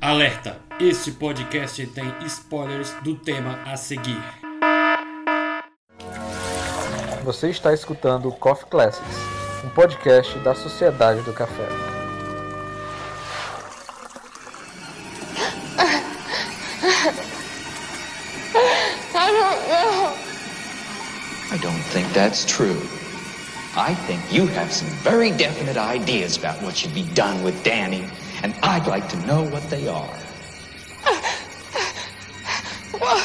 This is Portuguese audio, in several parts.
Alerta! Este podcast tem spoilers do tema a seguir. Você está escutando o Coffee Classics, um podcast da Sociedade do Café. I don't know. I don't think that's true. I think you have some very definite ideas about what should be done with Danny, and I'd like to know what they are. Well,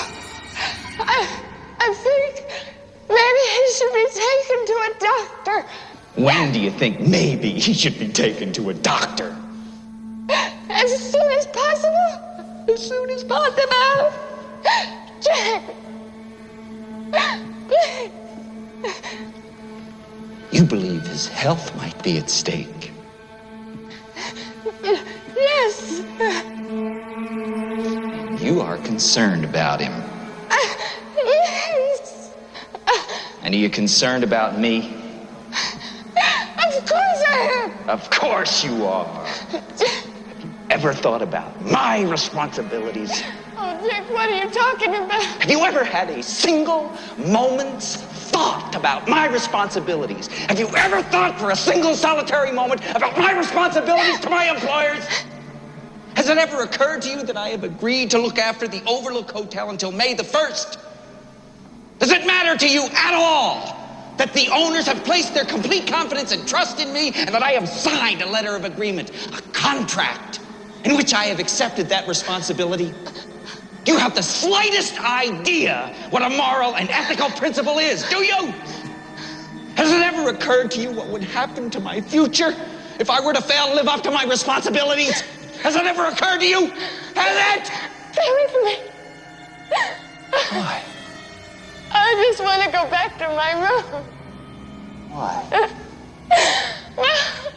I, I think maybe he should be taken to a doctor. When do you think maybe he should be taken to a doctor? As soon as possible. As soon as possible. Jack. You believe his health might be at stake. Concerned about him. Yes. And are you concerned about me? Of course I am. Of course you are. Have you Ever thought about my responsibilities? Oh, Jack, what are you talking about? Have you ever had a single moment's thought about my responsibilities? Have you ever thought for a single solitary moment about my responsibilities to my employers? Has it ever occurred to you that I have agreed to look after the Overlook Hotel until May the 1st? Does it matter to you at all that the owners have placed their complete confidence and trust in me and that I have signed a letter of agreement, a contract, in which I have accepted that responsibility? Do you have the slightest idea what a moral and ethical principle is? Do you? Has it ever occurred to you what would happen to my future if I were to fail to live up to my responsibilities? Has it ever occurred to you? Has it? Stay with me. Why? I just want to go back to my room. Why? Well,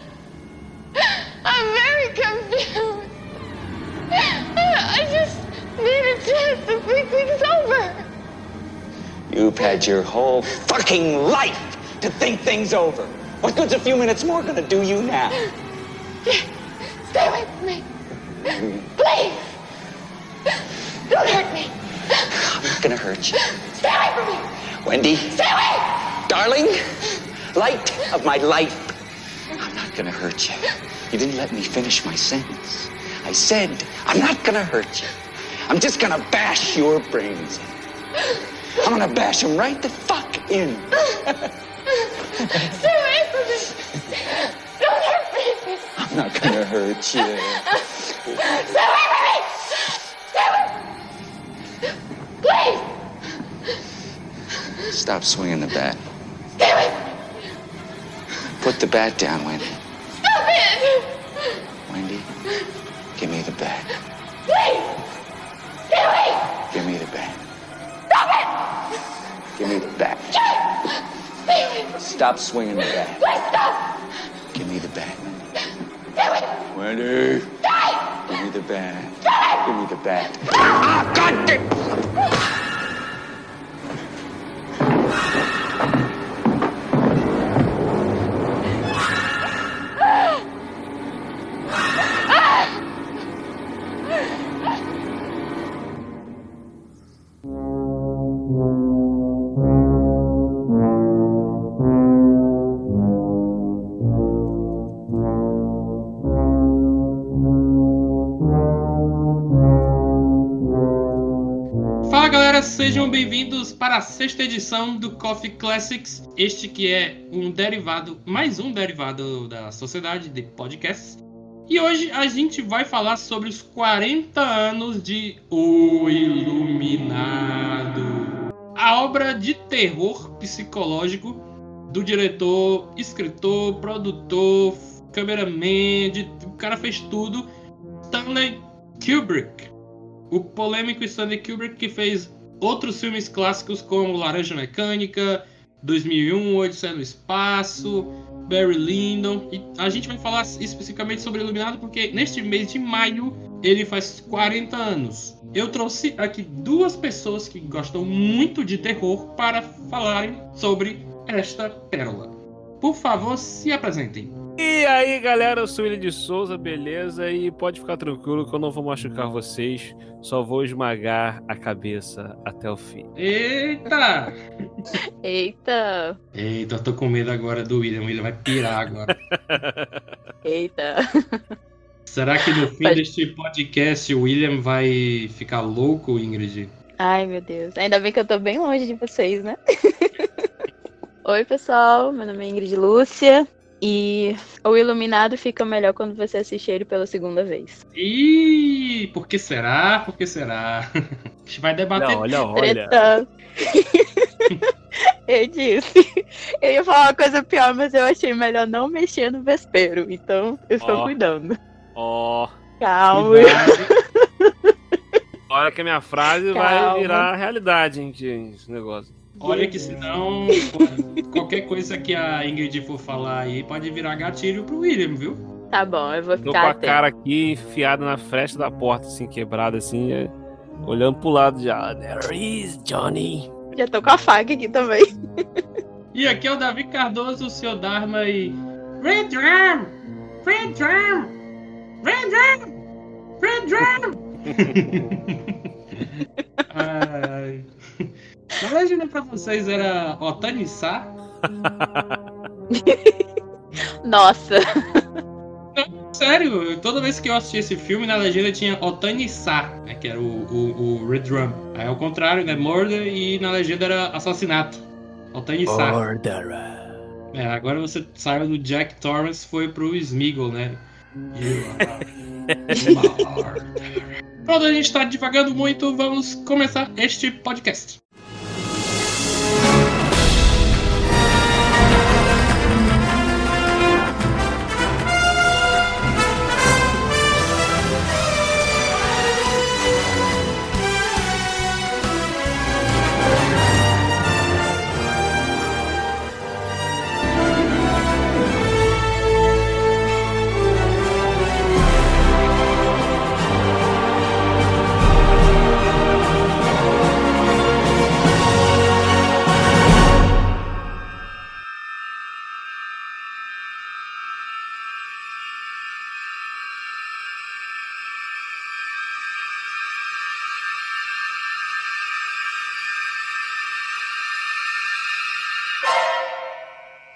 I'm very confused. I just need a chance to think things over. You've had your whole fucking life to think things over. What good's a few minutes more gonna do you now? Stay away from me. Please. Don't hurt me. I'm not gonna hurt you. Stay away from me. Wendy, Stay away. darling, light of my life. I'm not gonna hurt you. You didn't let me finish my sentence. I said, I'm not gonna hurt you. I'm just gonna bash your brains in. I'm gonna bash them right the fuck in. Stay away from me. Don't hurt me. I'm not gonna hurt you. Stay away from me. Stay away. Please. Stop swinging the bat. Stay away. Put the bat down, Wendy. Stop it. Wendy, give me the bat. Please. Stay away. Give me the bat. Stop it. Give me the bat. Stop swinging the bat. Please stop. Give me the bat. Wendy, give me the bat. Give me the bat. Ah, God damn! Sejam bem-vindos para a sexta edição do Coffee Classics. Este que é um derivado, mais um derivado da sociedade de podcasts. E hoje a gente vai falar sobre os 40 anos de O Iluminado. A obra de terror psicológico do diretor, escritor, produtor, cameraman, de, o cara fez tudo. Stanley Kubrick o polêmico Stanley Kubrick que fez outros filmes clássicos como Laranja Mecânica, 2001, Odisseia no Espaço, Barry Lyndon. E a gente vai falar especificamente sobre Iluminado porque neste mês de maio ele faz 40 anos. Eu trouxe aqui duas pessoas que gostam muito de terror para falarem sobre esta pérola. Por favor, se apresentem. E aí, galera, eu sou ele de Souza, beleza? E pode ficar tranquilo que eu não vou machucar vocês, só vou esmagar a cabeça até o fim. Eita! Eita! Eita, eu tô com medo agora do William. O William vai pirar agora. Eita! Será que no fim Pode- deste podcast o William vai ficar louco, Ingrid? Ai, meu Deus. Ainda bem que eu tô bem longe de vocês, né? Oi, pessoal. Meu nome é Ingrid Lúcia. E o Iluminado fica melhor quando você assiste ele pela segunda vez. Ih, por que será? Por que será? A gente vai debater. Não, olha, olha. Treta. eu disse. Eu ia falar uma coisa pior, mas eu achei melhor não mexer no vespeiro. Então, eu estou Ó. cuidando. Ó, Calma. Cuidado. olha que a minha frase Calma. vai virar realidade, hein, esse negócio. Olha que senão qualquer coisa que a Ingrid for falar aí pode virar gatilho pro William, viu? Tá bom, eu vou Tô com ficar a atento. cara aqui enfiada na fresta da porta, assim, quebrada, assim, é, olhando pro lado já. There is Johnny. Já tô com a faca aqui também. E aqui é o Davi Cardoso, o seu Dharma e. Red Drum! Red Drum! Red Drum! Red Drum! Ai. Na legenda pra vocês era Otani Sa? Nossa. Sério, toda vez que eu assisti esse filme, na legenda tinha Otani Sa, né, que era o, o, o Red Drum. Aí ao contrário, né? Murder e na legenda era assassinato. Otani Sa. É, agora você saiu do Jack Torrance foi pro Smeagol, né? You are. Pronto, a gente tá divagando muito, vamos começar este podcast.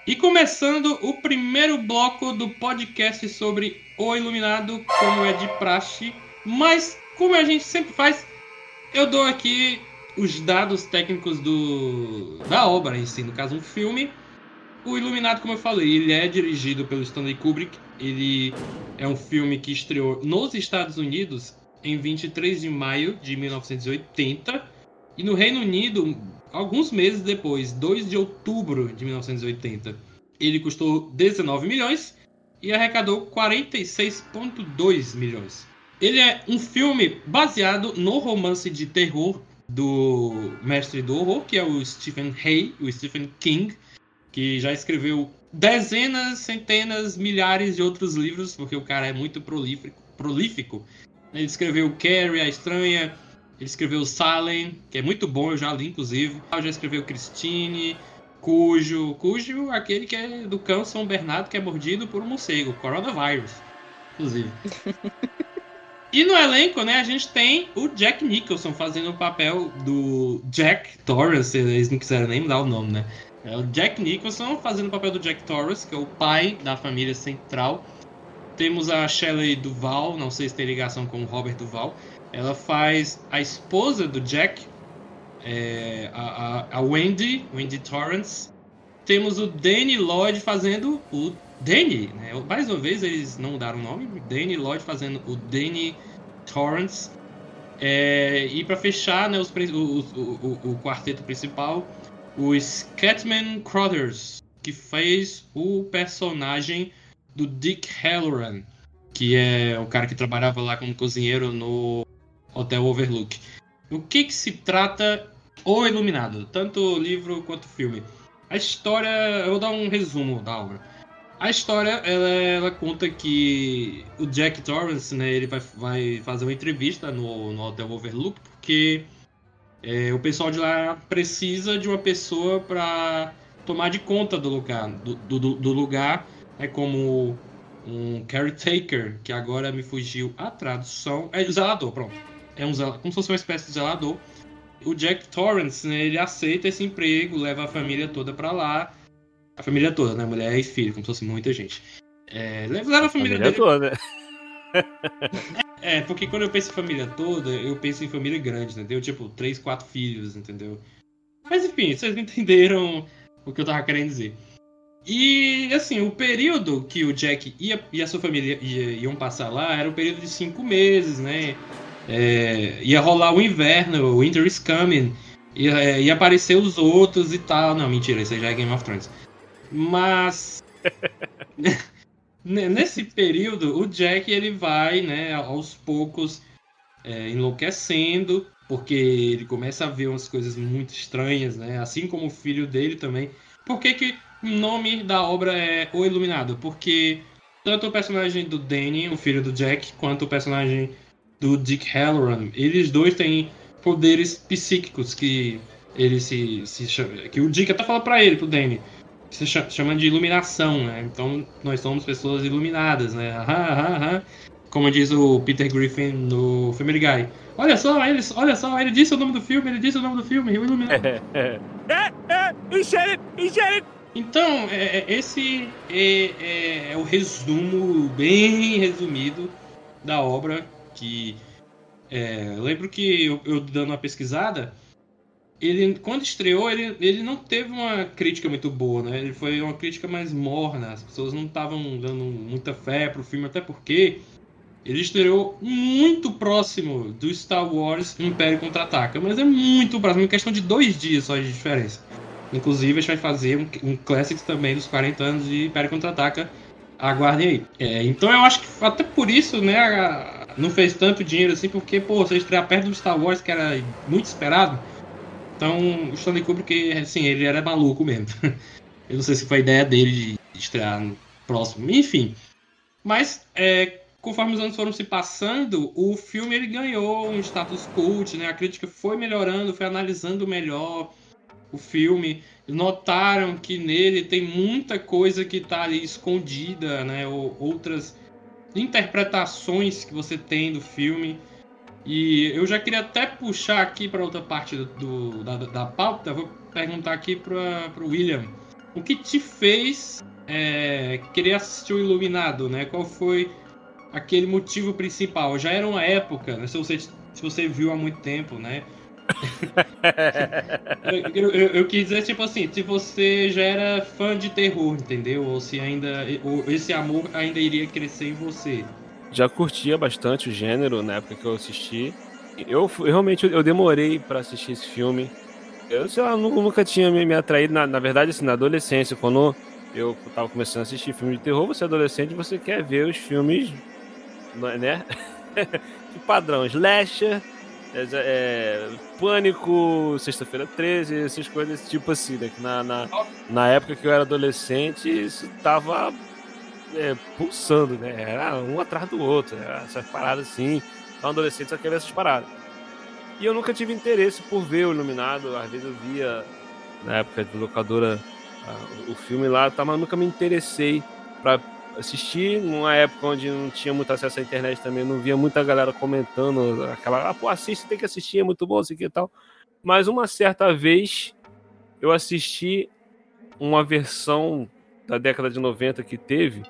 E começando o primeiro bloco do podcast sobre O Iluminado, como é de praxe. Mas, como a gente sempre faz, eu dou aqui os dados técnicos do da obra em si, no caso um filme. O Iluminado, como eu falei, ele é dirigido pelo Stanley Kubrick. Ele é um filme que estreou nos Estados Unidos em 23 de maio de 1980 e no Reino Unido alguns meses depois, 2 de outubro de 1980. Ele custou 19 milhões e arrecadou 46,2 milhões. Ele é um filme baseado no romance de terror do mestre do horror, que é o Stephen Hay, o Stephen King, que já escreveu dezenas, centenas, milhares de outros livros, porque o cara é muito prolífico. prolífico. Ele escreveu Carrie, a Estranha, ele escreveu Salem, que é muito bom, eu já li inclusive. Ele já escreveu Christine, Cujo, Cujo, aquele que é do cão São Bernardo, que é mordido por um morcego, Coronavirus, inclusive. E no elenco, né, a gente tem o Jack Nicholson fazendo o papel do Jack Torrance, eles não quiseram nem mudar o nome, né? É o Jack Nicholson fazendo o papel do Jack Torrance, que é o pai da família central. Temos a Shelley Duval, não sei se tem ligação com o Robert Duval. Ela faz a esposa do Jack, é, a, a, Wendy, Wendy Torrance. Temos o Danny Lloyd fazendo o Danny, né? Mais uma vez eles não mudaram o nome. Danny Lloyd fazendo o Danny Torrance. É, e para fechar, né, os, o, o, o, quarteto principal, o Scatman Crothers, que fez o personagem do Dick Halloran, que é o cara que trabalhava lá como cozinheiro no Hotel Overlook. O que, que se trata O Iluminado, tanto livro quanto filme? A história, eu vou dar um resumo da obra. A história, ela, ela conta que o Jack Torrance, né, ele vai, vai fazer uma entrevista no, no Hotel Overlook, porque é, o pessoal de lá precisa de uma pessoa para tomar de conta do lugar, do, do, do lugar é como um caretaker, que agora me fugiu a tradução. É zelador, pronto. É um zelador, como se fosse uma espécie de zelador. O Jack Torrance, né, ele aceita esse emprego, leva a família toda pra lá. A família toda, né? Mulher e filho, como se fosse muita gente. É, leva a família, família dele. toda. É, porque quando eu penso em família toda, eu penso em família grande, entendeu? Tipo, três, quatro filhos, entendeu? Mas enfim, vocês entenderam o que eu tava querendo dizer. E assim, o período que o Jack ia, e a sua família ia- iam passar lá era um período de cinco meses, né? É, ia rolar o inverno, o Winter is Coming, ia, é, ia aparecer os outros e tal. Não, mentira, isso já é Game of Thrones. Mas ne- nesse período, o Jack ele vai, né, aos poucos é, enlouquecendo, porque ele começa a ver umas coisas muito estranhas, né? Assim como o filho dele também. Por que, que o nome da obra é O Iluminado? Porque tanto o personagem do Danny, o filho do Jack, quanto o personagem do Dick Halloran, eles dois têm poderes psíquicos que ele se, se chama, que o Dick até fala pra ele, pro Danny, se cha- chama de iluminação, né? Então nós somos pessoas iluminadas, né? Aham, aham, aham. Como diz o Peter Griffin no Family Guy. Olha só, ele, olha só, ele disse o nome do filme, ele disse o nome do filme, o Iluminado. Então, é- é- esse é, é- é o resumo, bem resumido, da obra. Que é, lembro que eu, eu dando uma pesquisada, ele quando estreou, ele, ele não teve uma crítica muito boa, né? Ele foi uma crítica mais morna. As pessoas não estavam dando muita fé pro filme, até porque ele estreou muito próximo do Star Wars Império Contra-Ataca, mas é muito próximo, em questão de dois dias só de diferença. Inclusive, a gente vai fazer um, um Classics também dos 40 anos de Império Contra-Ataca. Aguardem aí. É, então eu acho que até por isso, né, a- não fez tanto dinheiro assim, porque, pô, você estrear perto do Star Wars, que era muito esperado. Então, o Stanley Kubrick, assim, ele era maluco mesmo. Eu não sei se foi a ideia dele de estrear no próximo. Enfim. Mas, é, conforme os anos foram se passando, o filme ele ganhou um status cult, né? A crítica foi melhorando, foi analisando melhor o filme. Notaram que nele tem muita coisa que tá ali escondida, né? Ou outras interpretações que você tem do filme. E eu já queria até puxar aqui para outra parte do, do- da, da pauta. Vou perguntar aqui para o William. O que te fez é, querer assistir o Iluminado, né? Qual foi aquele motivo principal? Já era uma época, né? Se você, se você viu há muito tempo, né? Eu, eu- eu- quis dizer, tipo assim, se você já era fã de terror, entendeu? Ou se ainda. Ou esse amor ainda iria crescer em você. Já curtia bastante o gênero na época que eu assisti. Eu realmente eu demorei pra assistir esse filme. Eu, sei lá, nu- nunca tinha me, me atraído. Na, na verdade, assim, na adolescência, quando eu tava começando a assistir filme de terror, você é adolescente, você quer ver os filmes, né? de padrão, slasher, é, é, pânico, sexta-feira 13, essas coisas tipo assim, né? Na, na, na época que eu era adolescente, isso tava é, pulsando, né? Era um atrás do outro, era essas paradas assim. Então, adolescente só quer ver essas paradas. E eu nunca tive interesse por ver o Iluminado. Às vezes eu via, na época de locadora, o filme lá, tá, mas nunca me interessei pra assistir. Numa época onde não tinha muito acesso à internet também, não via muita galera comentando aquela, ah, pô, assiste, tem que assistir, é muito bom, assim que e tal. Mas uma certa vez eu assisti uma versão da década de 90 que teve,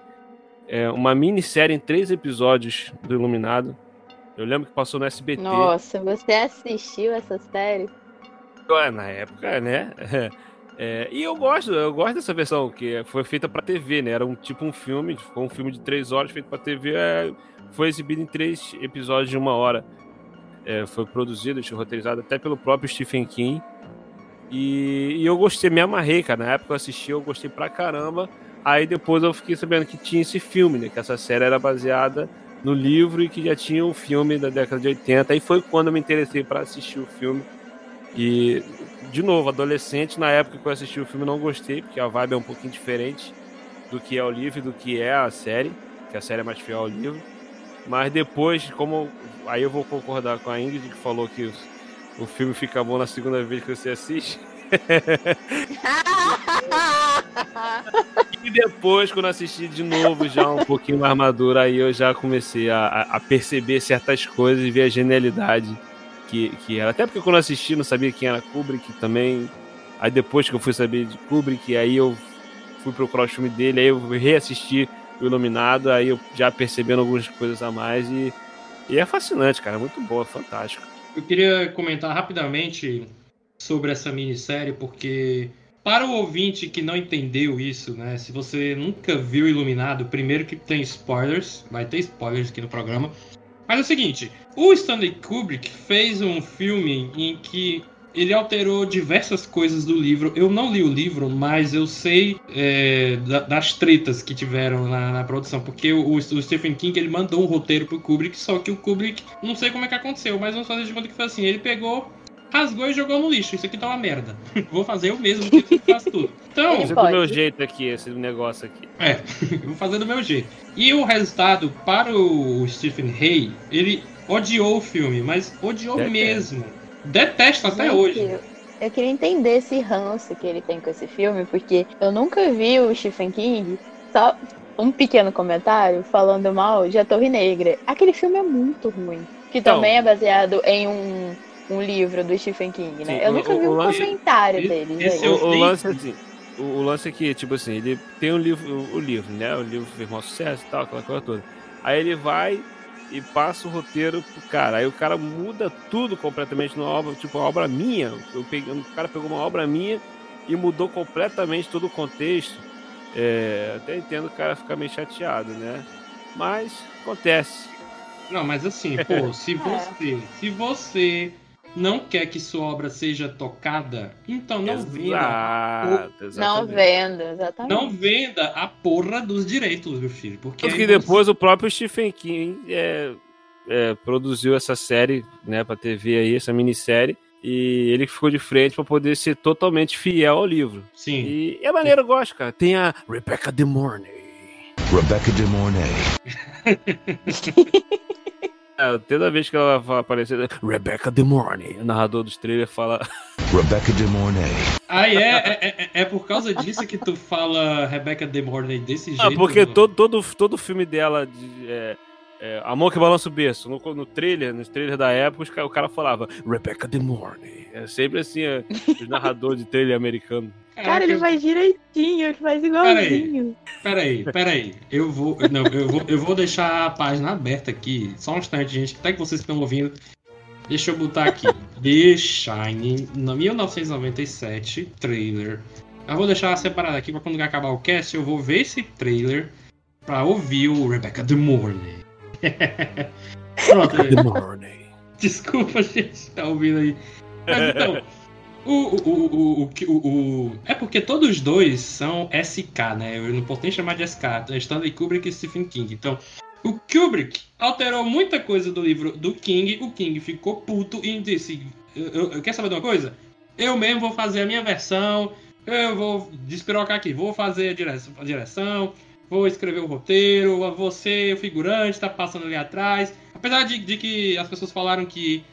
é, uma minissérie em três episódios do Iluminado. Eu lembro que passou no SBT. Nossa, você assistiu essa série? Ué, Na época, né? É, e eu gosto, eu gosto dessa versão, que foi feita pra TV, né? Era um tipo um filme, foi um filme de três horas feito pra TV, é, foi exibido em três episódios de uma hora. É, foi produzido, roteirizado até pelo próprio Stephen King. E, e eu gostei, me amarrei, cara. Na época eu assisti, eu gostei pra caramba. Aí depois eu fiquei sabendo que tinha esse filme, né? Que essa série era baseada no livro e que já tinha um filme da década de 80. Aí foi quando eu me interessei para assistir o filme. E, de novo, adolescente, na época que eu assisti o filme, não gostei, porque a vibe é um pouquinho diferente do que é o livro e do que é a série, que a série é mais fiel ao livro. Mas depois, como. Aí eu vou concordar com a Ingrid, que falou que o filme fica bom na segunda vez que você assiste. E depois, quando assisti de novo, já um pouquinho mais maduro, aí eu já comecei a, a perceber certas coisas e ver a genialidade que, que era. Até porque quando assisti não sabia quem era Kubrick também. Aí depois que eu fui saber de Kubrick, aí eu fui procurar o filme dele, aí eu reassisti o Iluminado, aí eu já percebendo algumas coisas a mais e, e é fascinante, cara, muito bom, é fantástico. Eu queria comentar rapidamente sobre essa minissérie, porque para o ouvinte que não entendeu isso, né? Se você nunca viu Iluminado, primeiro que tem spoilers, vai ter spoilers aqui no programa. Mas é o seguinte, o Stanley Kubrick fez um filme em que ele alterou diversas coisas do livro. Eu não li o livro, mas eu sei é, das tretas que tiveram na, na produção, porque o, o, Stephen King ele mandou um roteiro pro Kubrick, só que o Kubrick, não sei como é que aconteceu, mas vamos fazer de conta que foi assim, ele pegou rasgou e jogou no lixo. Isso aqui tá uma merda. Vou fazer eu mesmo, eu faço tudo. Então. Fazer do meu jeito aqui, esse negócio aqui. É, vou fazer do meu jeito. E o resultado para o Stephen Hay, ele odiou o filme, mas odiou mesmo. Detesta até Gente, hoje. Eu queria entender esse ranço que ele tem com esse filme, porque eu nunca vi o Stephen King. Só um pequeno comentário falando mal de A Torre Negra. Aquele filme é muito ruim. Que então, também é baseado em um um livro do Stephen King, né? Sim, eu nunca o, vi um lance, comentário dele. Esse é o, o, lance assim, o, o, lance é que, tipo assim, ele tem um livro, o, o livro, né? O livro fez maior sucesso e tal, aquela coisa toda. Aí ele vai e passa o roteiro pro cara. Aí o cara muda tudo completamente numa obra, tipo, uma obra minha. Eu peguei, o cara pegou uma obra minha e mudou completamente todo o contexto. É, até entendo o cara ficar meio chateado, né? Mas acontece. Não, mas assim, pô, se é. você, se você não quer que sua obra seja tocada, então não Exato, venda. Não venda, exatamente. Não venda a porra dos direitos, meu filho. Porque que depois o próprio Stephen King é, é, produziu essa série, né, pra TV aí, essa minissérie. E ele ficou de frente para poder ser totalmente fiel ao livro. Sim. E é maneiro, eu gosto, cara. Tem a Rebecca De Mornay. Rebecca De Mornay. É, toda vez que ela vai aparecer, Rebecca De Mornay, o narrador dos trailers fala. Rebecca De Mornay. Ah, é, é, é, é, por causa disso que tu fala Rebecca De Mornay desse ah, jeito? Ah, porque todo, todo, todo filme dela de, é, é, Amor que Balança o Berço, no, no trailer, nos trailers da época, o cara falava Rebecca De Mornay. É sempre assim, é, os narradores de trailer americano. Cara, ele faz direitinho, ele faz igualzinho. Peraí, peraí, peraí. Eu vou. Não, eu vou, eu vou deixar a página aberta aqui. Só um instante, gente. Até que vocês estão ouvindo. Deixa eu botar aqui. The Shining, no 1997, trailer. Eu vou deixar separado aqui pra quando acabar o cast, eu vou ver esse trailer pra ouvir o Rebecca The Morning. Pronto. Morning. Desculpa, gente, tá ouvindo aí. Mas então. O, o, o, o, é porque todos os dois são SK, né? Eu não posso nem chamar de SK. Stanley Kubrick e Stephen King. Então, o Kubrick alterou muita coisa do livro do King. O King ficou puto e disse: eu, eu, Quer saber de uma coisa? Eu mesmo vou fazer a minha versão. Eu vou despirocar aqui. Vou fazer a direção, a direção vou escrever o roteiro. Você, o figurante, tá passando ali atrás. Apesar de, de que as pessoas falaram que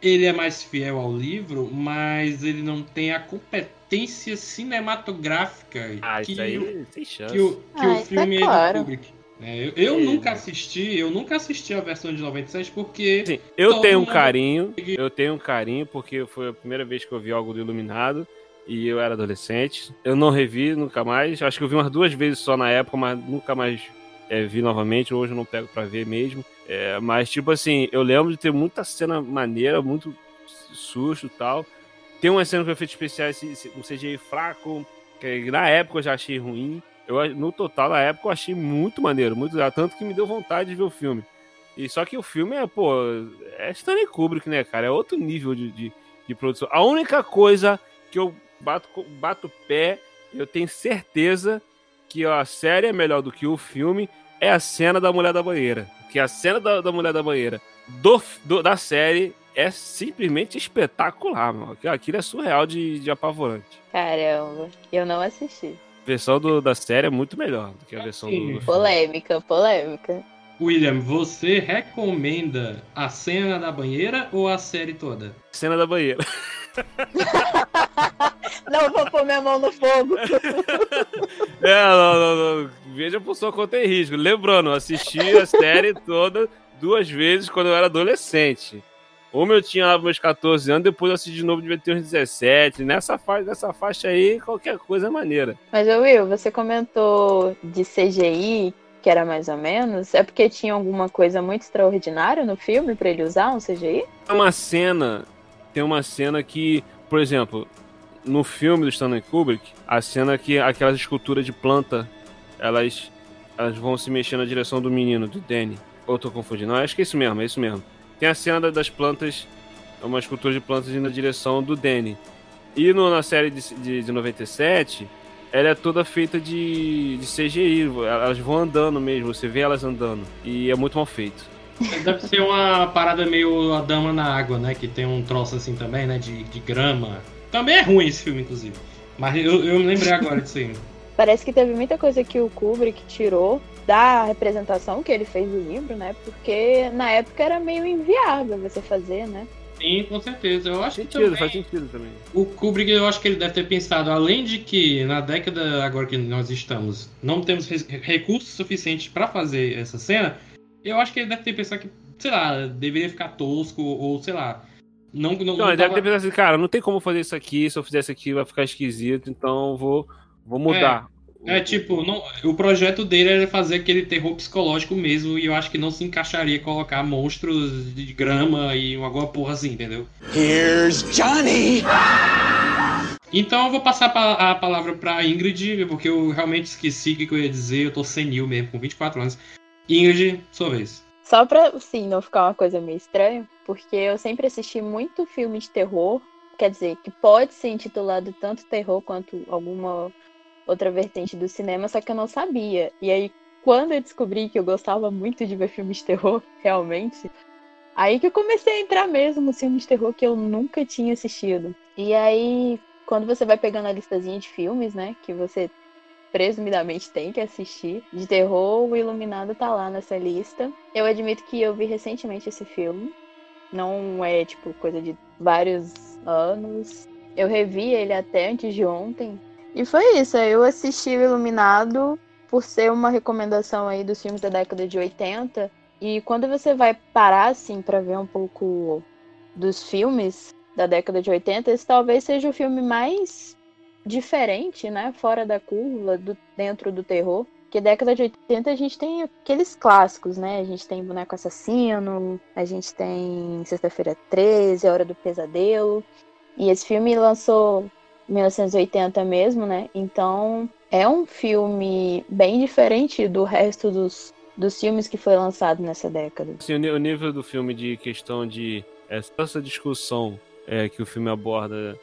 ele é mais fiel ao livro, mas ele não tem a competência cinematográfica ah, que, aí, o, que, o, que ah, o filme é claro. Kubrick. É, eu, eu nunca assisti, eu nunca assisti a versão de 97 porque. Sim, eu tenho um carinho, eu tenho um carinho porque foi a primeira vez que eu vi algo do Iluminado e eu era adolescente. Eu não revi nunca mais. Acho que eu vi umas duas vezes só na época, mas nunca mais é, vi novamente. Hoje eu não pego para ver mesmo. É, mas, tipo assim, eu lembro de ter muita cena maneira, muito susto e tal. Tem uma cena com efeitos especiais, um CGI fraco, que na época eu já achei ruim. Eu, no total, na época, eu achei muito maneiro, muito legal. Tanto que me deu vontade de ver o filme. E só que o filme é, pô, é Stanley Kubrick, né, cara? É outro nível de, de, de produção. A única coisa que eu bato, bato pé, eu tenho certeza que a série é melhor do que o filme, é a cena da mulher da banheira. Que a cena da, da mulher da banheira do, do, da série é simplesmente espetacular, mano. Aquilo é surreal de, de apavorante. Caramba, eu não assisti. A versão do, da série é muito melhor do que a versão do, do filme. Polêmica, polêmica. William, você recomenda a cena da banheira ou a série toda? Cena da banheira. Não vou pôr minha mão no fogo. É, não, não, não. Veja por sua conta e risco. Lembrando, assisti a série toda duas vezes quando eu era adolescente. Uma eu tinha lá meus 14 anos, depois eu assisti de novo, devia ter uns 17. Nessa faixa, nessa faixa aí, qualquer coisa é maneira. Mas, Will, você comentou de CGI, que era mais ou menos. É porque tinha alguma coisa muito extraordinária no filme pra ele usar um CGI? Uma cena, tem uma cena que, por exemplo, no filme do Stanley Kubrick, a cena que aquelas esculturas de planta, elas, elas vão se mexer na direção do menino, do Danny. Ou eu tô confundindo? Não, acho que é isso mesmo, é isso mesmo. Tem a cena da- das plantas, é uma escultura de plantas indo na direção do Danny. E no- na série de, de, de 97, ela é toda feita de, de CGI, elas vão andando mesmo, você vê elas andando. E é muito mal feito. Deve ser uma parada meio a dama na água, né? Que tem um troço assim também, né? De, de grama. Também é ruim esse filme, inclusive. Mas eu, eu me lembrei agora disso aí. Parece que teve muita coisa que o Kubrick tirou da representação que ele fez do livro, né? Porque na época era meio inviável você fazer, né? Sim, com certeza. Eu acho que Sentido, também, faz sentido também. o Kubrick, eu acho que ele deve ter pensado, além de que na década agora que nós estamos, não temos recursos suficientes pra fazer essa cena, eu acho que ele deve ter pensado que, sei lá, deveria ficar tosco ou sei lá. Não, não, Não, não ele deve tava- ter pensado assim, cara, não tem como fazer isso aqui, se eu fizer isso aqui vai ficar esquisito, então eu vou, vou mudar. É tipo, não, o projeto dele era fazer aquele terror psicológico mesmo, e eu acho que não se encaixaria colocar monstros de grama e alguma porra assim, entendeu? Here's Johnny. Então eu vou passar pa- a palavra pra Ingrid, porque eu realmente esqueci o que eu ia dizer, eu tô senil mesmo, com 24 anos. Ingrid, sua vez. Só pra, assim, não ficar uma coisa meio estranha, porque eu sempre assisti muito filme de terror, quer dizer, que pode ser intitulado tanto terror quanto alguma outra vertente do cinema, só que eu não sabia. E aí, quando eu descobri que eu gostava muito de ver filmes de terror, realmente, aí que eu comecei a entrar mesmo nos filmes de terror que eu nunca tinha assistido. E aí, quando você vai pegando a listazinha de filmes, né, que você presumidamente tem que assistir. De terror, o Iluminado tá lá nessa lista. Eu admito que eu vi recentemente esse filme. Não é, tipo, coisa de vários anos. Eu revi ele até antes de ontem. E foi isso, eu assisti o Iluminado por ser uma recomendação aí dos filmes da década de 80. E quando você vai parar, assim, pra ver um pouco dos filmes da década de 80, esse talvez seja o filme mais diferente, né? Fora da curva, do, dentro do terror. Porque década de 80 a gente tem aqueles clássicos, né? A gente tem Boneco Assassino, a gente tem Sexta-feira 13, A Hora do Pesadelo. E esse filme lançou em 1980 mesmo, né? Então é um filme bem diferente do resto dos, dos filmes que foi lançado nessa década. Assim, o nível do filme de questão de essa, essa discussão é, que o filme aborda, é,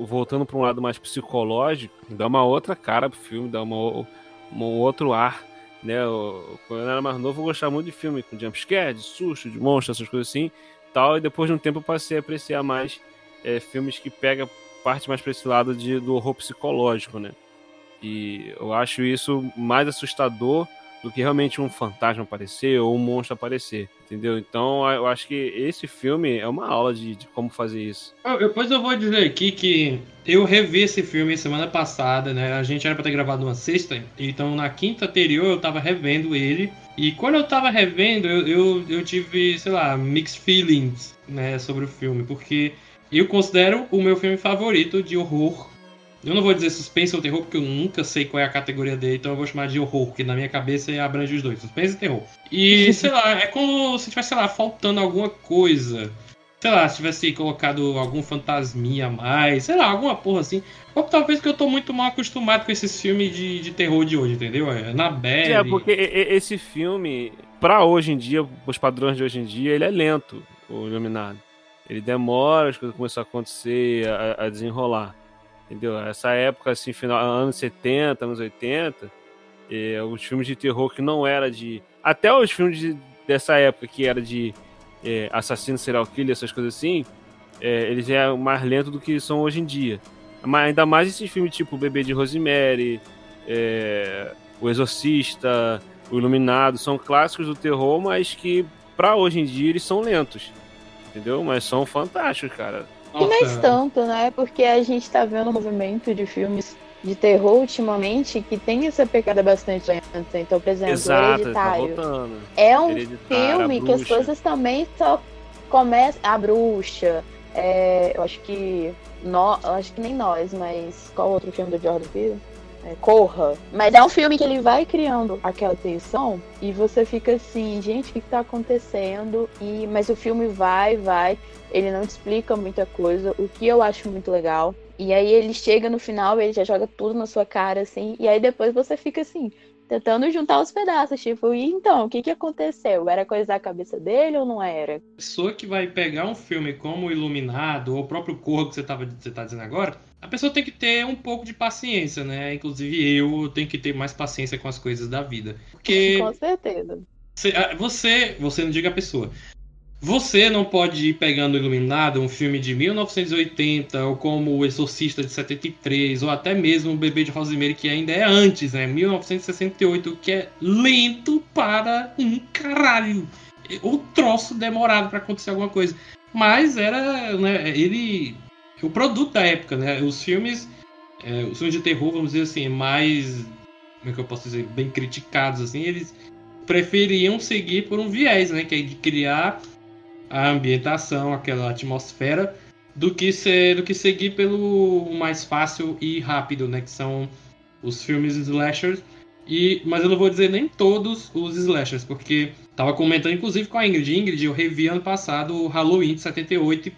voltando para um lado mais psicológico, dá uma outra cara pro filme, dá uma, um outro ar. Né? Eu- quando eu era mais novo, eu gostava muito de filme com jumpscare, de susto, de monstro, essas coisas assim. Tal, e depois de um tempo eu passei a apreciar mais é, filmes que pegam parte mais para esse lado de, do horror psicológico, né? E eu acho isso mais assustador do que realmente um fantasma aparecer ou um monstro aparecer, entendeu? Então eu acho que esse filme é uma aula de, de como fazer isso. Eu- Depois eu vou dizer aqui que eu revi esse filme semana passada, né? A gente era pra ter gravado uma sexta, então na quinta anterior eu tava revendo ele. E quando eu tava revendo, eu, eu, eu tive, sei lá, mixed feelings, né, sobre o filme, porque eu considero o meu filme favorito de horror. Eu não vou dizer suspense ou terror, porque eu nunca sei qual é a categoria dele, então eu vou chamar de horror, porque na minha cabeça abrange os dois, suspense e terror. E, sei lá, é como se tivesse, sei lá, faltando alguma coisa sei lá, se tivesse colocado algum fantasminha a mais, sei lá, alguma porra assim. Ou talvez que eu tô muito mal acostumado com esses filmes de, de terror de hoje, entendeu? É, Na Belle. É, porque esse filme, pra hoje em dia, os padrões de hoje em dia, ele é lento, o Iluminado. Ele demora as coisas começam a acontecer, a, a desenrolar. Entendeu? Essa época, assim, final, anos 70, anos 80, eh, os filmes de terror que não era de. Até os filmes de- dessa época que era de eh, assassino, serial killer, essas coisas assim, eh, eles eram mais lentos do que são hoje em dia. Mas ainda mais esses filmes tipo Bebê de Rosemary, O Exorcista, O Iluminado, são clássicos do terror, mas que pra hoje em dia eles são lentos. Entendeu? Mas são fantásticos, cara. E mais tanto, né? Porque a gente tá vendo um movimento de filmes de terror ultimamente que tem essa pegada bastante lenta. Então, por exemplo, Exato, Hereditário. tá. É um Hereditário, filme que as coisas também só começam. A bruxa. é, eu acho que. nó- eu acho que nem nós, mas qual outro filme do Jordan Peele? É, Corra. Mas é um filme que ele vai criando aquela tensão e você fica assim, gente, o que, que tá acontecendo? E, mas o filme vai, vai. Ele não te explica muita coisa, o que eu acho muito legal. E aí ele chega no final, ele já joga tudo na sua cara, assim, e aí depois você fica assim, tentando juntar os pedaços, tipo, e então, o que que aconteceu? Era coisa da cabeça dele ou não era? pessoa que vai pegar um filme como Iluminado, ou o próprio Corra que você, tava, você tá dizendo agora, a pessoa tem que ter um pouco de paciência, né? Inclusive eu tenho que ter mais paciência com as coisas da vida. Porque Com certeza. você, ah, você, você não diga a pessoa. Você não pode ir pegando Iluminado, um filme de 1980, ou como O Exorcista de 73, ou até mesmo O Bebê de Rosemary, que ainda é antes, né? 1968, que é lento para um caralho. O troço demorado para acontecer alguma coisa. Mas era, né, ele. O produto da época, né? Os filmes. é, os filmes de terror, vamos dizer assim, mais. Como é que eu posso dizer? Bem criticados, assim, eles preferiam seguir por um viés, né? Que é de criar a ambientação, aquela atmosfera, do que ser, do que seguir pelo mais fácil e rápido, né? Que são os filmes slashers. E, mas eu não vou dizer nem todos os slashers, porque tava comentando inclusive com a Ingrid. Ingrid, eu revi ano passado o Halloween de 78 e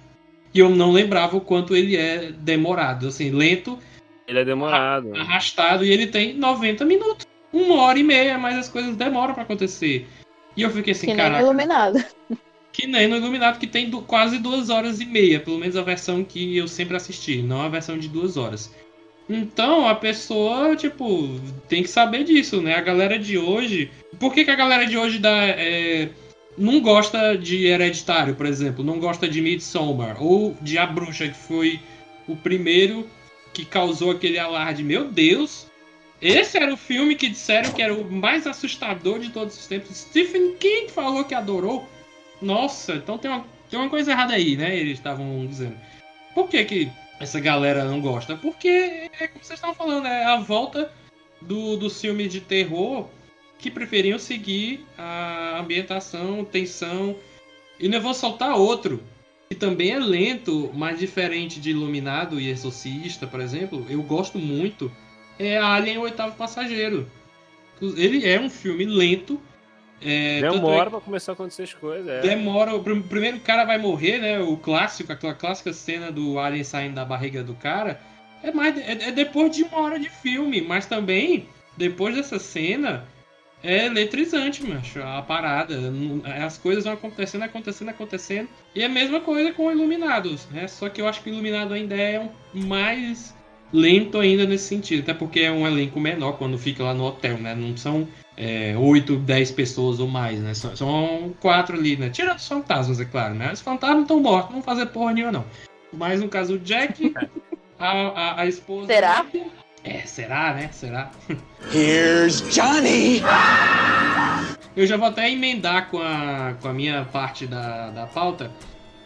eu não lembrava o quanto ele é demorado, assim, lento, Ele é demorado. arrastado e ele tem 90 minutos, uma hora e meia, mas as coisas demoram pra acontecer. E eu fiquei assim, que nem cara, iluminado. que nem no Iluminado, que tem du- quase duas horas e meia, pelo menos a versão que eu sempre assisti, não a versão de duas horas. Então a pessoa, tipo, tem que saber disso, né? A galera de hoje. Por que, que a galera de hoje dá, é, não gosta de Hereditário, por exemplo? Não gosta de Midsommar? Ou de A Bruxa, que foi o primeiro que causou aquele alarde. Meu Deus! Esse era o filme que disseram que era o mais assustador de todos os tempos. Stephen King falou que adorou. Nossa, então tem uma, tem uma coisa errada aí, né? Eles estavam dizendo. Por que, que essa galera não gosta? Porque é como vocês estavam falando, é a volta do, dos filmes de terror que preferiam seguir a ambientação, tensão. E eu vou soltar outro, que também é lento, mas diferente de Iluminado e Exorcista, por exemplo. Eu gosto muito. É Alien o Oitavo Passageiro. Ele é um filme lento. É, é Demora pra começar a acontecer as coisas. É. Demora. O prim- primeiro cara vai morrer, né? O clássico, aquela clássica cena do Alien saindo da barriga do cara. É, mais, é, é depois de uma hora de filme, mas também, depois dessa cena, é eletrizante, macho, a parada. As coisas vão acontecendo, acontecendo, acontecendo. E é a mesma coisa com Iluminados, né? Só que eu acho que o Iluminado ainda é um mais lento ainda nesse sentido. Até porque é um elenco menor quando fica lá no hotel, né? Não são é, 8, 10 pessoas ou mais, né? São, são quatro ali, né? Tirando os fantasmas, é claro, né? Os fantasmas estão mortos, não vão fazer porra nenhuma, não. Mas no caso do Jack, a, a, a esposa. Será? dele- É, será, né? Será? Here's Johnny! Eu já vou até emendar com a, com a minha parte da, da pauta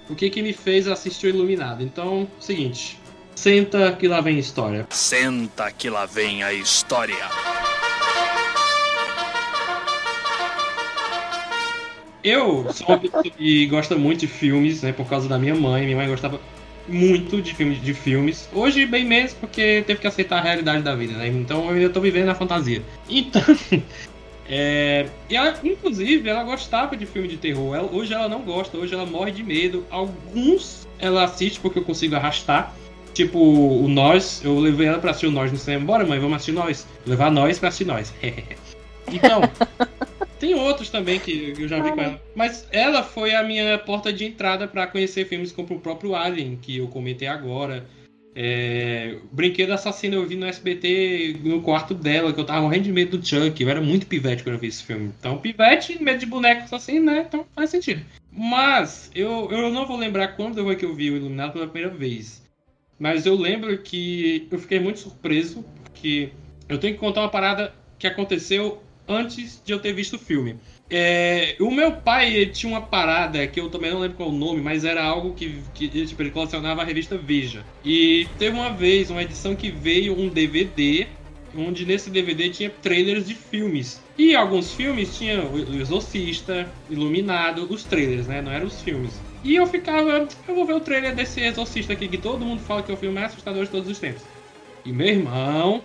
o que, que me fez assistir o Iluminado. Então, seguinte. Senta que lá vem história. Senta que lá vem a história. Eu sou uma pessoa que gosta muito de filmes, né? Por causa da minha mãe. Minha mãe gostava muito de filmes, de filmes. Hoje, bem menos, porque teve que aceitar a realidade da vida, né? Então eu ainda tô vivendo na fantasia. Então. é, ela, inclusive, ela gostava de filme de terror. Ela- hoje ela não gosta, hoje ela morre de medo. Alguns ela assiste porque eu consigo arrastar. Tipo, o Nós, eu levei ela pra assistir o Nós no cinema. Bora, mãe, vamos assistir Nós. Levar Nós pra assistir Nós. então, tem outros também que eu já vi com ela. Mas ela foi a minha porta de entrada pra conhecer filmes como o próprio Alien, que eu comentei agora. É, Brinquedo Assassino eu vi no SBT no quarto dela, que eu tava morrendo de medo do Chuck. Eu era muito pivete quando eu vi esse filme. Então, pivete, medo de boneco assassino, né? Então faz sentido. Mas eu, eu não vou lembrar quando foi que eu vi o Iluminado pela primeira vez. Mas eu lembro que eu fiquei muito surpreso, porque eu tenho que contar uma parada que aconteceu antes de eu ter visto o filme. É, o meu pai tinha uma parada que eu também não lembro qual o nome, mas era algo que, que tipo, ele colecionava a revista Veja. E teve uma vez uma edição que veio um DVD, onde nesse DVD tinha trailers de filmes. E alguns filmes tinham o Exorcista, Iluminado, os trailers, né? Não eram os filmes. E eu ficava, eu vou ver o trailer desse Exorcista aqui, que todo mundo fala que é o filme mais assustador de todos os tempos. E meu irmão,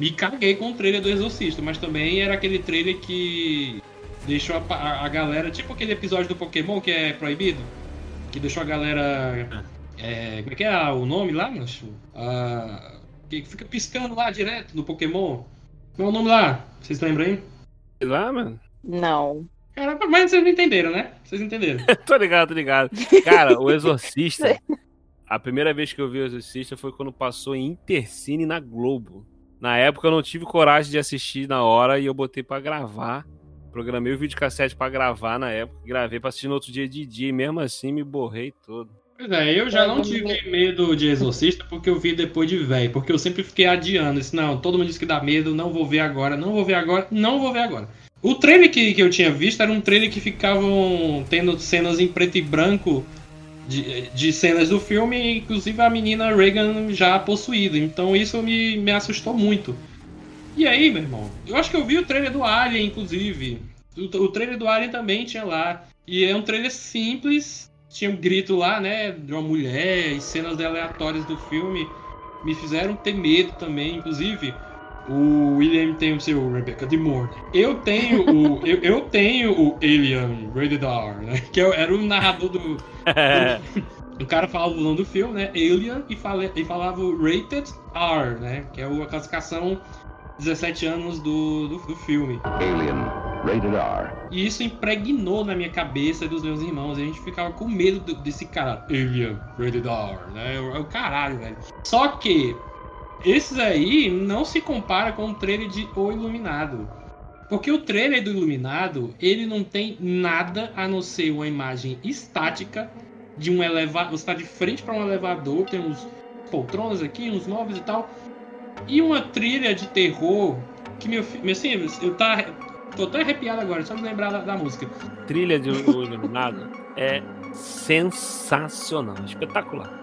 me caguei com o trailer do Exorcista, mas também era aquele trailer que deixou a, a, a galera, tipo aquele episódio do Pokémon que é proibido, que deixou a galera. É, como é que é o nome lá, macho? Ah, que fica piscando lá direto no Pokémon. Qual é o nome lá? Vocês lembram aí? Sei lá, mano. Não. Cara, mas vocês não entenderam, né? Vocês entenderam. tô ligado, tô ligado. Cara, o Exorcista. A primeira vez que eu vi o Exorcista foi quando passou em Intercine na Globo. Na época eu não tive coragem de assistir na hora e eu botei pra gravar. Programei o videocassete pra gravar na época. Gravei pra assistir no outro dia de dia e mesmo assim me borrei todo. Pois é, eu já não tive medo de Exorcista porque eu vi depois de velho. Porque eu sempre fiquei adiando. Disse, não, todo mundo disse que dá medo, não vou ver agora, não vou ver agora, não vou ver agora. O trailer que, que eu tinha visto era um trailer que ficavam tendo cenas em preto e branco de, de cenas do filme, inclusive a menina Reagan já possuída. Então isso me, me assustou muito. E aí, meu irmão? Eu acho que eu vi o trailer do Alien, inclusive. O, o trailer do Alien também tinha lá. E é um trailer simples. Tinha um grito lá, né? De uma mulher e cenas aleatórias do filme. Me fizeram ter medo também, inclusive. O William tem o seu Rebecca de Morte. Eu tenho o. eu, eu, tenho o Alien Rated R, né? Que era o narrador do. do o cara falava o nome do filme, né? Alien e, fala, e falava o Rated R, né? Que é a classificação 17 anos do, do, do, filme. Alien, rated R. E isso impregnou na minha cabeça e dos meus irmãos. A gente ficava com medo desse cara. Alien, rated R, né? É o caralho, velho. Só que esses aí não se compara com o trailer de O Iluminado. Porque o trailer do Iluminado, ele não tem nada a não ser uma imagem estática de um elevador. Você está de frente para um elevador, tem uns poltronas aqui, uns móveis e tal. E uma trilha de terror que, meu filho, assim, eu tá, tô até arrepiado agora, só de lembrar da, da música. Trilha de O Iluminado é sensacional, espetacular.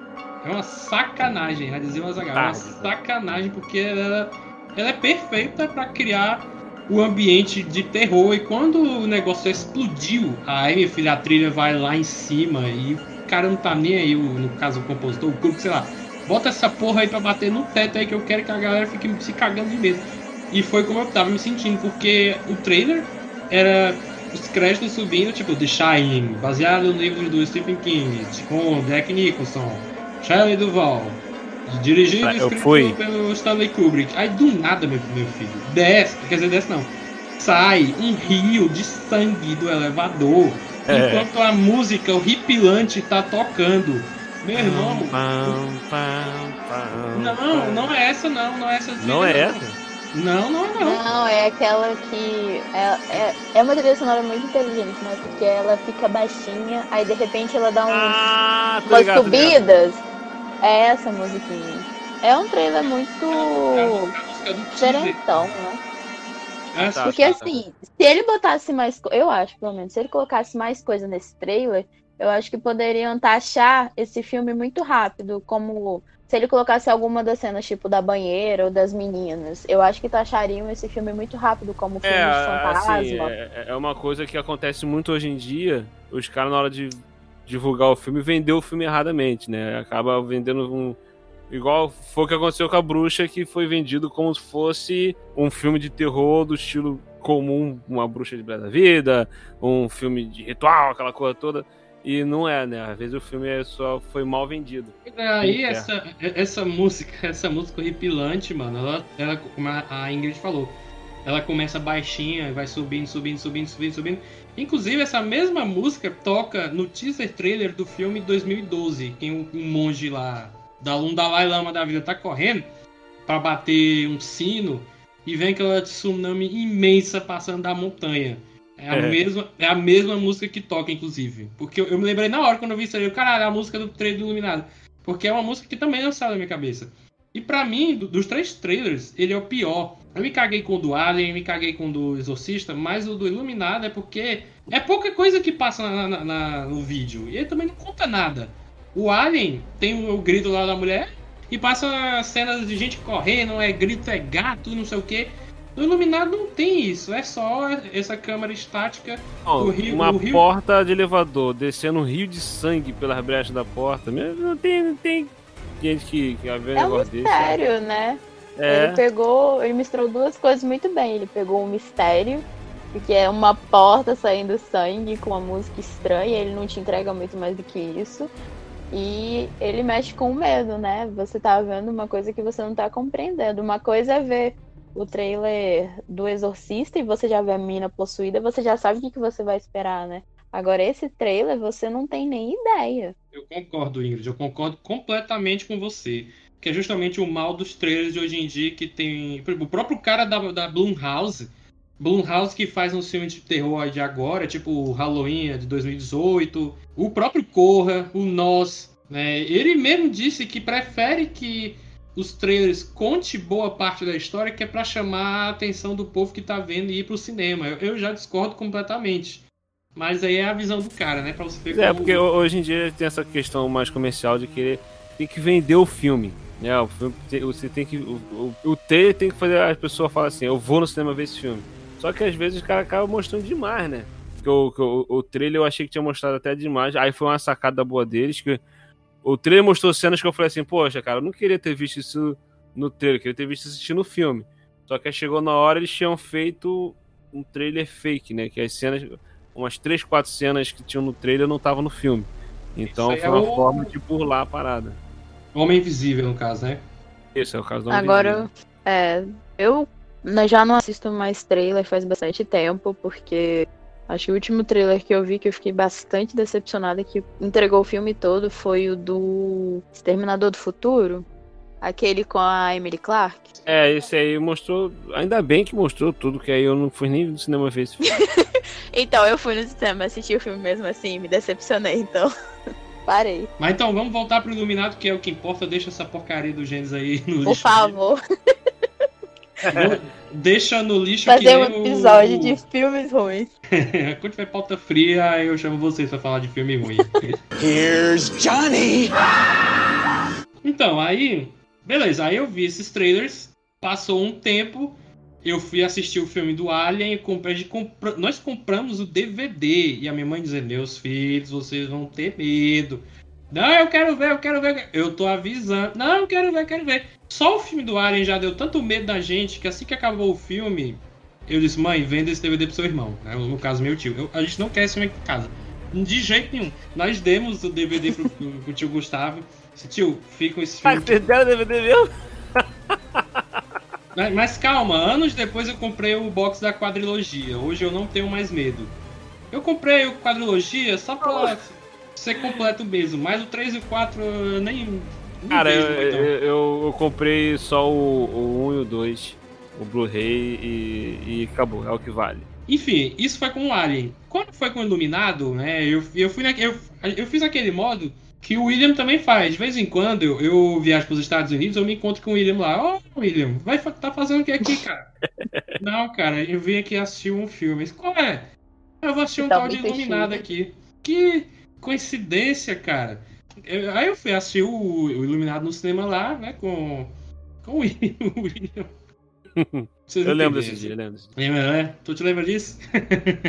É uma sacanagem, já dizia o Azaghal. É uma sacanagem, porque ela, ela é perfeita para criar o ambiente de terror. E quando o negócio explodiu, aí, minha filha, a trilha vai lá em cima e o cara não tá nem aí, no caso o compositor, o grupo, sei lá. Bota essa porra aí pra bater no teto aí que eu quero que a galera fique se cagando de medo. E foi como eu tava me sentindo, porque o trailer era os créditos subindo, tipo, The Shining, baseado no livro do Stephen King, com Jack Nicholson, Shelley Duval. Dirigido e escrito pelo Stanley Kubrick. Aí do nada, meu, meu filho, desce, quer dizer, desce não. Sai um rio de sangue do elevador. É. Enquanto a música horripilante tá tocando. Meu irmão. Pam, pam, pam, não, não é essa não, não é essa. Não é essa? Não, não, não. Não, é aquela que. É, é, é uma trilha sonora muito inteligente, né? Porque ela fica baixinha, aí de repente ela dá um, ah, umas ligado, subidas. É essa musiquinha. É um trailer muito diferentão, né? É, tá, Porque assim, se ele botasse mais. Eu acho, pelo menos, se ele colocasse mais coisa nesse trailer, eu acho que poderiam taxar esse filme muito rápido, como se ele colocasse alguma das cenas, tipo, da banheira ou das meninas. Eu acho que taxariam esse filme muito rápido como filme é, de fantasma. Assim, é, é uma coisa que acontece muito hoje em dia. Os caras, na hora de divulgar o filme, vendeu o filme erradamente, né? Acaba vendendo um. Igual foi o que aconteceu com a bruxa, que foi vendido como se fosse um filme de terror do estilo comum, uma bruxa de da vida, um filme de ritual, aquela coisa toda. E não é, né? Às vezes o filme é só foi mal vendido. Aí essa, essa música, essa música horripilante, mano, ela, ela, como a Ingrid falou, ela começa baixinha, vai subindo, subindo, subindo, subindo, subindo. Inclusive, essa mesma música toca no teaser trailer do filme 2012, que um, um monge lá, da um Dalai Lama da vida, tá correndo para bater um sino e vem aquela tsunami imensa passando da montanha. É a, é. Mesma, é a mesma música que toca, inclusive. Porque eu, eu, me lembrei na hora quando eu vi isso aí, caralho, é a música do trailer do Iluminado. Porque é uma música que também não sai da minha cabeça. E para mim, do, dos três trailers, ele é o pior. Eu me caguei com o do Alien, me caguei com o do Exorcista, mas o do Iluminado é porque é pouca coisa que passa na, na- na- no vídeo. E ele também não conta nada. O Alien tem o grito lá da mulher e passa cenas de gente correndo, é grito, é gato, não sei o que. No Iluminado não tem isso, é só essa câmera estática. Ó, o rio- uma o rio- porta de elevador descendo um rio de sangue pelas brechas da porta. Mesmo Não tem, não tem gente que, que um É um negócio desse. sabe? mistério, né? É. Ele pegou, ele misturou duas coisas muito bem. Ele pegou um mistério, porque é uma porta saindo sangue com uma música estranha, ele não te entrega muito mais do que isso. E ele mexe com o medo, né? Você tá vendo uma coisa que você não tá compreendendo. Uma coisa é ver o trailer do Exorcista e você já vê a mina possuída, você já sabe o que, que você vai esperar, né? Agora, esse trailer você não tem nem ideia. Eu concordo, Ingrid, eu concordo completamente com você. Que é justamente o mal dos trailers de hoje em dia que tem. O próprio cara da, da Blumhouse. Blumhouse que faz um filme de terror de agora, tipo Halloween de 2018. O próprio Corra, o Nós. Né? Ele mesmo disse que prefere que os trailers conte boa parte da história, que é pra chamar a atenção do povo que tá vendo e ir pro cinema. Eu, eu já discordo completamente. Mas aí é a visão do cara, né? Pra você ver É, como- porque ho- hoje em dia tem essa questão mais comercial de querer tem que vender o filme. Né? O filme tem- você tem que. O, o, o trailer tem que fazer a pessoa falar assim, eu vou no cinema ver esse filme. Só que às vezes o cara acaba mostrando demais, né? Porque o, o, o trailer eu achei que tinha mostrado até demais. Aí foi uma sacada boa deles que. O trailer mostrou cenas que eu falei assim, poxa, cara, eu não queria ter visto isso no trailer, eu queria ter visto isso assistindo o filme. Só que aí chegou na hora eles tinham feito um trailer fake, né? Que as cenas. Umas 3, 4 cenas que tinham no trailer não estavam no filme. Então foi é uma o- forma de burlar a parada. Homem Invisível, no caso, né? Esse é o caso do Homem Agora, é, eu já não assisto mais trailer faz bastante tempo, porque acho que o último trailer que eu vi que eu fiquei bastante decepcionada, que entregou o filme todo, foi o do Exterminador do Futuro. Aquele com a Emily Clark. É, esse aí mostrou. Ainda bem que mostrou tudo, que aí eu não fui nem no cinema ver esse filme. Então, eu fui no cinema assistir o filme mesmo assim, me decepcionei, então. Parei. Mas então, vamos voltar pro Iluminado, que é o que importa. Deixa essa porcaria do Gênesis aí no Por lixo. favor, Vou- Deixa no lixo que fazer um nem o- episódio de filmes ruins. Quando tiver pauta fria, eu chamo vocês pra falar de filme ruim. Here's Johnny. Então, aí, beleza, aí eu vi esses trailers, passou um tempo, eu fui assistir o filme do Alien e comprei, nós compramos o DVD. E a minha mãe dizendo, meus filhos, vocês vão ter medo. Não, eu quero ver, eu quero ver. Eu tô avisando. Não, eu quero ver, eu quero ver. Só o filme do Alien já deu tanto medo da gente que assim que acabou o filme, eu disse, mãe, venda esse DVD pro seu irmão. Né? No caso, meu tio. Eu- a gente não quer esse filme aqui em casa. De jeito nenhum. Nós demos o DVD pro, pro, tio Gustavo. Disse, tio, fica com esse Ah, filme. vocês deram DVD mesmo? Mas, mas calma, anos depois eu comprei o box da quadrilogia. Hoje eu não tenho mais medo. Eu comprei o quadrilogia só pra ser completo mesmo. Mas o 3 e o 4 eu nem. não Cara, eu, não. eu, eu- eu comprei só o, o 1 e o 2, o Blu-ray e, e acabou, é o que vale. Enfim, isso foi com o Alien. Quando foi com o Iluminado, né? Eu, eu fui na, eu, eu fiz aquele modo que o William também faz. De vez em quando eu, eu viajo para os Estados Unidos, eu me encontro com o William lá. Ó, William, vai fa- tá fazendo o que aqui, cara? Não, cara, eu vim aqui assistir um filme. Qual é? Eu vou assistir um Tá tal de Iluminado chique. aqui. Que coincidência, cara. Eu- aí eu fui assistir o, o Iluminado no cinema lá, né? Com, com o William. Vocês Eu lembro desse dia, eu lembro. Lembra, né? Tu te lembra disso?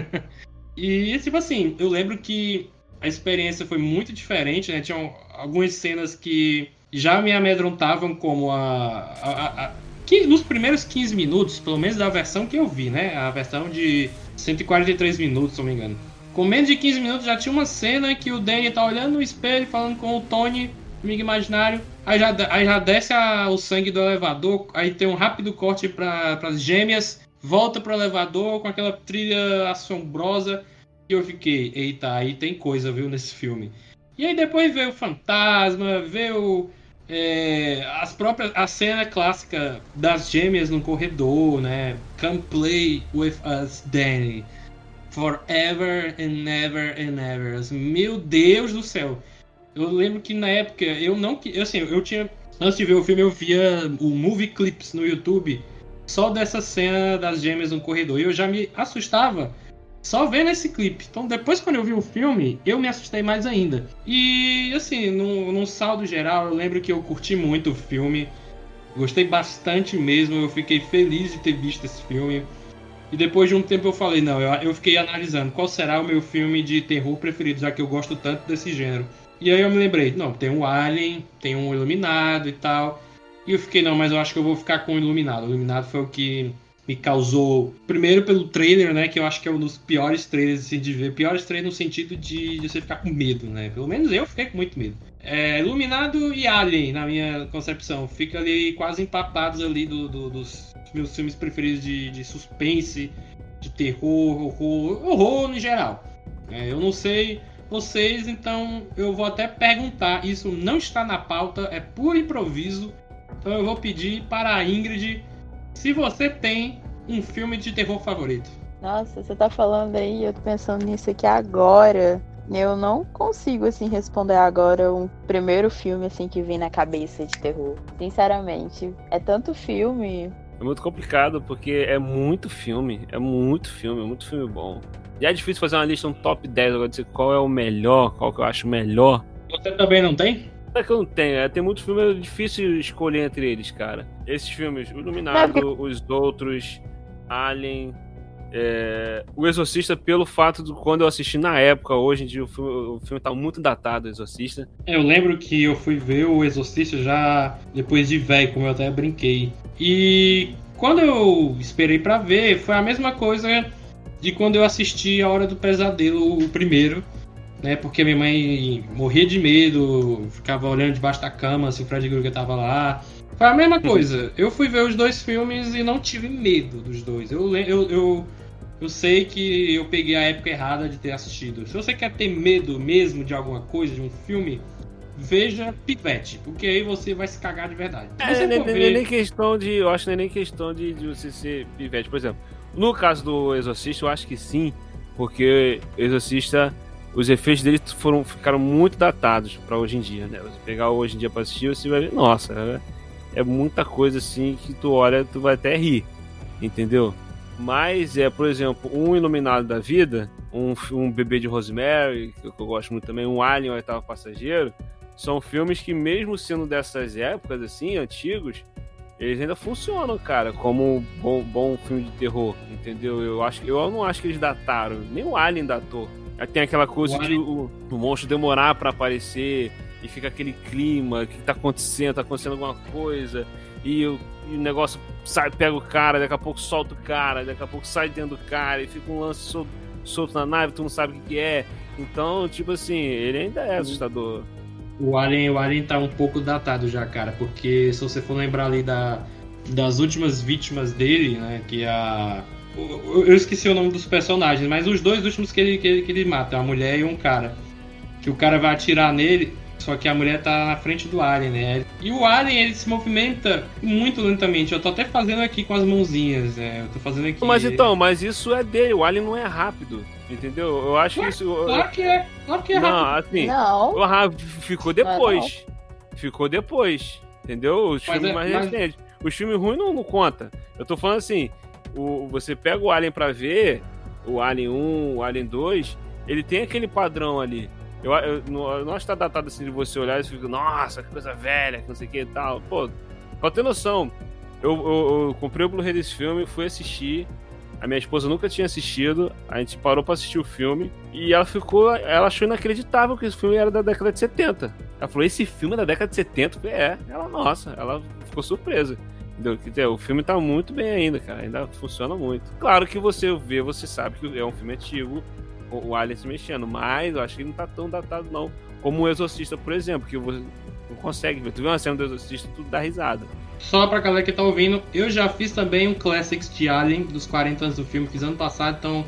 e, tipo assim, eu lembro que a experiência foi muito diferente, né? Tinham algumas cenas que já me amedrontavam, como a. a, a- que nos primeiros 15 minutos, pelo menos da versão que eu vi, né? A versão de 143 minutos, se não me engano. Com menos de 15 minutos já tinha uma cena que o Danny tá olhando no espelho, falando com o Tony, amigo imaginário. Aí já, aí já desce a- o sangue do elevador, aí tem um rápido corte para as gêmeas, volta pro elevador com aquela trilha assombrosa. E eu fiquei, eita, aí tem coisa, viu, nesse filme. E aí depois veio o fantasma, veio é, as próprias a cena clássica das gêmeas no corredor, né? Come play with us, Danny. Forever and ever and ever. Meu Deus do céu. Eu lembro que na época eu não assim, eu tinha antes de ver o filme eu via o movie clips no YouTube só dessa cena das gêmeas no corredor. E eu já me assustava só vendo esse clipe. Então, depois, quando eu vi o filme, eu me assustei mais ainda. E, assim, num, saldo geral, eu lembro que eu curti muito o filme. Gostei bastante mesmo. Eu fiquei feliz de ter visto esse filme. E depois de um tempo eu falei, não, eu, eu fiquei analisando qual será o meu filme de terror preferido, já que eu gosto tanto desse gênero. E aí eu me lembrei, não, tem um Alien, tem um Iluminado e tal. E eu fiquei, não, mas eu acho que eu vou ficar com o Iluminado. O Iluminado foi o que me causou. Primeiro pelo trailer, né? Que eu acho que é um dos piores trailers assim, de ver. Piores trailers no sentido de, de você ficar com medo, né? Pelo menos eu fiquei com muito medo. É, Iluminado e Alien, na minha concepção. Fica ali quase empapados ali do, do, dos meus filmes preferidos de, de suspense, de terror, horror, horror no geral. É, eu não sei vocês, então eu vou até perguntar. Isso não está na pauta, é puro improviso. Então eu vou pedir para a Ingrid se você tem um filme de terror favorito. Nossa, você tá falando aí, eu tô pensando nisso aqui agora. Eu não consigo, assim, responder agora um primeiro filme, assim, que vem na cabeça de terror. Sinceramente. É tanto filme. É muito complicado, porque é muito filme. É muito filme, é muito filme bom. E é difícil fazer uma lista, um top 10, agora dizer qual é o melhor, qual que eu acho melhor. Você também não tem? É que eu não tenho, é, tem muitos filmes, é difícil escolher entre eles, cara. Esses filmes, O Iluminado, os outros, Alien, é, O Exorcista, pelo fato de quando eu assisti na época, hoje em dia o filme, o filme tá muito datado, O Exorcista. Eu lembro que eu fui ver O Exorcista já depois de velho, como eu até brinquei. E quando eu esperei para ver, foi a mesma coisa de quando eu assisti A Hora do Pesadelo, o primeiro né? Porque minha mãe morria de medo, ficava olhando debaixo da cama se o Fred Krueger tava lá. Foi a mesma coisa. Eu fui ver os dois filmes e não tive medo dos dois. Eu, eu, eu, eu sei que eu peguei a época errada de ter assistido. Se você quer ter medo mesmo de alguma coisa, de um filme, veja Pivete, porque aí você vai se cagar de verdade. É, nem, ver... nem, questão de. Eu acho que não é nem questão de, de você ser Pivete. Por exemplo, no caso do Exorcista, eu acho que sim, porque Exorcista os efeitos dele foram, ficaram muito datados para hoje em dia, né? Você pegar hoje em dia para assistir, você vai ver, nossa, é, é, muita coisa assim que tu olha, tu vai até rir, entendeu? Mas é, por exemplo, um Iluminado da Vida, um, um Bebê de Rosemary, que eu, que eu gosto muito também, um Alien, o Oitavo Passageiro, são filmes que mesmo sendo dessas épocas assim, antigos, eles ainda funcionam, cara, como um bom, bom filme de terror, entendeu? Eu acho, eu não acho que eles dataram, nem o Alien datou. Tem aquela coisa de o, o monstro demorar para aparecer e fica aquele clima, que tá acontecendo, tá acontecendo alguma coisa, e o, e o negócio sai, pega o cara, daqui a pouco solta o cara, daqui a pouco sai dentro do cara, e fica um lance solto, solto na nave, tu não sabe o que, que é. Então, tipo assim, ele ainda é assustador. O Alien, o Alien tá um pouco datado já, cara, porque se você for lembrar ali da, das últimas vítimas dele, né, que é a eu esqueci o nome dos personagens, mas os dois últimos que ele, que ele, que ele mata, uma mulher e um cara. Que o cara vai atirar nele, só que a mulher tá na frente do Alien, né? E o Alien, ele se movimenta muito lentamente. Eu tô até fazendo aqui com as mãozinhas, né? Eu tô fazendo aqui. Mas então, mas isso é dele. O Alien não é rápido. Entendeu? Eu acho claro, que isso. Claro que é. Claro que é não, rápido. Assim, não. Ficou depois. Ficou depois. Entendeu? Os filmes é, mais mas... recentes. Os filmes ruins não, não conta. Eu tô falando assim, o, você pega o Alien para ver, o Alien 1, o Alien 2, ele tem aquele padrão ali. Eu, eu, não, não está datado assim de você olhar e fica, nossa, que coisa velha, que não sei o que e tal. Pô, pra ter noção, eu, eu, eu comprei o Blu-ray desse filme, fui assistir. A minha esposa nunca tinha assistido, a gente parou para assistir o filme e ela ficou, ela achou inacreditável que esse filme era da década de 70. Ela falou: "Esse filme é da década de 70?" falei, é. Ela, nossa, ela ficou surpresa. O filme tá muito bem ainda, cara. Ainda funciona muito. Claro que você vê, você sabe que é um filme antigo, o Alien se mexendo, mas eu acho que ele não tá tão datado, não. Como o Exorcista, por exemplo, que você não consegue ver. Tu vê uma cena do Exorcista, tu dá risada. Só pra galera que tá ouvindo, eu já fiz também um Classics de Alien dos 40 anos do filme, fiz ano passado, então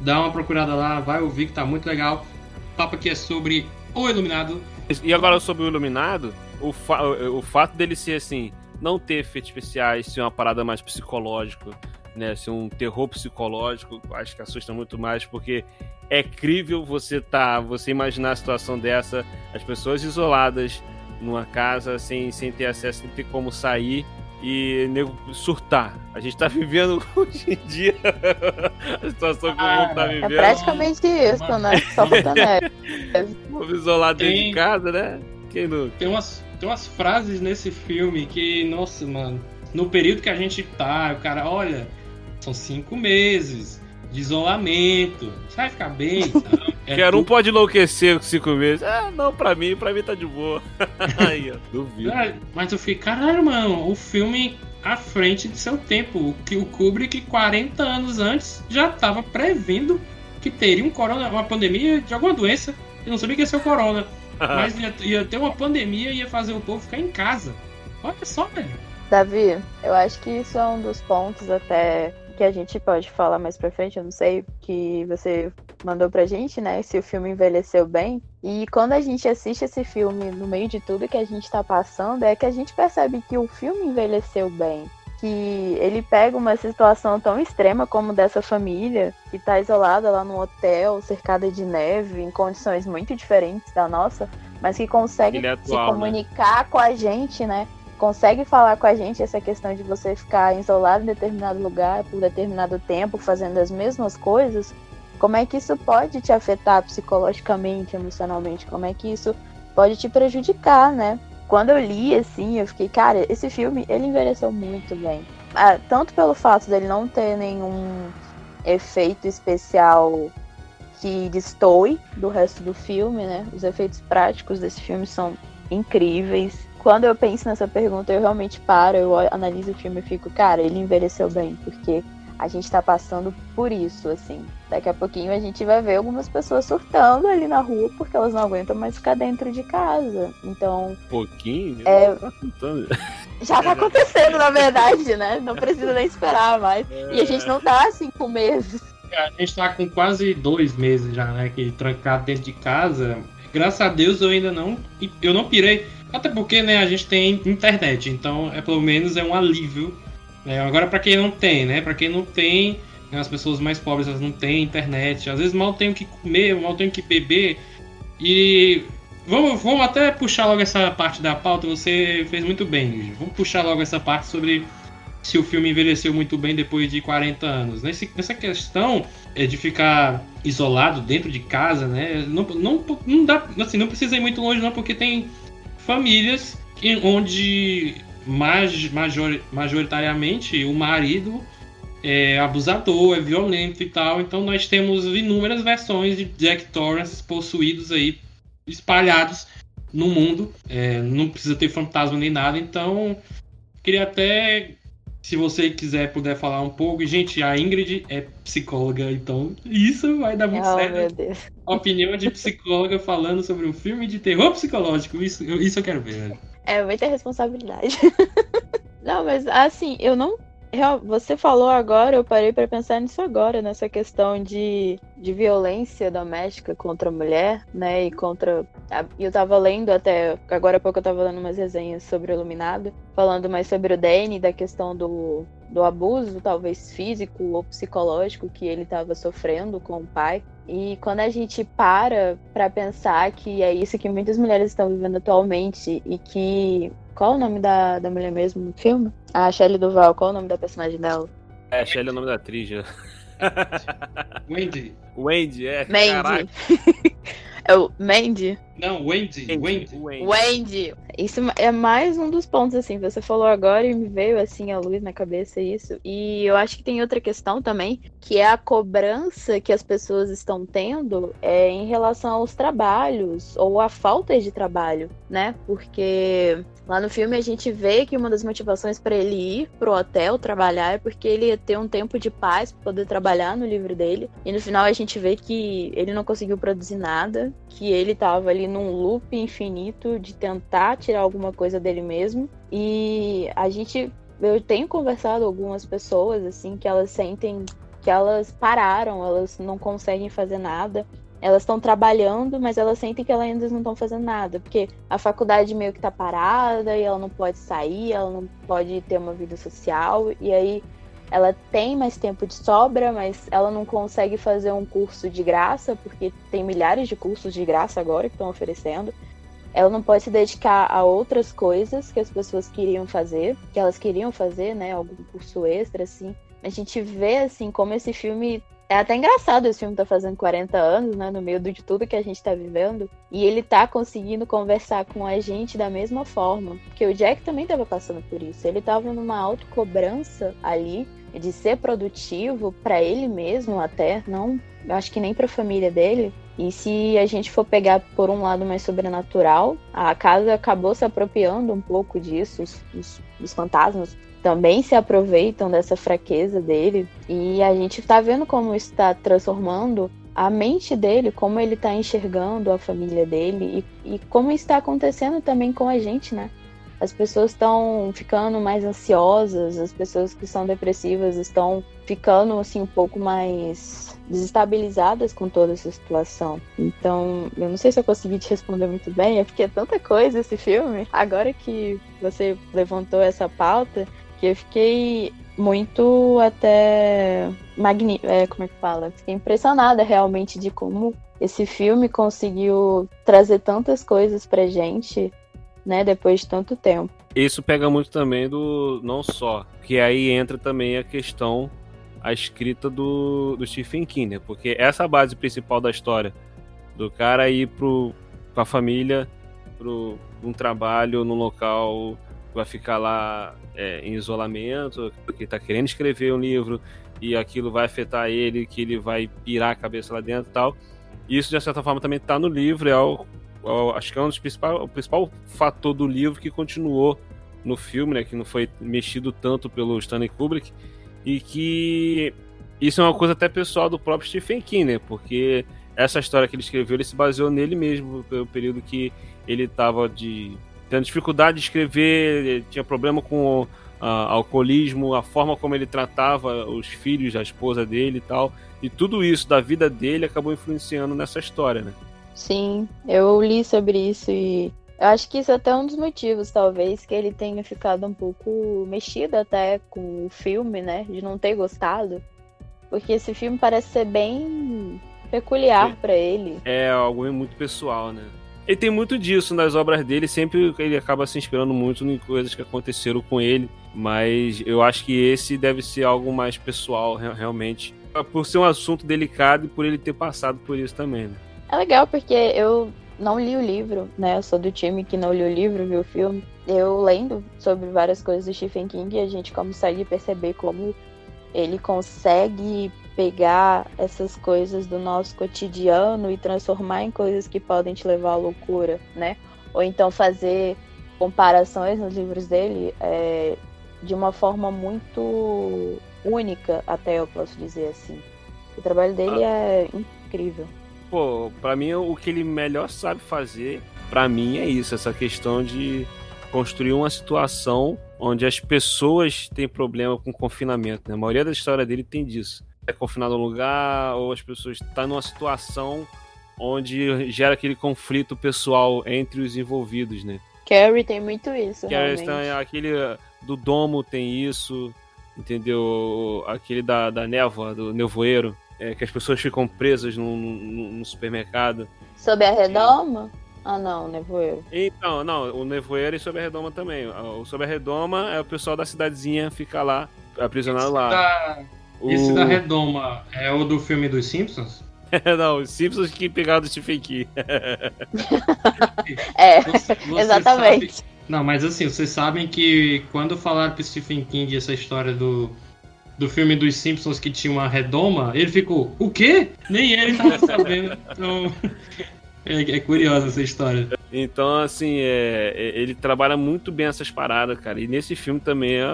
dá uma procurada lá, vai ouvir que tá muito legal. O papo aqui é sobre o Iluminado. E agora sobre o Iluminado, o, fa o fato dele ser assim, não ter efeitos especiais, ser uma parada mais psicológica, né? Ser um terror psicológico, acho que assusta muito mais, porque é crível você tá, você imaginar a situação dessa, as pessoas isoladas numa casa sem, sem ter acesso, sem ter como sair, e nego surtar. A gente tá vivendo hoje em dia a situação que o mundo tá É vivendo. praticamente isso, né? Só. Vamos isolar dentro Tem- de casa, né? Quem não? Tem umas, tem umas frases nesse filme que, nossa, mano, no período que a gente tá, o cara, olha, são cinco meses de isolamento, você vai ficar bem, então. É Quero um pode enlouquecer com cinco meses. Ah, não, pra mim, pra mim tá de boa. Aí, ó, duvido. Ah, Mas eu fiquei, caralho, mano, o filme à frente de seu tempo. O que o Kubrick, 40 anos antes, já tava prevendo que teria um corona, uma pandemia de alguma doença. Eu não sabia que ia ser o corona. Mas ia, ia ter uma pandemia e ia fazer o povo ficar em casa. Olha só, velho. Davi, eu acho que isso é um dos pontos até que a gente pode falar mais pra frente, eu não sei, que você mandou pra gente, né? Se o filme envelheceu bem. E quando a gente assiste esse filme no meio de tudo que a gente tá passando, é que a gente percebe que o filme envelheceu bem. Que ele pega uma situação tão extrema como dessa família, que tá isolada lá num hotel, cercada de neve, em condições muito diferentes da nossa, mas que consegue é se atual, né? comunicar com a gente, né? Consegue falar com a gente essa questão de você ficar isolado em determinado lugar por determinado tempo, fazendo as mesmas coisas. Como é que isso pode te afetar psicologicamente, emocionalmente? Como é que isso pode te prejudicar, né? Quando eu li, assim, eu fiquei, cara, esse filme, ele envelheceu muito bem. Ah, tanto pelo fato dele não ter nenhum efeito especial que destoe do resto do filme, né? Os efeitos práticos desse filme são incríveis. Quando eu penso nessa pergunta, eu realmente paro, eu analiso o filme e fico, cara, ele envelheceu bem, porque a gente tá passando por isso, assim. Daqui a pouquinho a gente vai ver algumas pessoas surtando ali na rua porque elas não aguentam mais ficar dentro de casa. Então, Um pouquinho? É. Tá já tá acontecendo, na verdade, né? Não precisa nem esperar mais. E a gente não tá assim com meses. A gente tá com quase dois meses já, né? Que trancado dentro de casa. Graças a Deus eu ainda não. Eu não pirei. Até porque, né, a gente tem internet. Então, é pelo menos é um alívio. Né? Agora, pra quem não tem, né? Pra quem não tem, né, as pessoas mais pobres elas não têm internet. Às vezes mal tem o que comer, mal tem o que beber. E. Vamos, vamos até puxar logo essa parte da pauta. Você fez muito bem. Vamos puxar logo essa parte sobre se o filme envelheceu muito bem depois de 40 anos. Nesse, nessa questão é, de ficar isolado dentro de casa, né? Não, não, não dá, assim, não precisa ir muito longe não, porque tem famílias onde maj, major, majoritariamente o marido é abusador, é violento e tal. Então nós temos inúmeras versões de Jack Torrance possuídos aí espalhados no mundo. É, não precisa ter fantasma nem nada. Então queria até se você quiser puder falar um pouco, gente, a Ingrid é psicóloga, então isso vai dar muito Oh, certo. Opinião de psicóloga falando sobre um filme de terror psicológico. Isso, eu- isso eu quero ver, velho. É muita responsabilidade. não, mas assim, eu não. Você falou agora, eu parei pra pensar nisso agora, nessa questão de, de violência doméstica contra a mulher, né? E contra. eu tava lendo até. Agora há pouco eu tava lendo umas resenhas sobre o Iluminado, falando mais sobre o Danny, da questão do, do abuso, talvez físico ou psicológico, que ele tava sofrendo com o pai. E quando a gente para pra pensar que é isso que muitas mulheres estão vivendo atualmente e que. Qual o nome da, da mulher mesmo no filme? A Shelley Duval, qual o nome da personagem dela? É, Shelly é o nome da atriz. já. Wendy. Wendy, é. Mandy. É o Mandy? Não, Wendy. Wendy. Wendy. Wendy. Isso é mais um dos pontos, assim. Você falou agora e me veio, assim, a luz na cabeça isso. E eu acho que tem outra questão também, que é a cobrança que as pessoas estão tendo é, em relação aos trabalhos ou a falta de trabalho, né? Porque lá no filme a gente vê que uma das motivações para ele ir pro hotel trabalhar é porque ele ia ter um tempo de paz para poder trabalhar no livro dele. E no final a gente vê que ele não conseguiu produzir nada, que ele tava ali num loop infinito de tentar tirar alguma coisa dele mesmo. E a gente eu tenho conversado com algumas pessoas assim que elas sentem que elas pararam, elas não conseguem fazer nada. Elas estão trabalhando, mas elas sentem que elas ainda não estão fazendo nada, porque a faculdade meio que tá parada e ela não pode sair, ela não pode ter uma vida social, e aí ela tem mais tempo de sobra, mas ela não consegue fazer um curso de graça, porque tem milhares de cursos de graça agora que estão oferecendo. ela não pode se dedicar a outras coisas que as pessoas queriam fazer, que elas queriam fazer, né? Algum curso extra, assim. A gente vê, assim, como esse filme. É até engraçado esse filme tá fazendo 40 anos, né? No meio de tudo que a gente tá vivendo. E ele tá conseguindo conversar com a gente da mesma forma. Porque o Jack também tava passando por isso. Ele tava numa autocobrança ali de ser produtivo para ele mesmo até, não, acho que nem para a família dele. E se a gente for pegar por um lado mais sobrenatural, a casa acabou se apropriando um pouco disso, os, os, os fantasmas também se aproveitam dessa fraqueza dele e a gente está vendo como está transformando a mente dele, como ele está enxergando a família dele e, e como está acontecendo também com a gente, né? As pessoas estão ficando mais ansiosas, as pessoas que são depressivas estão ficando assim um pouco mais desestabilizadas com toda essa situação. Então, eu não sei se eu consegui te responder muito bem, é porque é tanta coisa esse filme. Agora que você levantou essa pauta, que eu fiquei muito até magnífico, é, como é que fala? Fiquei impressionada realmente de como esse filme conseguiu trazer tantas coisas pra gente, né, depois de tanto tempo. Isso pega muito também do não só, que aí entra também a questão a escrita do, do Stephen King, né? porque essa base principal da história do cara ir pro com a família pro um trabalho num local vai ficar lá é, em isolamento, porque está querendo escrever um livro e aquilo vai afetar ele, que ele vai pirar a cabeça lá dentro e tal. Isso, de certa forma, também está no livro, é o, o, acho que é um dos principais, o principal fator do livro que continuou no filme, né, que não foi mexido tanto pelo Stanley Kubrick, e que isso é uma coisa até pessoal do próprio Stephen King, né, porque essa história que ele escreveu, ele se baseou nele mesmo, pelo período que ele estava de tendo dificuldade de escrever, tinha problema com uh, alcoolismo, a forma como ele tratava os filhos, a esposa dele e tal. E tudo isso da vida dele acabou influenciando nessa história, né? Sim, eu li sobre isso e eu acho que isso é até um dos motivos, talvez, que ele tenha ficado um pouco mexido até com o filme, né? De não ter gostado. Porque esse filme parece ser bem peculiar para ele. É algo muito pessoal, né? Ele tem muito disso nas obras dele, sempre ele acaba se inspirando muito em coisas que aconteceram com ele, mas eu acho que esse deve ser algo mais pessoal, realmente, por ser um assunto delicado e por ele ter passado por isso também. Né? É legal porque eu não li o livro, né? Eu sou do time que não li o livro, viu o filme. Eu lendo sobre várias coisas do Stephen King, a gente consegue perceber como ele consegue pegar essas coisas do nosso cotidiano e transformar em coisas que podem te levar à loucura, né? Ou então fazer comparações nos livros dele é, de uma forma muito única, até eu posso dizer assim. O trabalho dele ah. é incrível. Pô, pra mim o que ele melhor sabe fazer, para mim é isso, essa questão de construir uma situação onde as pessoas têm problema com confinamento. Né? A maioria da história dele tem disso é confinado a um lugar, ou as pessoas estão tá numa situação onde gera aquele conflito pessoal entre os envolvidos, né? Carrie tem muito isso, Carrie está, aquele do domo tem isso, entendeu? Aquele da, da névoa, do nevoeiro, é, que as pessoas ficam presas no, no, no supermercado. Sob a redoma? Ah, não, nevoeiro. Então, não, o nevoeiro e sob a redoma também. O sob a redoma é o pessoal da cidadezinha fica lá, aprisionado lá. Da esse da Redoma é o do filme dos Simpsons? Não, os Simpsons que pegaram do Stephen King. é, você, você exatamente. Sabe... Não, mas assim, vocês sabem que quando falaram pro Stephen King essa história do, do filme dos Simpsons que tinha uma redoma, ele ficou, o quê? Nem ele tava sabendo. Então, é, é curiosa essa história. Então, assim, é, é, ele trabalha muito bem essas paradas, cara. E nesse filme também, é,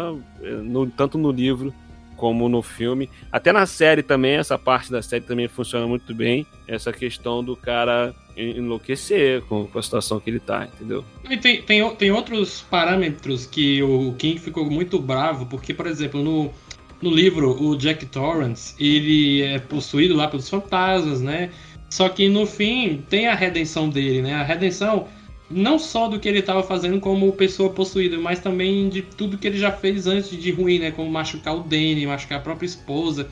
no, tanto no livro como no filme. Até na série também, essa parte da série também funciona muito bem. Essa questão do cara enlouquecer com, com a situação que ele tá, entendeu? E tem, tem, tem outros parâmetros que o King ficou muito bravo, porque, por exemplo, no, no livro, o Jack Torrance, ele é possuído lá pelos fantasmas, né? Só que no fim tem a redenção dele, né? A redenção não só do que ele estava fazendo como pessoa possuída, mas também de tudo que ele já fez antes de ruim, né? Como machucar o Danny, machucar a própria esposa.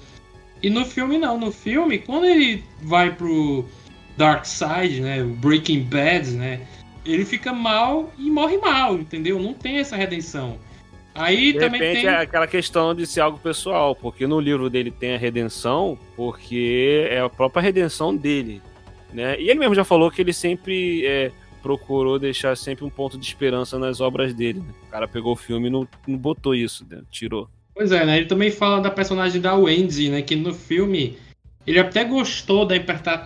E no filme não, no filme, quando ele vai pro Dark Side, né? Breaking Bad, né? ele fica mal e morre mal, entendeu? Não tem essa redenção. Aí De também repente tem. é aquela questão de ser algo pessoal, porque no livro dele tem a redenção, porque é a própria redenção dele, né? E ele mesmo já falou que ele sempre é, procurou deixar sempre um ponto de esperança nas obras dele. Né? O cara pegou o filme e não, não botou isso, né? tirou. Pois é, né? Ele também fala da personagem da Wendy, né? Que no filme ele até gostou da,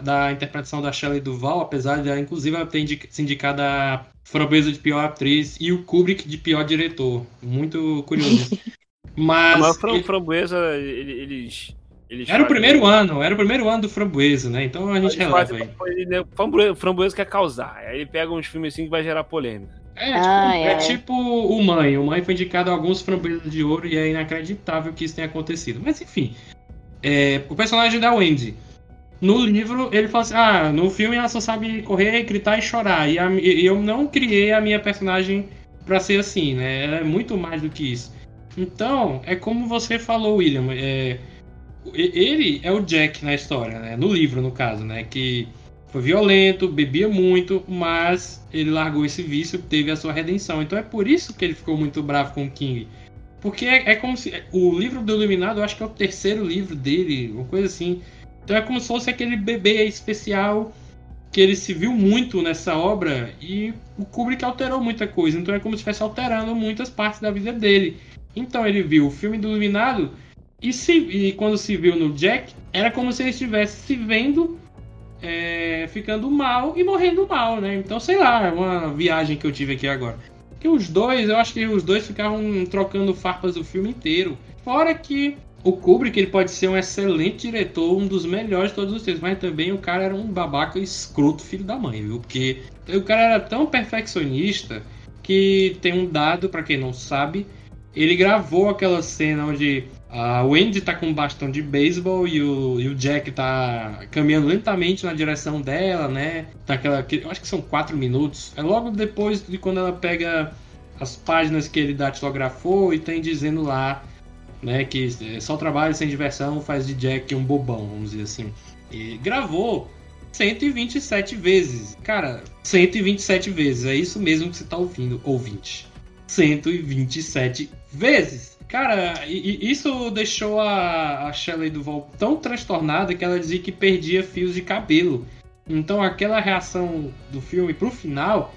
da interpretação da Shelley Duval, apesar de ela, inclusive, ela ter se indicado a Framboesa de pior atriz e o Kubrick de pior diretor. Muito curioso. Mas. Mas o Fram- ele- Framboesa, ele- eles. eles Era o primeiro ano, era o primeiro ano do Framboesa, né? Então a gente eles releva fazem- aí. ele- né, Framboesa, Framboesa quer causar. Aí ele pega uns filmes assim que vai gerar polêmica. É, tipo, Ai, é ai. tipo o Mãe. O Mãe foi indicado a alguns framboesas de ouro e é inacreditável que isso tenha acontecido. Mas enfim, é, o personagem da Wendy. No livro, ele fala assim: ah, no filme ela só sabe correr, gritar e chorar. E, a- eu não criei a minha personagem pra ser assim, né? Ela é muito mais do que isso. Então, é como você falou, William. é, ele é o Jack na história, né? No livro, no caso, né? Que foi violento, bebia muito, mas ele largou esse vício, teve a sua redenção. Então é por isso que ele ficou muito bravo com o King. Porque é, é como se. O livro do Iluminado, eu acho que é o terceiro livro dele, uma coisa assim. Então é como se fosse aquele bebê especial que ele se viu muito nessa obra e o Kubrick alterou muita coisa. Então é como se estivesse alterando muitas partes da vida dele. Então ele viu o filme do Iluminado e, se, e quando se viu no Jack, era como se ele estivesse se vendo é, ficando mal e morrendo mal, né? Então, sei lá, é uma viagem que eu tive aqui agora. Que os dois, eu acho que os dois ficavam trocando farpas o filme inteiro. Fora que o Kubrick ele pode ser um excelente diretor, um dos melhores de todos os tempos, mas também o cara era um babaca escroto, filho da mãe, viu? Porque o cara era tão perfeccionista que tem um dado, pra quem não sabe, ele gravou aquela cena onde a Wendy tá com um bastão de beisebol e o, e o Jack tá caminhando lentamente na direção dela, né? Tá aquela, que- eu acho que são quatro minutos. É logo depois de quando ela pega as páginas que ele datilografou e tem dizendo lá, né, que é, só trabalho sem diversão faz de Jack um bobão, vamos dizer assim. E gravou 127 vezes. Cara, 127 vezes. É isso mesmo que você tá ouvindo, ouvinte. 127 vezes. Cara, isso deixou a, a Shelley Duval tão transtornada que ela dizia que perdia fios de cabelo. Então aquela reação do filme pro final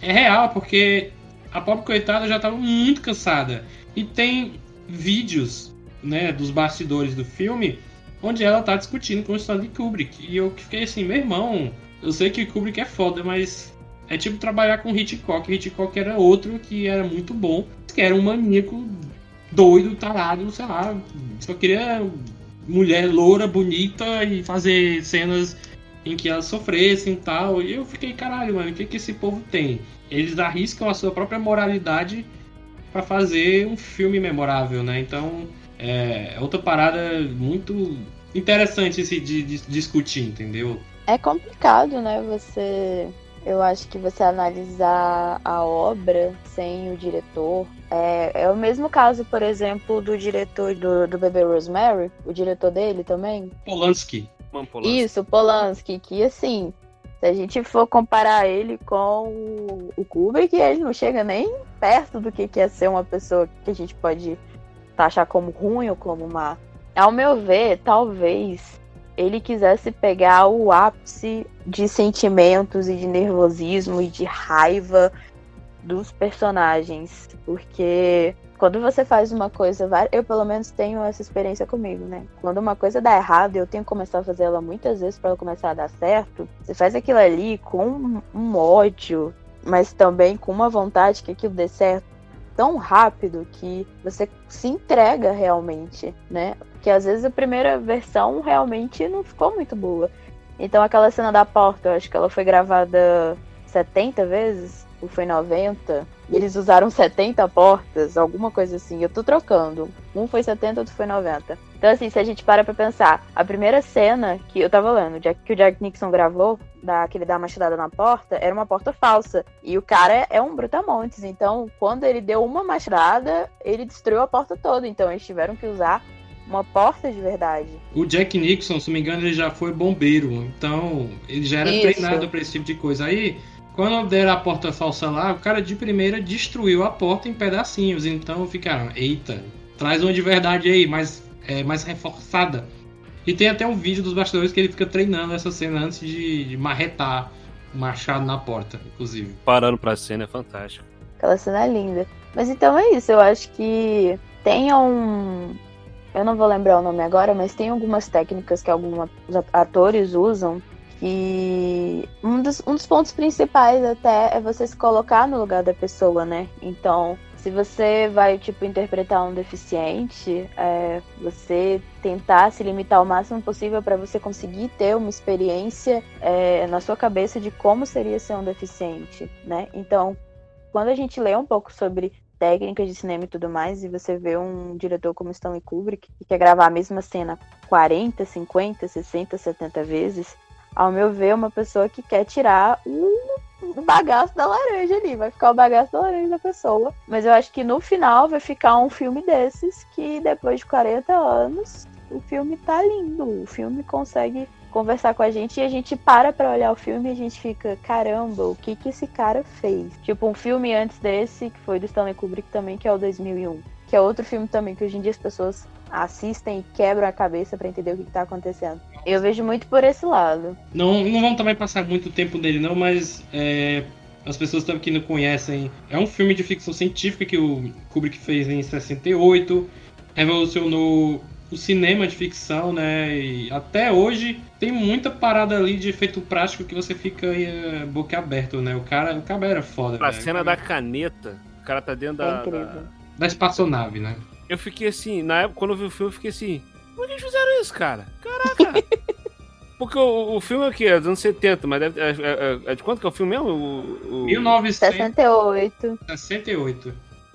é real, porque a pobre coitada já estava muito cansada. E tem vídeos né, dos bastidores do filme onde ela tá discutindo com o Stanley Kubrick. E eu fiquei assim, meu irmão, eu sei que Kubrick é foda, mas é tipo trabalhar com Hitchcock. Hitchcock era outro que era muito bom, que era um maníaco doido, tarado, sei lá, só queria mulher loura, bonita e fazer cenas em que elas sofressem e tal. E eu fiquei, caralho, mano, o que, que esse povo tem? Eles arriscam a sua própria moralidade pra fazer um filme memorável, né? Então é outra parada muito interessante se de, de discutir, entendeu? É complicado, né? Você. Eu acho que você analisar a obra sem o diretor. É, é o mesmo caso, por exemplo, do diretor do, do Bebê Rosemary, o diretor dele também. Polanski. Mampolândia. Isso, Polanski, que assim, se a gente for comparar ele com o, o Kubrick, ele não chega nem perto do que que é ser uma pessoa que a gente pode taxar como ruim ou como má. Ao meu ver, talvez ele quisesse pegar o ápice de sentimentos e de nervosismo e de raiva dos personagens, porque quando você faz uma coisa, eu pelo menos tenho essa experiência comigo, né? Quando uma coisa dá errado, eu tenho que começar a fazer ela muitas vezes para ela começar a dar certo. Você faz aquilo ali com um ódio, mas também com uma vontade que aquilo dê certo tão rápido que você se entrega realmente, né? Porque às vezes a primeira versão realmente não ficou muito boa. Então aquela cena da porta, eu acho que ela foi gravada 70 vezes, ou foi 90. E eles usaram 70 portas, alguma coisa assim. Eu tô trocando. Um foi 70, outro foi 90. Então, assim, se a gente para pra pensar, a primeira cena que eu tava lendo, Jack- que o Jack Nixon gravou, da, que ele dá uma machadada na porta, era uma porta falsa. E o cara é um brutamontes. Então, quando ele deu uma machadada, ele destruiu a porta toda. Então, eles tiveram que usar uma porta de verdade. O Jack Nixon, se não me engano, ele já foi bombeiro, então ele já era Isso. treinado pra esse tipo de coisa. Aí Quando deram a porta falsa lá, o cara de primeira destruiu a porta em pedacinhos. Então ficaram, eita, traz uma de verdade aí, mais, é, mais reforçada. E tem até um vídeo dos bastidores que ele fica treinando essa cena antes de, de marretar o machado na porta, inclusive. Parando pra cena é fantástico. Aquela cena é linda. Mas então é isso, eu acho que tem um. Eu não vou lembrar o nome agora, mas tem algumas técnicas que alguns atores usam que um dos, um dos pontos principais até é você se colocar no lugar da pessoa, né? Então, se você vai, tipo, interpretar um deficiente, é, você tentar se limitar o máximo possível para você conseguir ter uma experiência é, na sua cabeça de como seria ser um deficiente, né? Então, quando a gente lê um pouco sobre técnicas de cinema e tudo mais, e você vê um diretor como Stanley Kubrick, que quer gravar a mesma cena 40, 50, 60, 70 vezes, ao meu ver, uma pessoa que quer tirar o bagaço da laranja ali, vai ficar o bagaço da laranja da pessoa. Mas eu acho que no final vai ficar um filme desses que depois de 40 anos o filme tá lindo, o filme consegue conversar com a gente e a gente para pra olhar o filme e a gente fica, caramba, o que que esse cara fez? Tipo, um filme antes desse, que foi do Stanley Kubrick também, que é o 2001. Que é outro filme também que hoje em dia as pessoas assistem e quebram a cabeça para entender o que, que tá acontecendo. Eu vejo muito por esse lado. Não, não vamos também passar muito tempo nele não, mas é, as pessoas que não conhecem, é um filme de ficção científica que o Kubrick fez em 68, revolucionou o cinema de ficção, né? E até hoje tem muita parada ali de efeito prático que você fica é, boca aberto, né? O cara, o cara era foda. A né? cena da caneta, o cara tá dentro É da, incrível. da- Da espaçonave, né? Eu fiquei assim, na época, quando eu vi o filme, eu fiquei assim, por que eles fizeram isso, cara? Caraca! Porque o, o filme é o quê? É dos anos 70, mas deve, é, é- é de quanto que é o filme mesmo? O, o... 1968. 68.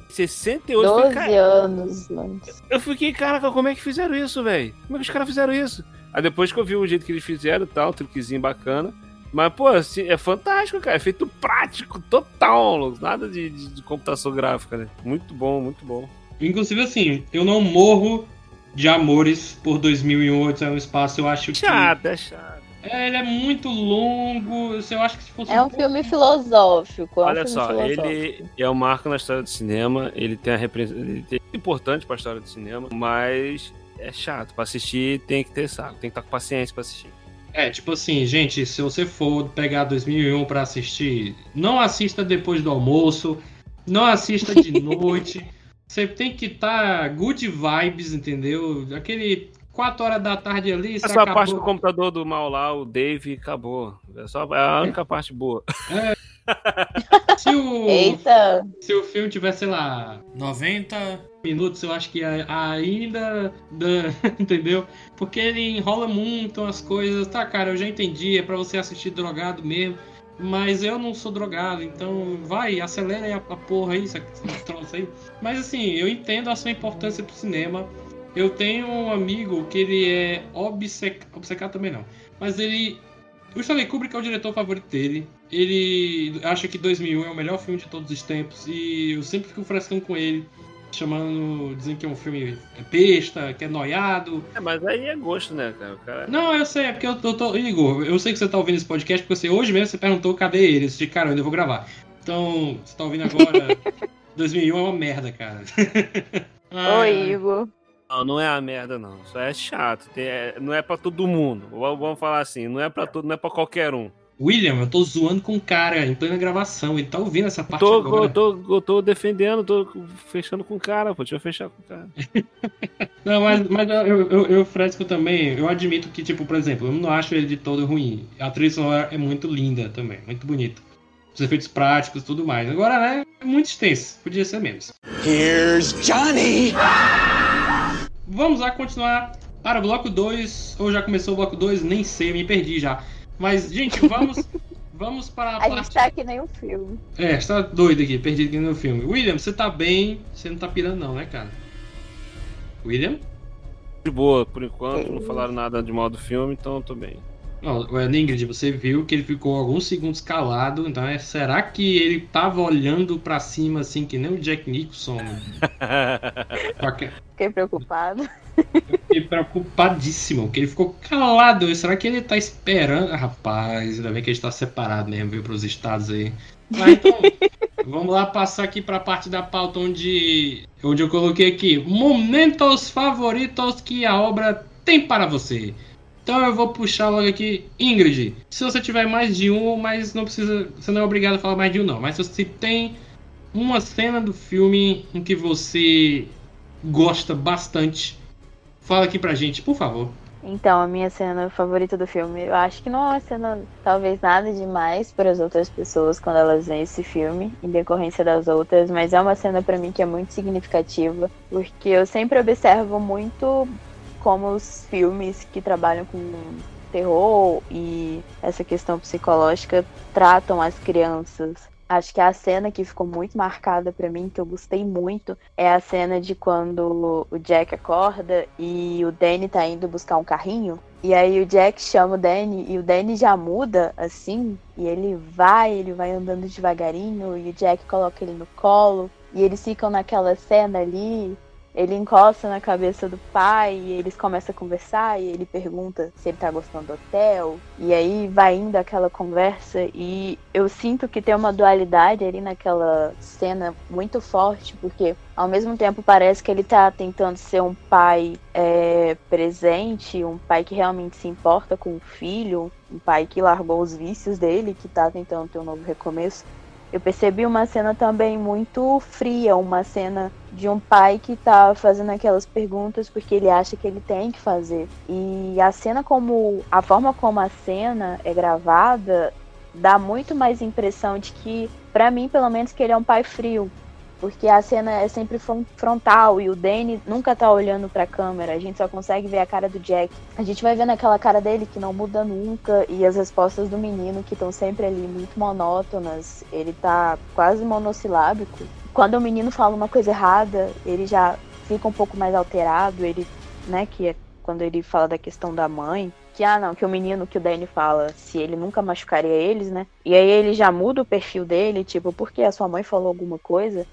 68. eu 12 fiquei, cara, anos antes. eu fiquei, caraca, como é que fizeram isso, velho? Como é que os caras fizeram isso? Aí depois que eu vi o jeito que eles fizeram e tal, um truquezinho bacana. Mas, pô, assim, é fantástico, cara. É feito prático, total. Nada de, de- de computação gráfica, né? Muito bom, muito bom. Inclusive, assim, eu não morro de amores por 2008 é um espaço. Eu acho que. Chato, é chato. É, ele é muito longo. Eu acho que se fosse. É um filme filosófico. É um Olha filme só, filosófico. ele é um marco na história do cinema, ele tem a repre- ele tem é importante pra história do cinema, mas é chato. Pra assistir tem que ter saco, tem que estar com paciência pra assistir. É, tipo assim, gente, se você for pegar 2001 pra assistir, não assista depois do almoço, não assista de noite. Você tem que estar good vibes, entendeu? Aquele 4 horas da tarde ali, Essa acabou... parte do computador do mal lá, o Dave, acabou. É só é a única parte boa. Se o, Eita! se o filme tivesse, sei lá, 90 minutos, eu acho que a- ainda. entendeu? Porque ele enrola muito as coisas. Tá, cara, eu já entendi, é pra você assistir drogado mesmo. Mas eu não sou drogado, então vai, acelera aí a, a porra aí, esse esse troço aí. Mas assim, eu entendo a sua importância pro cinema. Eu tenho um amigo que ele é obcecado. Obcecado também não. Mas ele. O Stanley Kubrick é o diretor favorito dele. Ele acha que 2001 é o melhor filme de todos os tempos. E eu sempre fico frescando com ele. Chamando, dizendo que é um filme besta, que é noiado. É, mas aí é gosto, né, cara? Não, eu sei, é porque eu tô, tô- Igor, eu sei que você tá ouvindo esse podcast, porque você, hoje mesmo você perguntou cadê ele. Eu disse, cara, eu ainda vou gravar. Então, você tá ouvindo agora. 2001 é uma merda, cara. Ah, Oi, Igor. Não, não é a merda, não. Só é chato. Tem- é- não é pra todo mundo. Vamos falar assim, não é pra todo, não é pra qualquer um. William, eu tô zoando com o cara em plena gravação. Ele tá ouvindo essa parte Tô, agora. eu tô, eu tô defendendo, tô fechando com o cara, pô. Deixa eu fechar com o cara. Não, mas, mas eu, eu, eu fresco também. Eu admito que, tipo, por exemplo, eu não acho ele de todo ruim. A trilha sonora é muito linda também, muito bonita. Os efeitos práticos e tudo mais. Agora, né, é muito extenso. Podia ser menos. Here's Johnny. Vamos lá continuar para o bloco 2. Ou já começou o bloco 2? Nem sei, me perdi já. Mas, gente, vamos, vamos para a, A parte. gente tá aqui nem um filme. É, você tá doido aqui, perdido aqui no filme. William, você tá bem? Você não tá pirando, não, né, cara? William? De boa, por enquanto, não falaram nada de mal do filme, então eu tô bem. Ó, o Ingrid, você viu que ele ficou alguns segundos calado, então é, será que ele tava olhando pra cima assim que nem o Jack Nicholson? Que- Fiquei preocupado. Fiquei preocupadíssimo, que ele ficou calado. Será que ele tá esperando? Ah, Rapaz, ainda bem que a gente tá separado mesmo, veio pros estados aí. Mas então, vamos lá passar aqui pra parte da pauta onde, onde eu coloquei aqui momentos favoritos que a obra tem para você. Então eu vou puxar logo aqui, Ingrid. Se você tiver mais de um, mas não precisa, você não é obrigado a falar mais de um não. Mas se você tem uma cena do filme em que você gosta bastante, fala aqui pra gente, por favor. Então, a minha cena favorita do filme, eu acho que não é uma cena, talvez nada demais para as outras pessoas quando elas veem esse filme, em decorrência das outras, mas é uma cena para mim que é muito significativa, porque eu sempre observo muito como os filmes que trabalham com terror e essa questão psicológica tratam as crianças. Acho que a cena que ficou muito marcada pra mim, que eu gostei muito, é a cena de quando o Jack acorda e o Danny tá indo buscar um carrinho. E aí o Jack chama o Danny e o Danny já muda assim, e ele vai, ele vai andando devagarinho e o Jack coloca ele no colo e eles ficam naquela cena ali ele encosta na cabeça do pai e eles começam a conversar e ele pergunta se ele tá gostando do hotel. E aí vai indo aquela conversa e eu sinto que tem uma dualidade ali naquela cena muito forte, porque ao mesmo tempo parece que ele tá tentando ser um pai é, presente, um pai que realmente se importa com o filho, um pai que largou os vícios dele, que tá tentando ter um novo recomeço. Eu percebi uma cena também muito fria, uma cena de um pai que tá fazendo aquelas perguntas porque ele acha que ele tem que fazer. E a cena como a forma como a cena é gravada dá muito mais impressão de que, pra mim, pelo menos, que ele é um pai frio. Porque a cena é sempre fron- frontal e o Danny nunca tá olhando pra câmera, a gente só consegue ver a cara do Jack. A gente vai vendo aquela cara dele que não muda nunca e as respostas do menino que estão sempre ali muito monótonas. Ele tá quase monossilábico. Quando o menino fala uma coisa errada, ele já fica um pouco mais alterado, ele, né, que é quando ele fala da questão da mãe, que ah não, que o menino que o Danny fala, se ele nunca machucaria eles, né? E aí ele já muda o perfil dele, tipo, porque a sua mãe falou alguma coisa.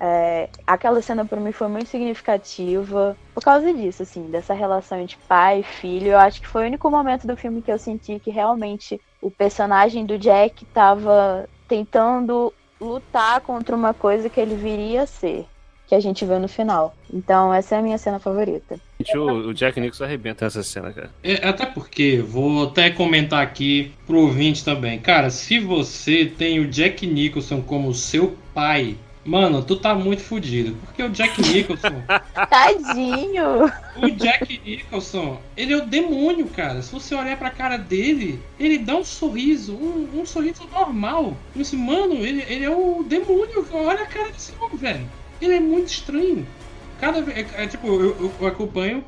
É, aquela cena pra mim foi muito significativa por causa disso, assim, dessa relação entre pai e filho. Eu acho que foi o único momento do filme que eu senti que realmente o personagem do Jack tava tentando lutar contra uma coisa que ele viria a ser, que a gente vê no final. Então, essa é a minha cena favorita. O, o Jack Nicholson arrebenta nessa cena, cara. É, até porque, vou até comentar aqui pro ouvinte também. Cara, se você tem o Jack Nicholson como seu pai, mano, tu tá muito fudido. Porque o Jack Nicholson, Tadinho! o Jack Nicholson, ele é o demônio, cara. Se você olhar pra cara dele, ele dá um sorriso, um, um sorriso normal. Esse mano, ele, ele é o demônio. Olha a cara desse homem, velho. Ele é muito estranho. Cada vez. É, é, tipo, eu, eu- eu acompanho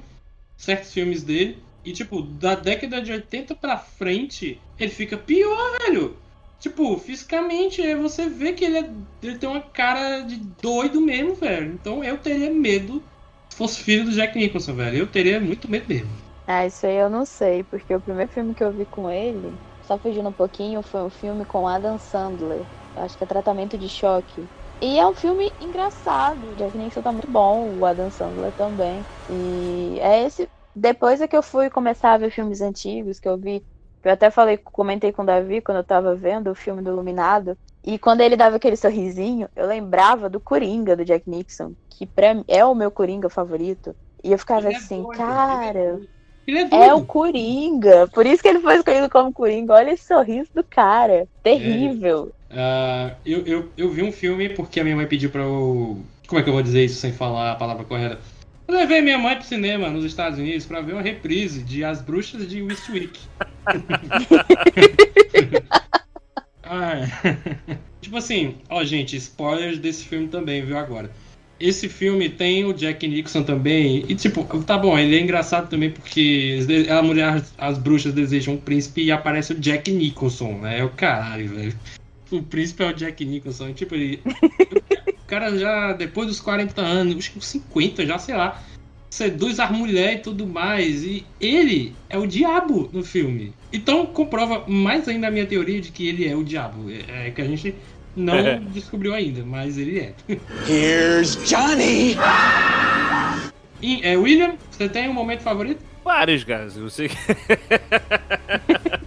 certos filmes dele. E, tipo, da década de 80 pra frente, ele fica pior, velho. Tipo, fisicamente, é, você vê que ele, é, ele tem uma cara de doido mesmo, velho. Então eu teria medo se fosse filho do Jack Nicholson, velho. Eu teria muito medo mesmo. Ah, isso aí eu não sei, porque o primeiro filme que eu vi com ele, só fugindo um pouquinho, foi um filme com Adam Sandler. Acho que é Tratamento de Choque. E é um filme engraçado. O Jack Nicholson tá muito bom, o Adam Sandler também. E é esse. Depois é que eu fui começar a ver filmes antigos, que eu vi. Eu até falei, comentei com o Davi quando eu tava vendo o filme do Iluminado. E quando ele dava aquele sorrisinho, eu lembrava do Coringa do Jack Nixon, que pra mim é o meu Coringa favorito. E eu ficava Ele é assim, doido, cara. Ele é doido. É o Coringa. Por isso que ele foi escolhido como Coringa. Olha esse sorriso do cara. Terrível. Ah, eu, eu, eu vi um filme porque a minha mãe pediu pra eu. Como é que eu vou dizer isso sem falar a palavra correta? Eu levei minha mãe pro cinema nos Estados Unidos pra ver uma reprise de As Bruxas de Westwick. Ah, tipo assim, ó, gente, spoilers desse filme também, viu agora. Esse filme tem o Jack Nixon também, e tipo, tá bom, ele é engraçado também porque a mulher, as bruxas desejam um príncipe e aparece o Jack Nicholson, né? É o caralho, velho. O príncipe é o Jack Nicholson, tipo, ele. o cara já, depois dos 40 anos, acho que uns 50 já, sei lá. seduz as mulheres e tudo mais. E ele é o diabo no filme. Então comprova mais ainda a minha teoria de que ele é o diabo. É, é que a gente não É. descobriu ainda, mas ele é. Here's Johnny! E, é, William, você tem um momento favorito? Vários, cara. Você...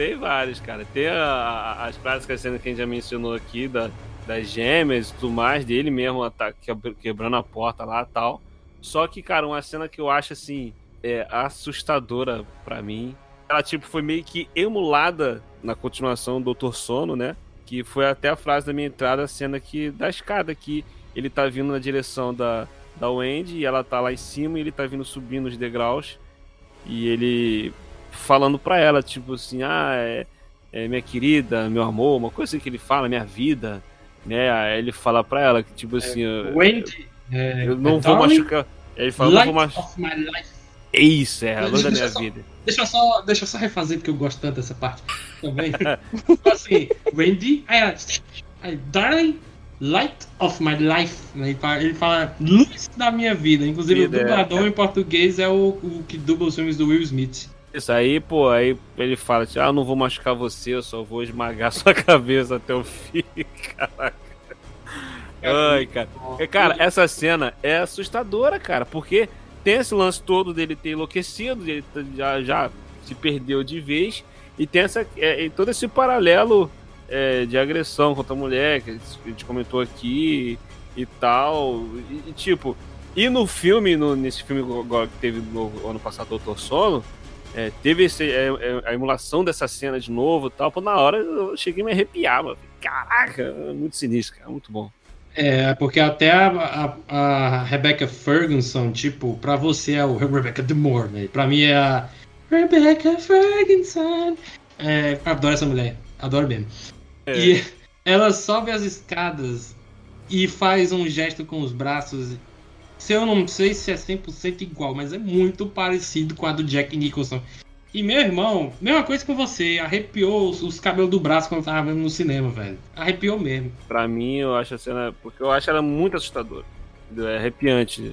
Tem vários, cara. Tem a- a- as cenas que a gente já mencionou aqui, da, das gêmeas e tudo mais, dele mesmo tá quebr- quebrando a porta lá e tal. Só que, cara, uma cena que eu acho, assim, é assustadora pra mim. Ela, tipo, foi meio que emulada na continuação do Doutor Sono, né? Que foi até a frase da minha entrada, a cena que, da escada que ele tá vindo na direção da, da Wendy e ela tá lá em cima e ele tá vindo subindo os degraus. E ele falando pra ela, tipo assim, ah, é, é minha querida, meu amor, uma coisa assim que ele fala, minha vida, né? Aí ele fala pra ela que, tipo assim, eu, Wendy. É, eu não é vou Darling, machucar. Ele fala, não vou machucar. É isso, é a luz da minha só- vida. Deixa eu só, deixa eu só refazer porque eu gosto tanto dessa parte também. Assim, Wendy, aí ela, aí, Darling, light of my life. né? Ele fala, ele fala luz da minha vida. Inclusive, Vida, o é. dublador em português é o, o que dubla os filmes do Will Smith. Isso aí, pô, aí ele fala, tipo, ah, eu não vou machucar você, eu só vou esmagar sua cabeça até o fim, caraca. Ai, cara. É, Cara, essa cena é assustadora, cara, porque tem esse lance todo dele ter enlouquecido, ele já, já se perdeu de vez, e tem essa, é, todo esse paralelo é, de agressão contra a mulher, que a gente comentou aqui e tal, e, e, tipo, e no filme, no, nesse filme que teve no ano passado, Doutor Sono, é, teve esse, é, é, a emulação dessa cena de novo e tal, pô, na hora eu cheguei a me arrepiar, mano. Caraca, é muito sinistro, cara, muito bom. É, porque até a, a, a Rebecca Ferguson, tipo, pra você é o Rebecca Demore, né? Pra mim é a Rebecca Ferguson. É, adoro essa mulher, adoro mesmo. É. E ela sobe as escadas e faz um gesto com os braços. Se eu não sei se é 100% igual, mas é muito parecido com a do Jack Nicholson. E meu irmão, mesma coisa com você, arrepiou os, os cabelos do braço quando tava vendo no cinema, velho. Arrepiou mesmo. Pra mim, eu acho a cena. Porque eu acho ela muito assustadora. É arrepiante.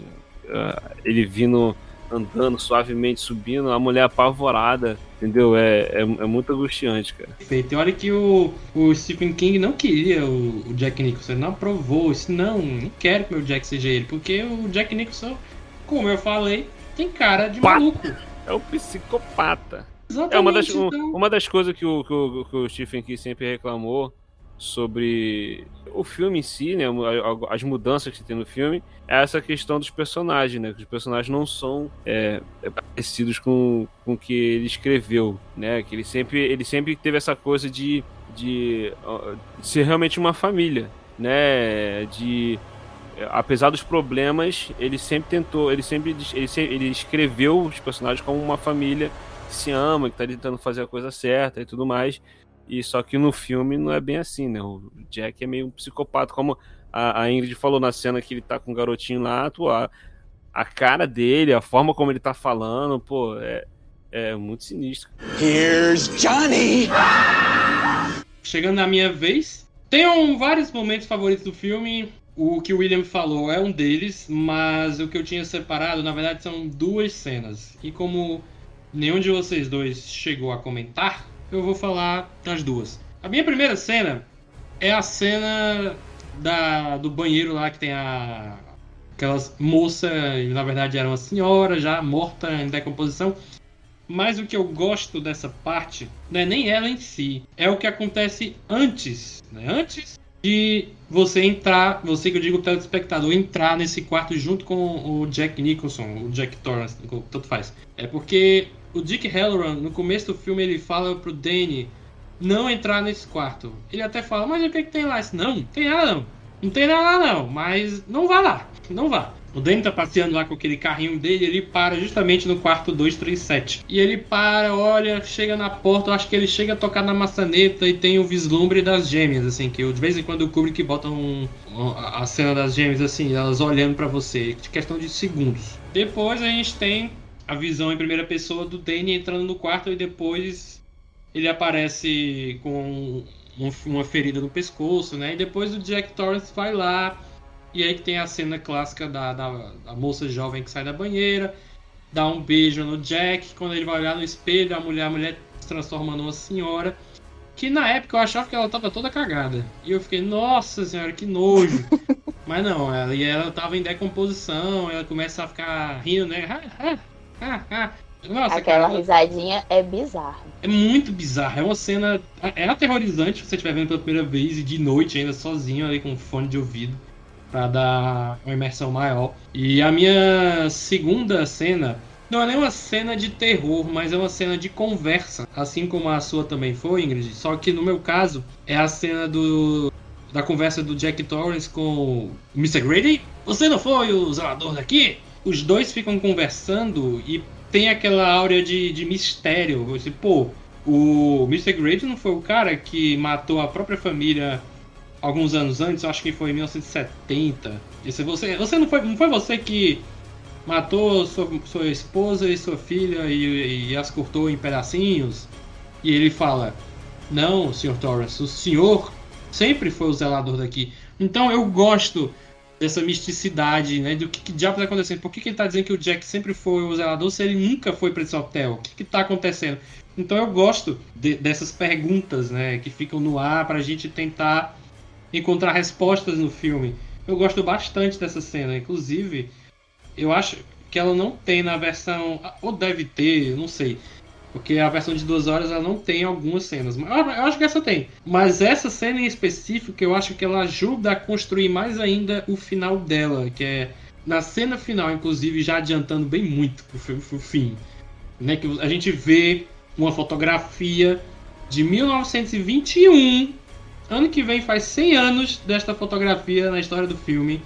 Ah, Ele vindo, andando suavemente, subindo, a mulher apavorada, entendeu? É, é, é muito angustiante, cara. Perfeito. E olha que o, o Stephen King não queria o, o Jack Nicholson, ele não aprovou. Isso não, não quero que meu Jack seja ele, porque o Jack Nicholson, como eu falei, tem cara de Pá. maluco. É um psicopata. Exatamente. É uma das, então. uma das coisas que o, que, o, que o Stephen King sempre reclamou sobre o filme em si, né? As mudanças que tem no filme, é essa questão dos personagens, né? Que os personagens não são é, é, parecidos com, com o que ele escreveu, né? Que ele sempre, ele sempre teve essa coisa de, de, de ser realmente uma família, né? De é, apesar dos problemas, ele sempre tentou, ele sempre ele, ele escreveu os personagens como uma família que se ama, que tá tentando fazer a coisa certa e tudo mais. E só que no filme não é bem assim, né? O Jack é meio um psicopata, como a, a Ingrid falou na cena que ele tá com o garotinho lá, tu, a, a cara dele, a forma como ele tá falando, pô, é, é muito sinistro. Here's Johnny! Chegando na minha vez, tenho vários momentos favoritos do filme. O que o William falou é um deles, mas o que eu tinha separado, na verdade, são duas cenas. E como nenhum de vocês dois chegou a comentar, eu vou falar das duas. A minha primeira cena é a cena da, do banheiro lá que tem a. Aquelas moça, na verdade era uma senhora já morta em decomposição. Mas o que eu gosto dessa parte não é nem ela em si, é o que acontece antes, né? Antes de você entrar, você que eu digo telespectador, entrar nesse quarto junto com o Jack Nicholson, o Jack Torrance, tanto faz. É porque o Dick Halloran, no começo do filme, ele fala pro Danny não entrar nesse quarto. Ele até fala, mas o que, que tem lá? Disse, não, não tem nada não. Não tem nada lá não, mas não vá lá, não vá. O Danny tá passeando lá com aquele carrinho dele, ele para justamente no quarto 237. E ele para, olha, chega na porta, eu acho que ele chega a tocar na maçaneta e tem o vislumbre das gêmeas, assim, que de vez em quando o Kubrick bota um, um- a cena das gêmeas, assim, elas olhando pra você, questão de segundos. Depois a gente tem a visão em primeira pessoa do Danny entrando no quarto e depois ele aparece com um- uma ferida no pescoço, né? E depois o Jack Torrance vai lá E aí que tem a cena clássica da, da, da moça jovem que sai da banheira, dá um beijo no Jack, quando ele vai olhar no espelho, a mulher, a mulher se transforma numa senhora. Que na época eu achava que ela tava toda cagada. E eu fiquei, nossa senhora, que nojo. Mas não, ela, e ela tava em decomposição, ela começa a ficar rindo, né? Nossa, Aquela cara, risadinha é bizarra. é muito bizarro. É uma cena. É aterrorizante se você estiver vendo pela primeira vez e de noite ainda sozinho ali com fone de ouvido. Pra dar uma imersão maior. E a minha segunda cena. Não é nem uma cena de terror, mas é uma cena de conversa. Assim como a sua também foi, Ingrid. Só que no meu caso, é a cena do. Da conversa do Jack Torrance com o Mr. Grady. Você não foi o zelador daqui? Os dois ficam conversando e tem aquela áurea de, de mistério. Você, pô, o Mr. Grady não foi o cara que matou a própria família alguns anos antes, acho que foi em 1970. Esse, você, você não foi, não foi você que matou sua, sua esposa e sua filha e, e as cortou em pedacinhos? E ele fala: Não, Sr. Torrance, o senhor sempre foi o zelador daqui. Então eu gosto dessa misticidade, né? Do que, que diabo tá acontecendo? Por que, que ele tá dizendo que o Jack sempre foi o zelador se ele nunca foi para esse hotel? O que, que tá acontecendo? Então eu gosto de- dessas perguntas, né? Que ficam no ar pra gente tentar encontrar respostas no filme. Eu gosto bastante dessa cena. Inclusive, eu acho que ela não tem na versão. Ou deve ter, não sei. Porque a versão de duas horas ela não tem algumas cenas. Eu acho que essa tem. Mas essa cena em específico, eu acho que ela ajuda a construir mais ainda o final dela. Que é na cena final, inclusive, já adiantando bem muito pro fim. Né, que a gente vê uma fotografia de 1921. Ano que vem faz 100 anos desta fotografia na história do filme.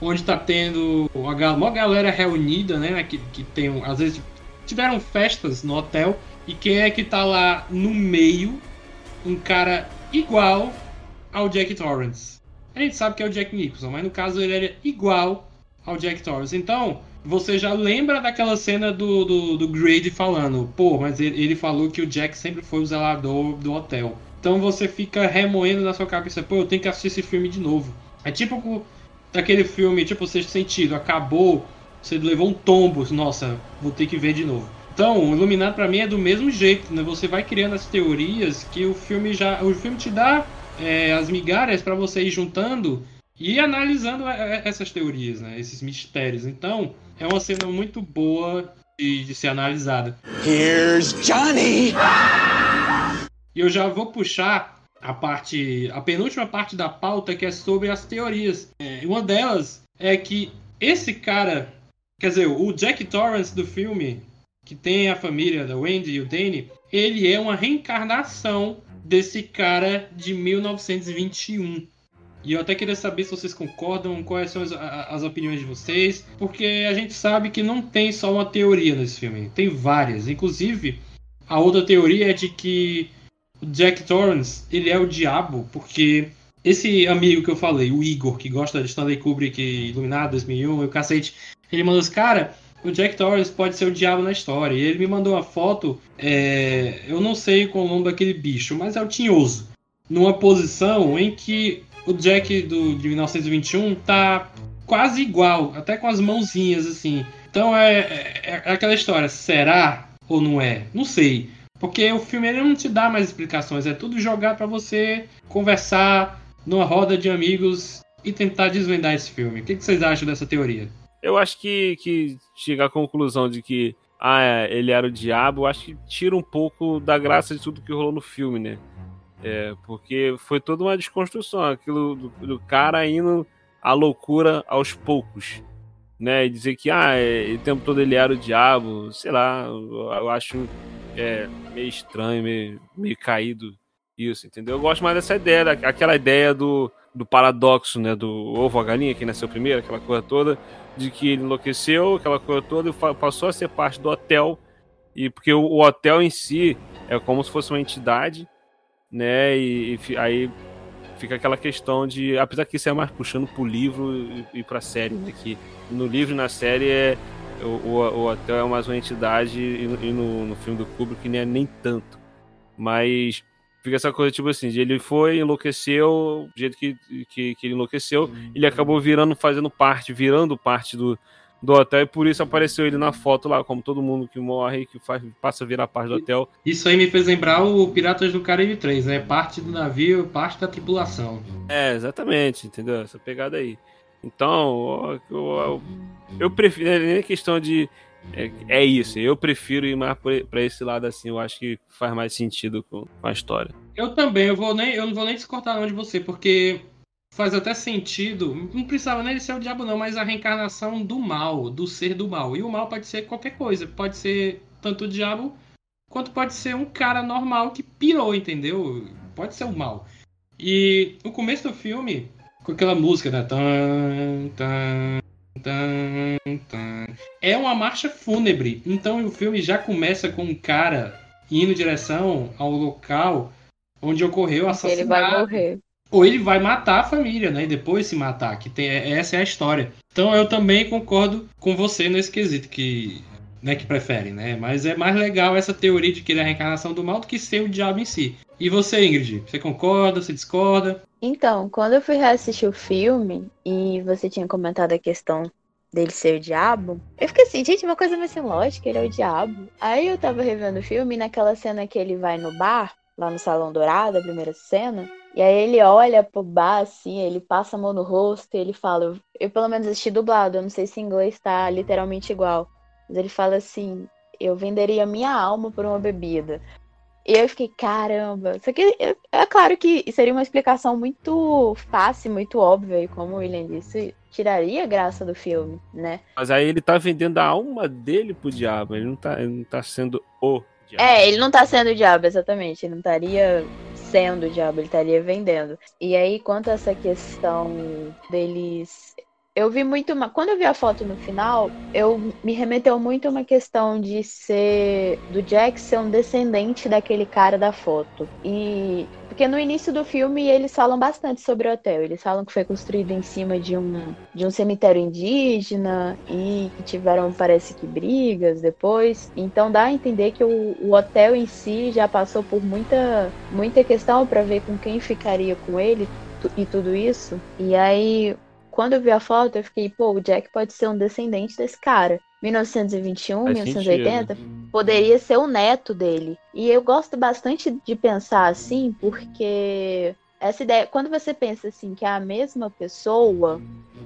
Onde tá tendo uma, gal- uma galera reunida, né? Que, que tem, às vezes tiveram festas no hotel. E quem é que tá lá no meio? Um cara igual ao Jack Torrance. A gente sabe que é o Jack Nicholson, mas no caso ele era igual ao Jack Torrance. Então, você já lembra daquela cena do, do, do Grady falando, pô, mas ele, ele falou que o Jack sempre foi o zelador do hotel. Então você fica remoendo na sua cabeça, pô, eu tenho que assistir esse filme de novo. É tipo com- aquele filme, tipo, Sexto Sentido, acabou, você levou um tombo, nossa, vou ter que ver de novo. Então, o Iluminado pra mim é do mesmo jeito, né? Você vai criando as teorias que o filme já, o filme te dá é, as migalhas pra você ir juntando e analisando é, é, essas teorias, né? Esses mistérios. Então, é uma cena muito boa de, de ser analisada. Here's Johnny! E eu já vou puxar a parte, a penúltima parte da pauta que é sobre as teorias. É, uma delas é que esse cara, quer dizer, o Jack Torrance do filme, que tem a família da Wendy e o Danny, ele é uma reencarnação desse cara de 1921. E eu até queria saber se vocês concordam, quais são as, as opiniões de vocês, porque a gente sabe que não tem só uma teoria nesse filme, tem várias. Inclusive, a outra teoria é de que o Jack Torrance, ele é o diabo, porque esse amigo que eu falei, o Igor, que gosta de Stanley Kubrick, Iluminado 2001 e o cacete, ele mandou assim, cara, o Jack Torrance pode ser o diabo na história. E ele me mandou uma foto, é, eu não sei qual o nome daquele bicho, mas é o Tinhoso. Numa posição em que o Jack do, de 1921 tá quase igual, até com as mãozinhas assim. Então é, é, é aquela história, será ou não é? Não sei. Porque o filme ele não te dá mais explicações, é tudo jogar pra você conversar numa roda de amigos e tentar desvendar esse filme. O que, que vocês acham dessa teoria? Eu acho que, que chegar à conclusão de que ah, é, ele era o diabo, eu acho que tira um pouco da graça de tudo que rolou no filme, né? É, porque foi toda uma desconstrução, aquilo do, do cara indo à loucura aos poucos, né? E dizer que ah, é, o tempo todo ele era o diabo, sei lá, eu, acho é, meio estranho, meio, meio caído isso, entendeu? Eu gosto mais dessa ideia, aquela ideia do, do paradoxo, né? Do ovo a galinha que nasceu primeiro, aquela coisa toda, de que ele enlouqueceu, aquela coisa toda, e passou a ser parte do hotel, e porque o, o hotel em si é como se fosse uma entidade, né? E, e aí fica aquela questão de, apesar que isso é mais puxando pro livro e, e pra série, né? Que no livro e na série é o, o, o hotel é mais uma entidade e, no- e no, no filme do Kubrick nem é nem tanto. Mas Fica essa coisa, tipo assim, de ele foi, enlouqueceu, do jeito que, que, que ele enlouqueceu, ele acabou virando, fazendo parte, virando parte do, do hotel, e por isso apareceu ele na foto lá, como todo mundo que morre, que faz, passa a virar parte do hotel. Isso aí me fez lembrar o Piratas do Caribe 3, né? Parte do navio, parte da tripulação. É, exatamente, entendeu? Essa pegada aí. Então, eu, eu, eu prefiro, é nem questão de. É, é, isso, eu prefiro ir mais para esse lado assim, eu acho que faz mais sentido com, com a história. Eu também, eu, vou nem, eu não vou nem discordar não de você, porque faz até sentido. Não precisava nem ser o diabo, não, mas a reencarnação do mal, do ser do mal. E o mal pode ser qualquer coisa. Pode ser tanto o diabo quanto pode ser um cara normal que pirou, entendeu? Pode ser o mal. E o começo do filme, com aquela música, né? Tan, tan, é uma marcha fúnebre. Então o filme já começa com um cara indo em direção ao local onde ocorreu o assassinato. Ele vai morrer ou ele vai matar a família, né? E depois se matar, que tem, essa é a história. Então eu também concordo com você nesse quesito que, né, que prefere, né? Mas é mais legal essa teoria de que ele é a reencarnação do mal do que ser o diabo em si. E você, Ingrid, você concorda, você discorda? Então, quando eu fui reassistir o filme e você tinha comentado a questão dele ser o diabo, eu fiquei assim, gente, uma coisa mais sem lógica, ele é o diabo. Aí eu tava revendo o filme e naquela cena que ele vai no bar, lá no Salão Dourado, a primeira cena, e aí ele olha pro bar, assim, ele passa a mão no rosto e ele fala. Eu, eu pelo menos assisti dublado, eu não sei se em inglês tá literalmente igual. Mas ele fala assim: eu venderia minha alma por uma bebida. E eu fiquei, caramba. Só que é, é claro que seria uma explicação muito fácil, muito óbvia, e como o William disse, tiraria a graça do filme, né? Mas aí ele tá vendendo a alma dele pro diabo, ele não tá, ele não tá sendo o diabo. É, ele não tá sendo o diabo, exatamente. Ele não estaria sendo o diabo, ele estaria vendendo. E aí, quanto a essa questão deles. Eu vi muito uma. Quando eu vi a foto no final, eu me remeteu muito a uma questão de ser. do Jack ser um descendente daquele cara da foto. E porque no início do filme eles falam bastante sobre o hotel. Eles falam que foi construído em cima de um, de um cemitério indígena e que tiveram, parece que, brigas depois. Então dá a entender que o, o hotel em si já passou por muita, muita questão para ver com quem ficaria com ele e tudo isso. E aí, quando eu vi a foto, eu fiquei, pô, o Jack pode ser um descendente desse cara. 1921, Faz 1980, sentido. poderia ser o neto dele. E eu gosto bastante de pensar assim, porque essa ideia, quando você pensa assim que é a mesma pessoa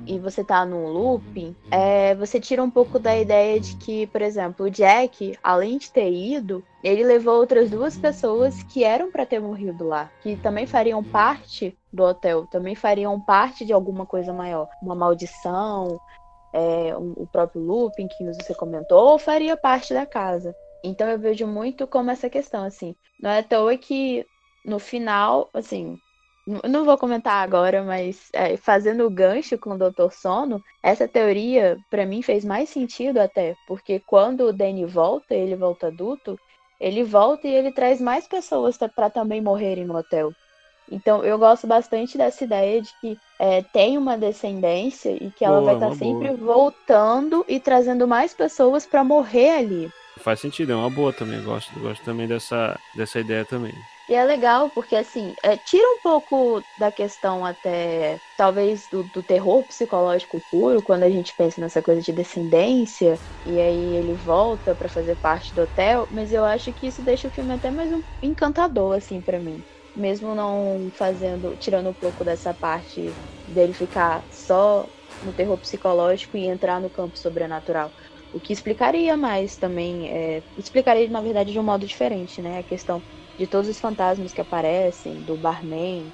e você tá num looping, é, você tira um pouco da ideia de que, por exemplo, o Jack, além de ter ido, ele levou outras duas pessoas que eram para ter morrido lá, que também fariam parte do hotel, também fariam parte de alguma coisa maior, uma maldição, é, um, o próprio looping que você comentou, ou faria parte da casa. Então eu vejo muito como essa questão, assim. Não é à toa que no final, assim, não vou comentar agora, mas é, fazendo o gancho com o Dr. Sono, essa teoria para mim fez mais sentido até, porque quando o Danny volta, ele volta adulto, ele volta e ele traz mais pessoas para também morrerem no hotel. Então, eu gosto bastante dessa ideia de que é, tem uma descendência e que ela boa, vai estar tá sempre boa. voltando e trazendo mais pessoas para morrer ali. Faz sentido, é uma boa também. Gosto, gosto também dessa, dessa ideia também. E é legal porque, assim, é, tira um pouco da questão até, talvez, do, do, terror psicológico puro, quando a gente pensa nessa coisa de descendência, e aí ele volta para fazer parte do hotel, mas eu acho que isso deixa o filme até mais um encantador, assim, para mim mesmo não fazendo, tirando um pouco dessa parte dele ficar só no terror psicológico e entrar no campo sobrenatural. O que explicaria mais também, é, explicaria na verdade de um modo diferente, né? A questão de todos os fantasmas que aparecem, do barman,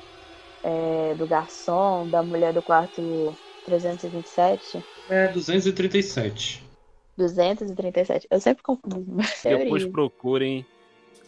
é, do garçom, da mulher do quarto 327. É, 237. 237. Eu sempre confundo. Depois procurem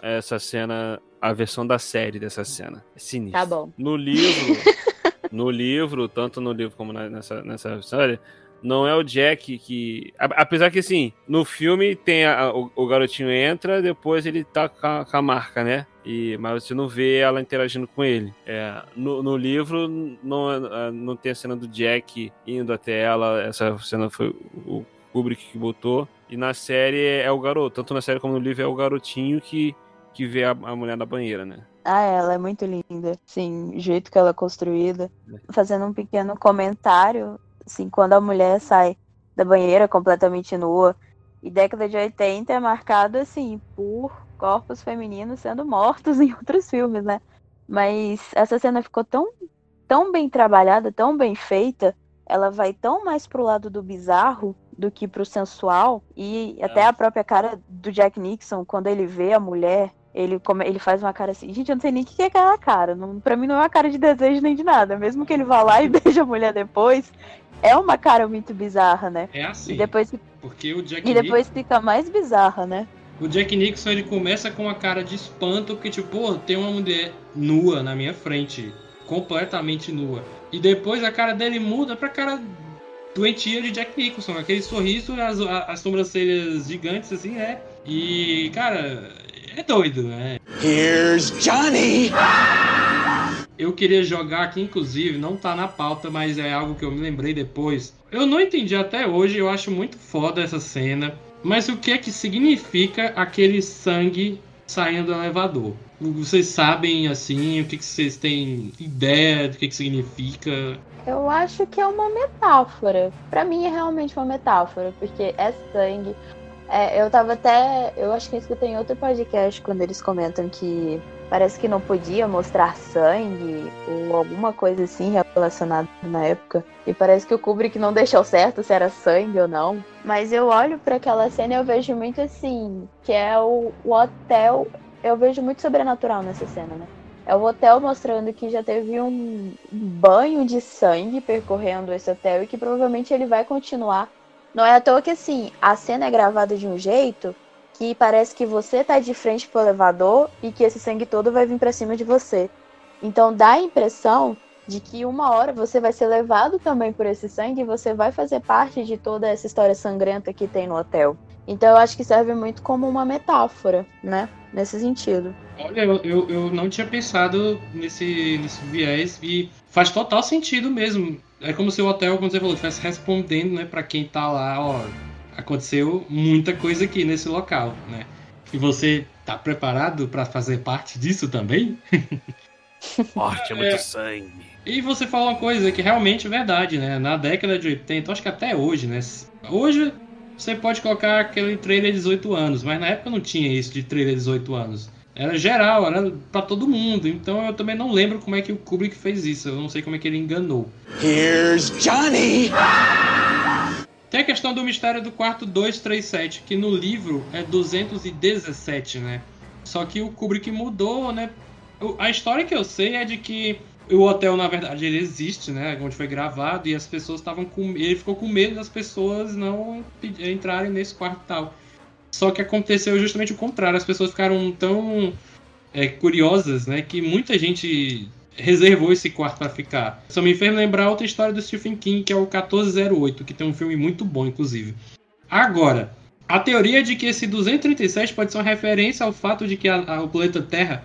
essa cena a versão da série dessa cena. É sinistro. Tá bom. No livro, no livro, tanto no livro como nessa, nessa série, não é o Jack que. Apesar que, assim, no filme tem a, o, o, garotinho entra, depois ele tá com a, com a, marca, né? E, mas você não vê ela interagindo com ele. É, no, no, livro, não, é, não tem a cena do Jack indo até ela. Essa cena foi o Kubrick que botou. E na série é o garoto. Tanto na série como no livro é o garotinho que que vê a, a mulher na banheira, né? Ah, ela é muito linda. Sim, o jeito que ela é construída. Fazendo um pequeno comentário, assim, quando a mulher sai da banheira completamente nua, e década de 80 é marcado, assim, por corpos femininos sendo mortos em outros filmes, né? Mas essa cena ficou tão, tão bem trabalhada, tão bem feita, ela vai tão mais pro lado do bizarro do que pro sensual, e até a própria cara do Jack Nixon, quando ele vê a mulher ele, come, ele faz uma cara assim. Gente, eu não sei nem o que é aquela cara. Não, pra mim não é uma cara de desejo nem de nada. Mesmo que ele vá lá e beije a mulher depois, é uma cara muito bizarra, né? É assim. E depois, Porque o Jack e depois fica mais bizarra, né? O Jack Nixon ele começa com uma cara de espanto, porque tipo, pô, tem uma mulher nua na minha frente, completamente nua. E depois a cara dele muda pra cara doentia de Jack Nicholson, aquele sorriso, as, as sobrancelhas gigantes assim, né? E, cara, é doido, né? Here's Johnny! Eu queria jogar aqui, inclusive, não tá na pauta, mas é algo que eu me lembrei depois. Eu não entendi até hoje, eu acho muito foda essa cena. Mas o que é que significa aquele sangue saindo do elevador? Vocês sabem, assim, o que, que vocês têm ideia do que, que significa? Eu acho que é uma metáfora. Pra mim é realmente uma metáfora, porque é sangue. É, eu tava até. Eu acho que eu escutei em outro podcast quando eles comentam que parece que não podia mostrar sangue ou alguma coisa assim relacionada na época. E parece que o Kubrick não deixou certo se era sangue ou não. Mas eu olho para aquela cena e eu vejo muito assim, que é o, o hotel. Eu vejo muito sobrenatural nessa cena, né? É o hotel mostrando que já teve um banho de sangue percorrendo esse hotel e que provavelmente ele vai continuar. Não é à toa que assim, a cena é gravada de um jeito que parece que você tá de frente pro elevador e que esse sangue todo vai vir para cima de você. Então dá a impressão de que uma hora você vai ser levado também por esse sangue e você vai fazer parte de toda essa história sangrenta que tem no hotel. Então eu acho que serve muito como uma metáfora, né? Nesse sentido. Olha, eu, eu, eu não tinha pensado nesse, nesse viés e faz total sentido mesmo. É como se o hotel, como você falou, estivesse respondendo, né, para quem tá lá, ó, aconteceu muita coisa aqui nesse local, né? E você tá preparado para fazer parte disso também? Morte é muito sangue. E você falou uma coisa que realmente é verdade, né? Na década de 80, acho que até hoje, né? Hoje você pode colocar aquele trailer de 18 anos, mas na época não tinha isso de trailer de 18 anos. Era geral, era para todo mundo. Então eu também não lembro como é que o Kubrick fez isso. Eu não sei como é que ele enganou. Here's Johnny! Tem a questão do mistério do quarto 237, que no livro é 217, né? Só que o Kubrick mudou, né? A história que eu sei é de que o hotel, na verdade, ele existe, né? Onde foi gravado, e as pessoas estavam com. Ele ficou com medo das pessoas não entrarem nesse quarto e tal. Só que aconteceu justamente o contrário. As pessoas ficaram tão é, curiosas, né? Que muita gente reservou esse quarto para ficar. Só me fez lembrar outra história do Stephen King, que é o 1408, que tem um filme muito bom, inclusive. Agora, a teoria de que esse 237 pode ser uma referência ao fato de que a, o planeta Terra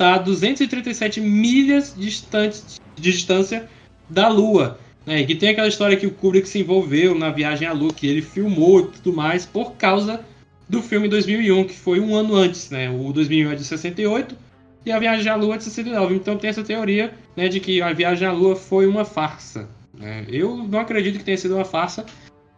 está a 237 milhas distante, de distância da Lua. Né? Que tem aquela história que o Kubrick se envolveu na viagem à Lua, que ele filmou e tudo mais, por causa do filme 2001, que foi um ano antes. Né? O 2001 é de 68 e a viagem à Lua é de 69. Então tem essa teoria né, de que a viagem à Lua foi uma farsa. Né? Eu não acredito que tenha sido uma farsa,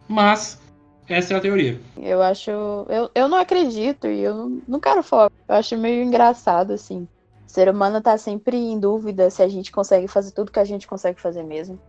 mas essa é a teoria. Eu acho. Eu, eu não acredito e eu não quero falar. Eu acho meio engraçado, assim. Ser humano tá sempre em dúvida se a gente consegue fazer tudo que a gente consegue fazer mesmo.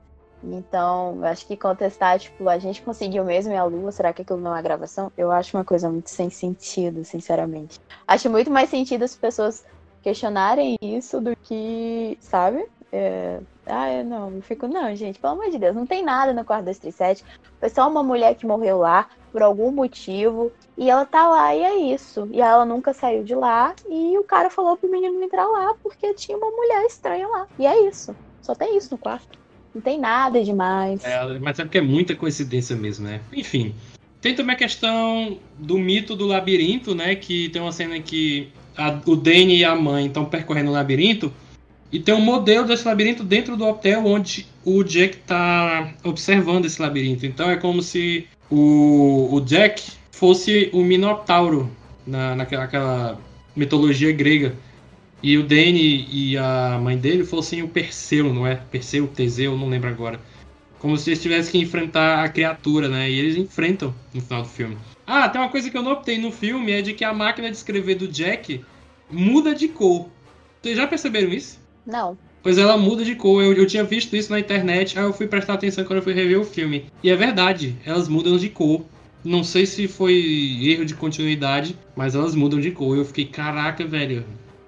Então, acho que contestar, tipo, a gente conseguiu mesmo e a Lua, será que aquilo não é gravação? Eu acho uma coisa muito sem sentido, sinceramente. Acho muito mais sentido as pessoas questionarem isso do que, sabe? É... Ah, eu não, eu fico, não, gente, pelo amor de Deus, não tem nada no quarto 237. Foi só uma mulher que morreu lá por algum motivo e ela tá lá e é isso. E ela nunca saiu de lá e o cara falou pro menino entrar lá porque tinha uma mulher estranha lá. E é isso. Só tem isso no quarto. Não tem nada demais. É, mas é porque é muita coincidência mesmo, né? Enfim. Tem também a questão do mito do labirinto, né? Que tem uma cena que a, o Danny e a mãe estão percorrendo o labirinto. E tem um modelo desse labirinto dentro do hotel onde o Jack está observando esse labirinto. Então é como se o, o Jack fosse o Minotauro na, naquela aquela mitologia grega. E o Danny e a mãe dele fossem o Perseu, não é? Perseu, Teseu, não lembro agora. Como se eles tivessem que enfrentar a criatura, né? E eles enfrentam no final do filme. Ah, tem uma coisa que eu notei no filme, é de que a máquina de escrever do Jack muda de cor. Vocês já perceberam isso? Não. Pois ela muda de cor. Eu, eu tinha visto isso na internet, aí eu fui prestar atenção quando eu fui rever o filme. E é verdade, elas mudam de cor. Não sei se foi erro de continuidade, mas elas mudam de cor. Eu fiquei, caraca, velho,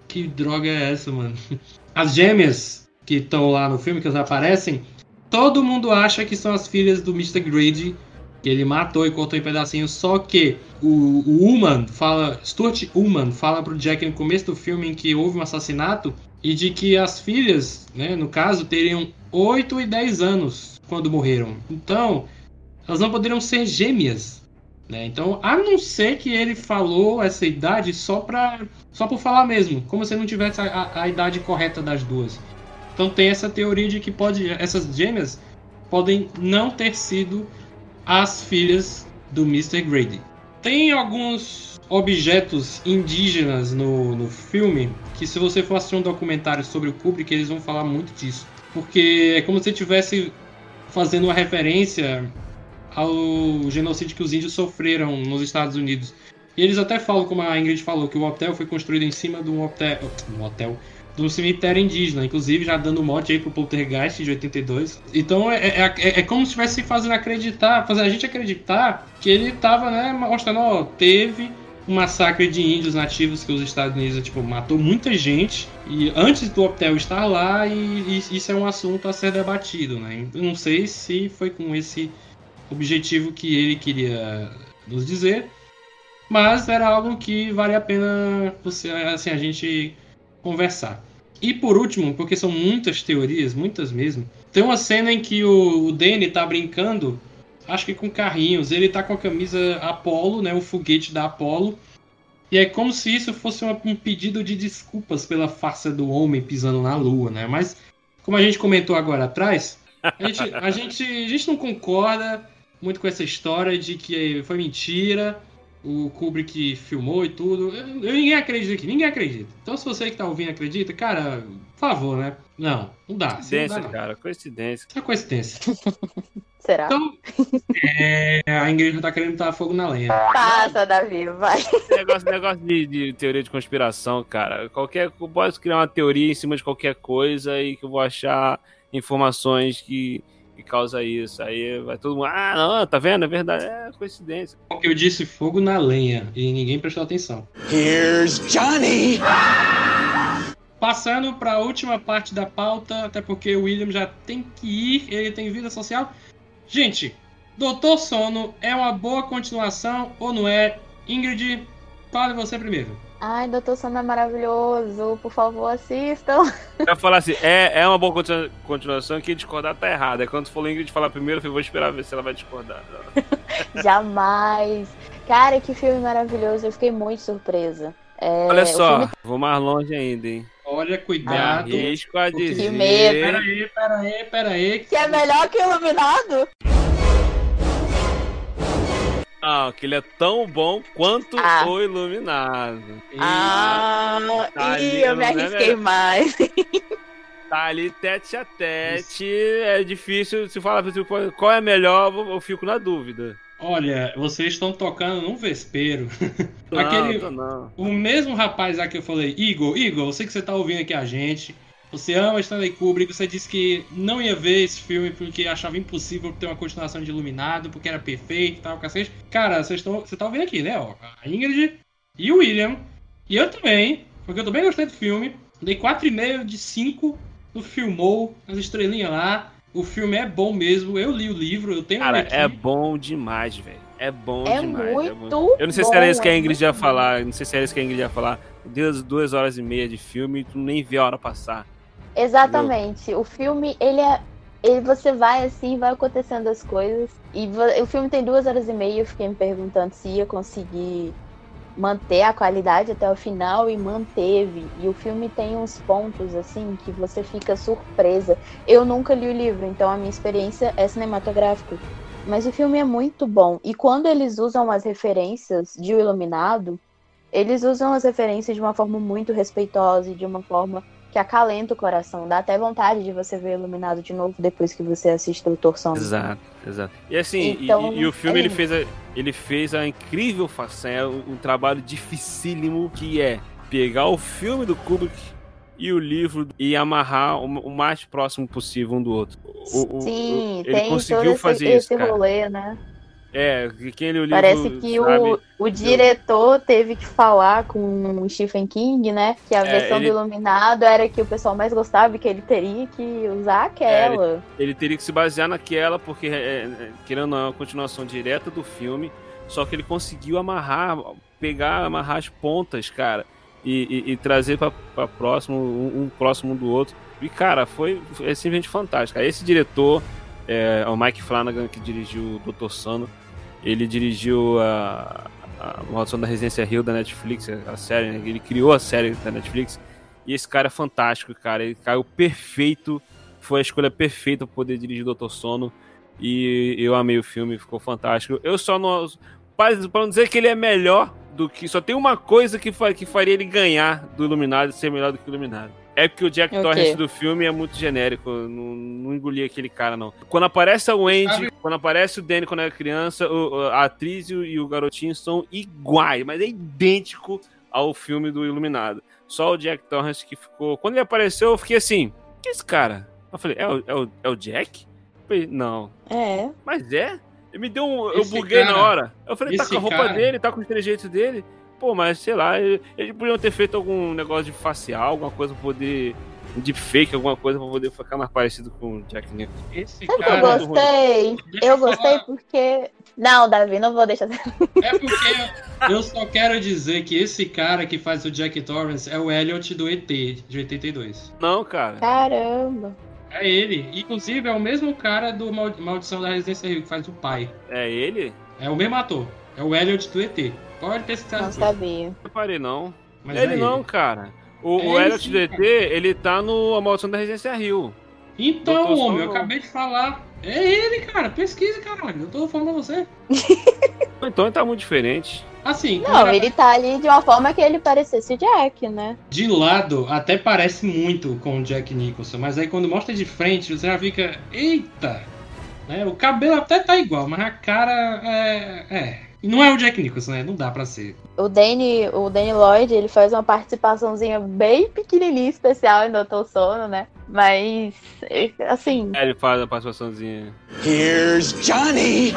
que droga é essa, mano? As gêmeas que estão lá no filme, que elas aparecem, todo mundo acha que são as filhas do Mr. Grady, que ele matou e cortou em pedacinhos, só que o, o Ullman fala, Stuart Ullman fala pro Jack no começo do filme em que houve um assassinato e de que as filhas, né, no caso, teriam 8 e 10 anos quando morreram. Então, elas não poderiam ser gêmeas. Né? Então, a não ser que ele falou essa idade só, pra, só por falar mesmo, como se não tivesse a, a, idade correta das duas. Então tem essa teoria de que pode, essas gêmeas podem não ter sido as filhas do Mr. Grady. Tem alguns objetos indígenas no, no filme que se você for assistir um documentário sobre o Kubrick, eles vão falar muito disso. Porque é como se estivesse fazendo uma referência ao genocídio que os índios sofreram nos Estados Unidos. E eles até falam, como a Ingrid falou, que o hotel foi construído em cima de um hotel, um hotel de um cemitério indígena, inclusive já dando mote aí pro Poltergeist de 82. Então é, é, é, é como se estivesse fazendo acreditar, fazer a gente acreditar que ele tava, né, mostrando, ó, teve um massacre de índios nativos que os Estados Unidos tipo, matou muita gente e antes do hotel estar lá e, e isso é um assunto a ser debatido, né? Eu não sei se foi com esse objetivo que ele queria nos dizer, mas era algo que vale a pena você, assim, a gente conversar. E por último, porque são muitas teorias, muitas mesmo, tem uma cena em que o, Danny tá brincando, acho que com carrinhos, ele tá com a camisa Apollo, né, o foguete da Apollo, e é como se isso fosse uma, um pedido de desculpas pela farsa do homem pisando na lua, né? Mas, como a gente comentou agora atrás, a gente, a gente, a gente não concorda, muito com essa história de que foi mentira, o Kubrick filmou e tudo. Eu, ninguém acredita aqui, ninguém acredita. Então, se você que tá ouvindo acredita, cara, por favor, né? Não, não dá. Coincidência, não dá, cara, coincidência. É coincidência. Será? Então, é, a Ingrid já tá querendo botar fogo na lenha. Passa, Davi, vai. negócio, negócio de, de, teoria de conspiração, cara. Qualquer, eu posso criar uma teoria em cima de qualquer coisa e que eu vou achar informações que que causa isso. Aí vai todo mundo, ah, não, tá vendo? É verdade, é coincidência. Porque eu disse fogo na lenha e ninguém prestou atenção. Here's Johnny! Passando para a última parte da pauta, até porque o William já tem que ir, ele tem vida social. Gente, Doutor Sono é uma boa continuação ou não é? Ingrid, fale você primeiro. Ai, Doutor Sono é maravilhoso. Por favor, assistam. Eu ia falar assim, é, é uma boa continuação que discordar tá errado. É quando for Ingrid falar primeiro, eu vou esperar ver se ela vai discordar. Jamais. Cara, que filme maravilhoso. Eu fiquei muito surpresa. É, Olha só, filme... vou mais longe ainda, hein? Olha, cuidado. Arrisco a dizer. Que medo. Peraí, peraí, peraí. Que é melhor que Iluminado? Ah, que ele é tão bom quanto Ah. o Iluminado. Ah, tá ih, ali, eu me não é arrisquei melhor. mais. Tá ali tete a tete. É difícil. Se falar qual é melhor, eu fico na dúvida. Olha, vocês estão tocando num vespeiro. Não, Aquele, não. o mesmo rapaz lá que eu falei, Igor, Igor, eu sei que você tá ouvindo aqui a gente. Você ama Stanley Kubrick, você disse que não ia ver esse filme porque achava impossível ter uma continuação de Iluminado, porque era perfeito e tal, cacete. Cara, vocês estão, você tá ouvindo aqui, né? Ó, a Ingrid e o William, e eu também, porque eu também gostei do filme. Dei 4,5 de 5 no Filmou, as estrelinhas lá. O filme é bom mesmo, eu li o livro, eu tenho Cara, é bom demais, velho. É bom É demais. muito é bom. Eu não sei se era isso que a é Ingrid muito ia falar. Não sei se era isso que a Ingrid ia falar. Deus, duas horas e meia de filme e tu nem vê a hora passar. Exatamente. O filme, ele é. Ele, você vai assim, vai acontecendo as coisas. E o filme tem duas horas e meia. Eu fiquei me perguntando se ia conseguir manter a qualidade até o final e manteve. E o filme tem uns pontos assim que você fica surpresa. Eu nunca li o livro, então a minha experiência é cinematográfica. Mas o filme é muito bom. E quando eles usam as referências de O Iluminado, eles usam as referências de uma forma muito respeitosa e de uma forma que acalenta o coração. Dá até vontade de você ver Iluminado de novo depois que você assiste o Torção. Exato, exato. E assim, Então, e, e o filme é ele fez, a, ele fez a incrível façanha, um, um trabalho dificílimo que é pegar o filme do Kubrick e o livro e amarrar o, o mais próximo possível um do outro. O- Sim, o- ele conseguiu esse, fazer esse isso, cara. rolê, né? É, o livro Parece que sabe, o, o diretor teve que falar com o Stephen King, né? Que a É, versão ele- do Iluminado era que o pessoal mais gostava e que ele teria que usar aquela. ele teria que se basear naquela, porque, é, é, querendo é uma continuação direta do filme, só que ele conseguiu amarrar, pegar, amarrar as pontas, cara, e, e- e trazer pra próximo, um, um próximo do outro. E, cara, foi é simplesmente fantástico. Esse diretor, é, é o Mike Flanagan, que dirigiu o Dr. Sono, ele dirigiu a, a Maldição da Residência Hill da Netflix, a série, né? ele criou a série da Netflix, e esse cara é fantástico, cara, ele caiu perfeito foi a escolha perfeita para poder dirigir Doutor Sono. E eu amei o filme, ficou fantástico. Eu só não. Para não dizer que ele é melhor do que. Só tem uma coisa que, fa- que faria ele ganhar do Iluminado ser melhor do que o Iluminado. É porque o Jack É o Torrance do filme é muito genérico. eu Não, não engoli aquele cara, não. Quando aparece a Wendy, quando aparece o Danny quando era criança, o- a atriz e o, o garotinho são iguais, mas é idêntico ao filme do Iluminado. Só o Jack Torrance que ficou. Quando ele apareceu, eu fiquei assim: que é esse cara? Eu falei: é o, é o, é o Jack? Eu falei, não. É. Mas é? Ele me deu um. Eu Esse buguei cara- na hora. Eu falei, tá com a roupa cara- dele, tá com os trejeitos dele. Pô, mas sei lá, ele- eles podiam ter feito algum negócio de facial, alguma coisa pra poder. Um deepfake, alguma coisa pra poder ficar mais parecido com o Jack Nicholson. Esse eu cara. muito gostei? Eu eu gostei porque. Não, Davi, não vou deixar. É porque eu só quero dizer que esse cara que faz o Jack Torrance é o Elliot do ET, de 82. Não, cara. Caramba. É ele. Inclusive, é o mesmo cara do Mal- Maldição da Residência Rio, que faz o pai. É ele? É o mesmo ator. É o Elliot do ET. Pode pesquisar Não sabia. Não reparei, não. Mas ele é não, ele. cara. O, É o ele Elliot cara. ele tá no A Maldição da Residência Rio. Então, Doutor homem, eu acabei de falar. É ele, cara. Pesquise, caralho. Eu tô falando pra você. Então ele tá muito diferente. Assim, Não, primeira- ele tá ali de uma forma que ele parecesse o Jack, né? de lado até parece muito com o Jack Nicholson, mas aí quando mostra de frente, você já fica. Eita! Né? O cabelo até tá igual, mas a cara é. É. E não é o Jack Nicholson, né? Não dá pra ser. O Danny, o Danny Lloyd, ele faz uma participaçãozinha bem pequenininha, especial em Doutor Sono, né? Mas, é, assim, Aí ele faz a participaçãozinha. Here's Johnny.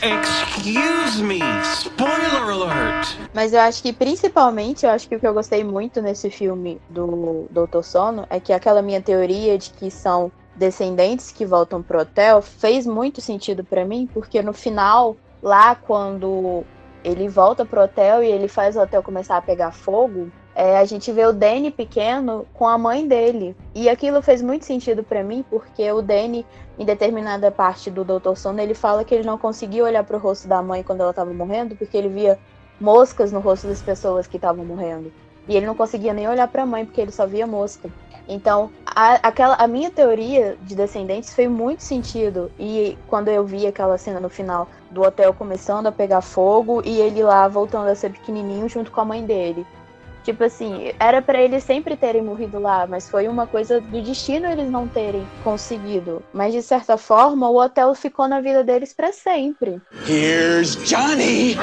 Excuse me! Spoiler alert! Mas eu acho que principalmente, eu acho que o que eu gostei muito nesse filme do Doutor Sono é que aquela minha teoria de que são descendentes que voltam pro hotel fez muito sentido pra mim, porque no final, lá quando ele volta pro hotel e ele faz o hotel começar a pegar fogo, é, a gente vê o Danny pequeno com a mãe dele. E aquilo fez muito sentido pra mim, porque o Danny, em determinada parte do Doutor Sono, ele fala que ele não conseguia olhar pro rosto da mãe quando ela tava morrendo, porque ele via moscas no rosto das pessoas que estavam morrendo. E ele não conseguia nem olhar pra mãe, porque ele só via mosca. Então, a, aquela, a minha teoria de descendentes fez muito sentido. E quando eu vi aquela cena no final do hotel começando a pegar fogo e ele lá voltando a ser pequenininho junto com a mãe dele. Tipo assim, era pra eles sempre terem morrido lá, mas foi uma coisa do destino eles não terem conseguido. Mas de certa forma, o hotel ficou na vida deles pra sempre. Here's Johnny.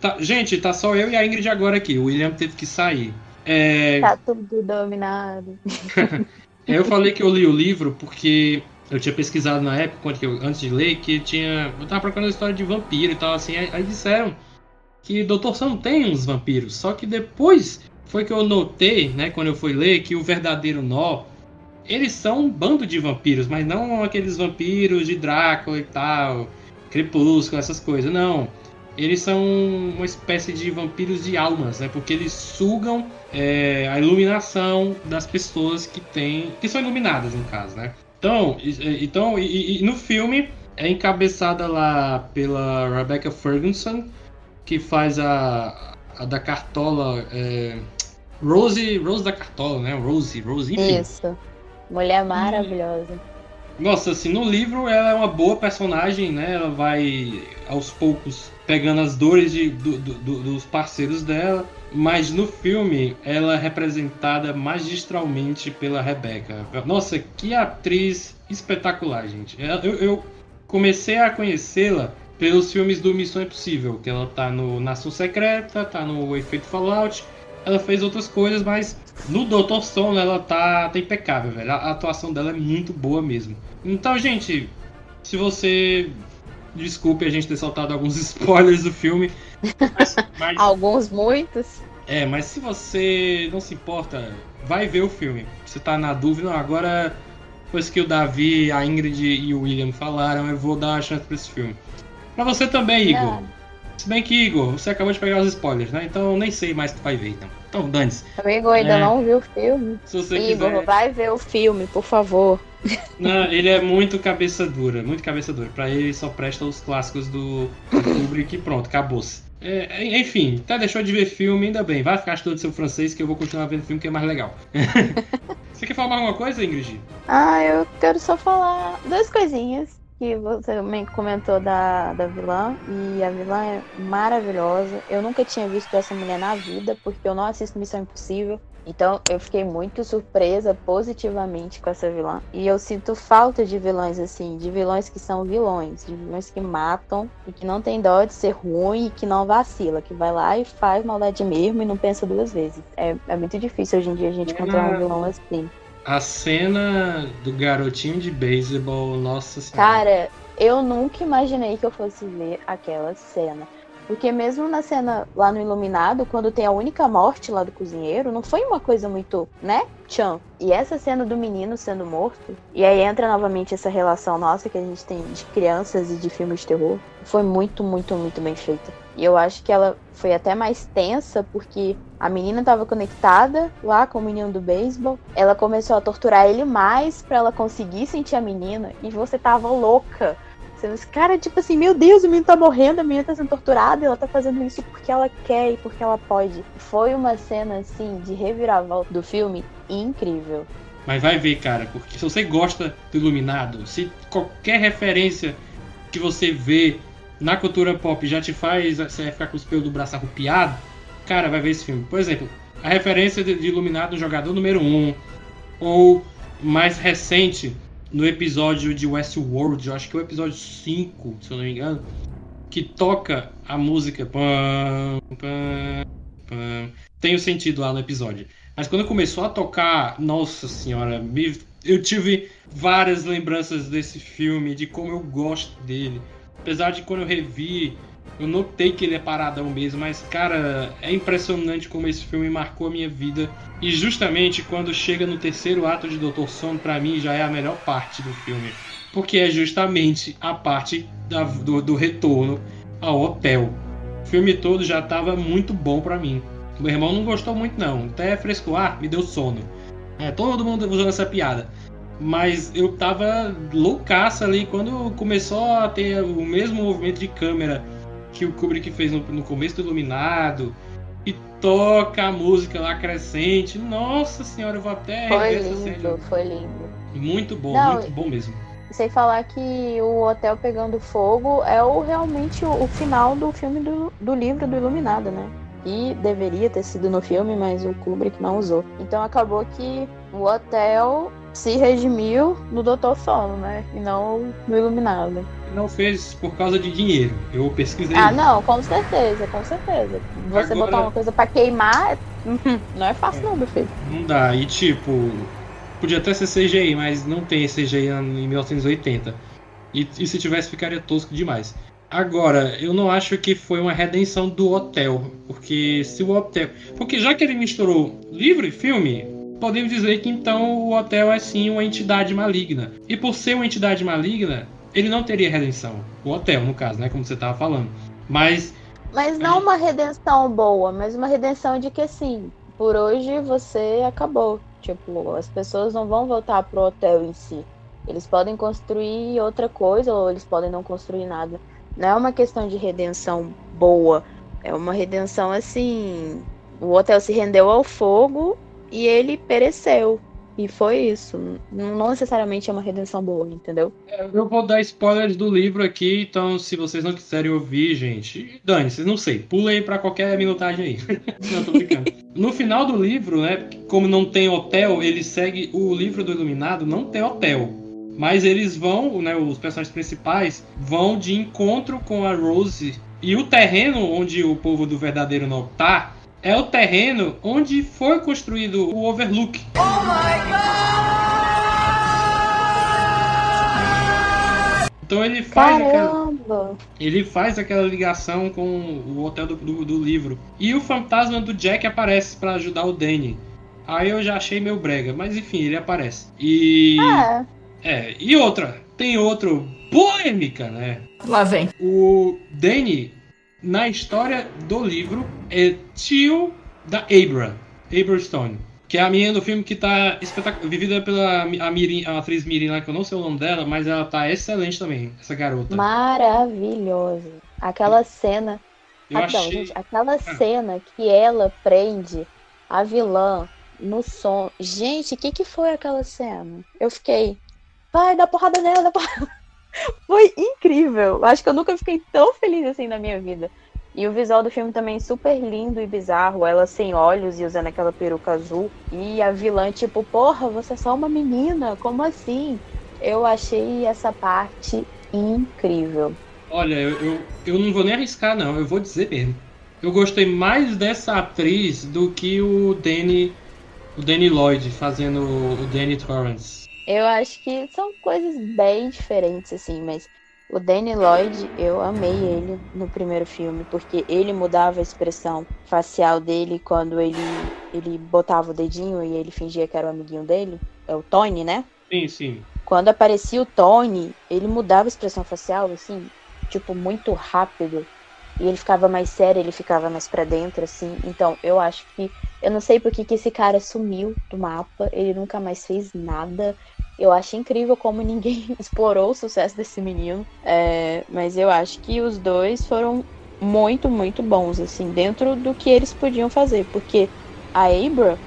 Tá- gente, tá só eu e a Ingrid agora aqui. O William teve que sair. É, Tá tudo dominado. eu falei que eu li o livro porque eu tinha pesquisado na época, eu- antes de ler, que tinha. Eu tava procurando a história de vampiro e tal, assim. Aí, aí disseram que Doutor Sono tem uns vampiros. Só que depois foi que eu notei, né, quando eu fui ler, que o verdadeiro nó. Eles são um bando de vampiros, mas não aqueles vampiros de Drácula e tal, Crepúsculo, essas coisas. Não. Eles são uma espécie de vampiros de almas, né? Porque eles sugam é, a iluminação das pessoas que têm, que são iluminadas no caso, né? Então, e- então e, e no filme é encabeçada lá pela Rebecca Ferguson, que faz a, a da Cartola, é, Rose, Rose da Cartola, né? Rose, Rose, enfim. Isso. Mulher maravilhosa. Nossa, assim, no livro ela é uma boa personagem, né? Ela vai aos poucos pegando as dores de, do, do, dos parceiros dela. Mas no filme ela é representada magistralmente pela Rebecca. Nossa, que atriz espetacular, gente. Eu, eu comecei a conhecê-la pelos filmes do Missão Impossível, que ela tá no Nação Secreta, tá no Efeito Fallout. Ela fez outras coisas, mas no Doutor Stone ela tá, tá impecável, velho. A atuação dela é muito boa mesmo. Então, gente, se você. Desculpe a gente ter soltado alguns spoilers do filme. Mas, mas... Alguns, muitos. É, mas se você não se importa, vai ver o filme. Você tá na dúvida, não, agora, depois que o Davi, a Ingrid e o William falaram, eu vou dar uma chance pra esse filme. Pra você também, Igor. Não. Se bem que, Igor, você acabou de pegar os spoilers, né? Então nem sei mais o que vai ver, então. Então, dane-se. O Igor ainda é... não viu o filme. Se você Igor, quiser... vai ver o filme, por favor. Não, ele é muito cabeça dura, muito cabeça dura. Pra ele só presta os clássicos do, do Kubrick e pronto, acabou-se. É, enfim, até deixou de ver filme, ainda bem. Vai ficar estudando seu francês que eu vou continuar vendo filme que é mais legal. você quer falar mais alguma coisa, Ingrid? Ah, eu quero só falar duas coisinhas que você também comentou da, da vilã, e a vilã é maravilhosa. Eu nunca tinha visto essa mulher na vida, porque eu não assisto Missão Impossível. Então eu fiquei muito surpresa positivamente com essa vilã. E eu sinto falta de vilões assim, de vilões que são vilões, de vilões que matam e que não tem dó de ser ruim e que não vacila, que vai lá e faz maldade mesmo e não pensa duas vezes. É, é muito difícil hoje em dia a gente encontrar um vilão assim. A cena do garotinho de beisebol, nossa senhora. Cara, eu nunca imaginei que eu fosse ver aquela cena. Porque mesmo na cena lá no Iluminado, quando tem a única morte lá do cozinheiro, não foi uma coisa muito, né? Tchan. E essa cena do menino sendo morto, e aí entra novamente essa relação nossa que a gente tem de crianças e de filmes de terror, foi muito, muito, muito bem feita. E eu acho que ela foi até mais tensa porque a menina estava conectada lá com o menino do beisebol. Ela começou a torturar ele mais para ela conseguir sentir a menina e você tava louca Cara, tipo assim, meu Deus, o menino tá morrendo, a menina tá sendo torturada, e ela tá fazendo isso porque ela quer e porque ela pode. Foi uma cena, assim, de reviravolta do filme incrível. Mas vai ver, cara, porque se você gosta do Iluminado, se qualquer referência que você vê na cultura pop já te faz você ficar com os pelos do braço arrupiado, cara, vai ver esse filme. Por exemplo, a referência de, de Iluminado jogador número 1, um, ou mais recente, no episódio de Westworld, eu acho que é o episódio 5, se eu não me engano, que toca a música. Tem o sentido lá no episódio. Mas quando começou a tocar, nossa senhora, eu tive várias lembranças desse filme, de como eu gosto dele. Apesar de quando eu revi, eu notei que ele é paradão mesmo, mas cara, é impressionante como esse filme marcou a minha vida. E justamente quando chega no terceiro ato de Doutor Sono, para mim já é a melhor parte do filme. Porque é justamente a parte da, do, do retorno ao hotel. O filme todo já estava muito bom para mim. Meu irmão não gostou muito, não. Até fresco, ah, me deu sono. É, todo mundo usando essa piada. Mas eu tava loucaço ali quando começou a ter o mesmo movimento de câmera que o Kubrick fez no, no começo do Iluminado. E toca a música lá crescente. Nossa senhora, eu vou até Foi lindo, foi lindo. Muito bom, Não, muito bom mesmo. Sem falar que o hotel pegando fogo é o, realmente o, o final do filme do, do livro do Iluminado, né? E deveria ter sido no filme, mas o Kubrick não usou. Então acabou que o hotel se redimiu no Doutor Sono, né? E não no Iluminado. Não fez por causa de dinheiro. Eu pesquisei. Ah, não, com certeza, com certeza. Você Agora... botar uma coisa para queimar, não é fácil, é, não, meu filho. Não dá. E tipo, podia até ser CGI, mas não tem CGI em 1980. E, e se tivesse, ficaria tosco demais. Agora, eu não acho que foi uma redenção do hotel. Porque se o hotel. Porque já que ele misturou livro e filme, podemos dizer que então o hotel é sim uma entidade maligna. E por ser uma entidade maligna, ele não teria redenção. O hotel, no caso, né? Como você estava falando. Mas. Mas não uma redenção boa, mas uma redenção de que assim, por hoje você acabou. Tipo, as pessoas não vão voltar pro hotel em si. Eles podem construir outra coisa ou eles podem não construir nada. Não é uma questão de redenção boa. É uma redenção assim. O hotel se rendeu ao fogo e ele pereceu. E foi isso. Não necessariamente é uma redenção boa, entendeu? É, eu vou dar spoilers do livro aqui, então se vocês não quiserem ouvir, gente, dane, vocês não sei, pulem para qualquer minutagem aí. não, tô brincando. No final do livro, né, como não tem hotel, ele segue o livro do Iluminado, não tem hotel. Mas eles vão, né, os personagens principais vão de encontro com a Rose e o terreno onde o povo do verdadeiro não tá é o terreno onde foi construído o Overlook. Oh my God! Então ele faz aquela, ele faz aquela ligação com o hotel do, do, do livro. E o fantasma do Jack aparece para ajudar o Danny. Aí eu já achei meio brega, mas enfim, ele aparece. E. É. É, e outra, tem outro polêmica, né? Lá vem. O Danny na história do livro, é tio da Abra, Abra Stone. Que é a menina do filme que tá vivida pela a, Mirim, a atriz Mirim lá, que eu não sei o nome dela, mas ela tá excelente também, essa garota. Maravilhoso. Aquela cena. Eu Rapidão, achei... gente, aquela ah. cena que ela prende a vilã no som. Gente, o que, que foi aquela cena? Eu fiquei. Vai, dá porrada nela, dá porrada. Foi incrível. Acho que eu nunca fiquei tão feliz assim na minha vida. E o visual do filme também super lindo e bizarro. Ela sem olhos e usando aquela peruca azul. E a vilã, tipo, porra, você é só uma menina? Como assim? Eu achei essa parte incrível. Olha, eu, eu, eu não vou nem arriscar, não. Eu vou dizer mesmo. Eu gostei mais dessa atriz do que o Danny, o Danny Lloyd fazendo o Danny Torrance. Eu acho que são coisas bem diferentes, assim, mas o Danny Lloyd, eu amei ele no primeiro filme, porque ele mudava a expressão facial dele quando ele, ele botava o dedinho e ele fingia que era o amiguinho dele. É o Tony, né? Sim, sim. Quando aparecia o Tony, ele mudava a expressão facial, assim, tipo, muito rápido. E ele ficava mais sério, ele ficava mais para dentro, assim. Então, eu acho que. Eu não sei por que, que esse cara sumiu do mapa, ele nunca mais fez nada. Eu acho incrível como ninguém explorou o sucesso desse menino. É, mas eu acho que os dois foram muito, muito bons, assim, dentro do que eles podiam fazer. Porque a Abra,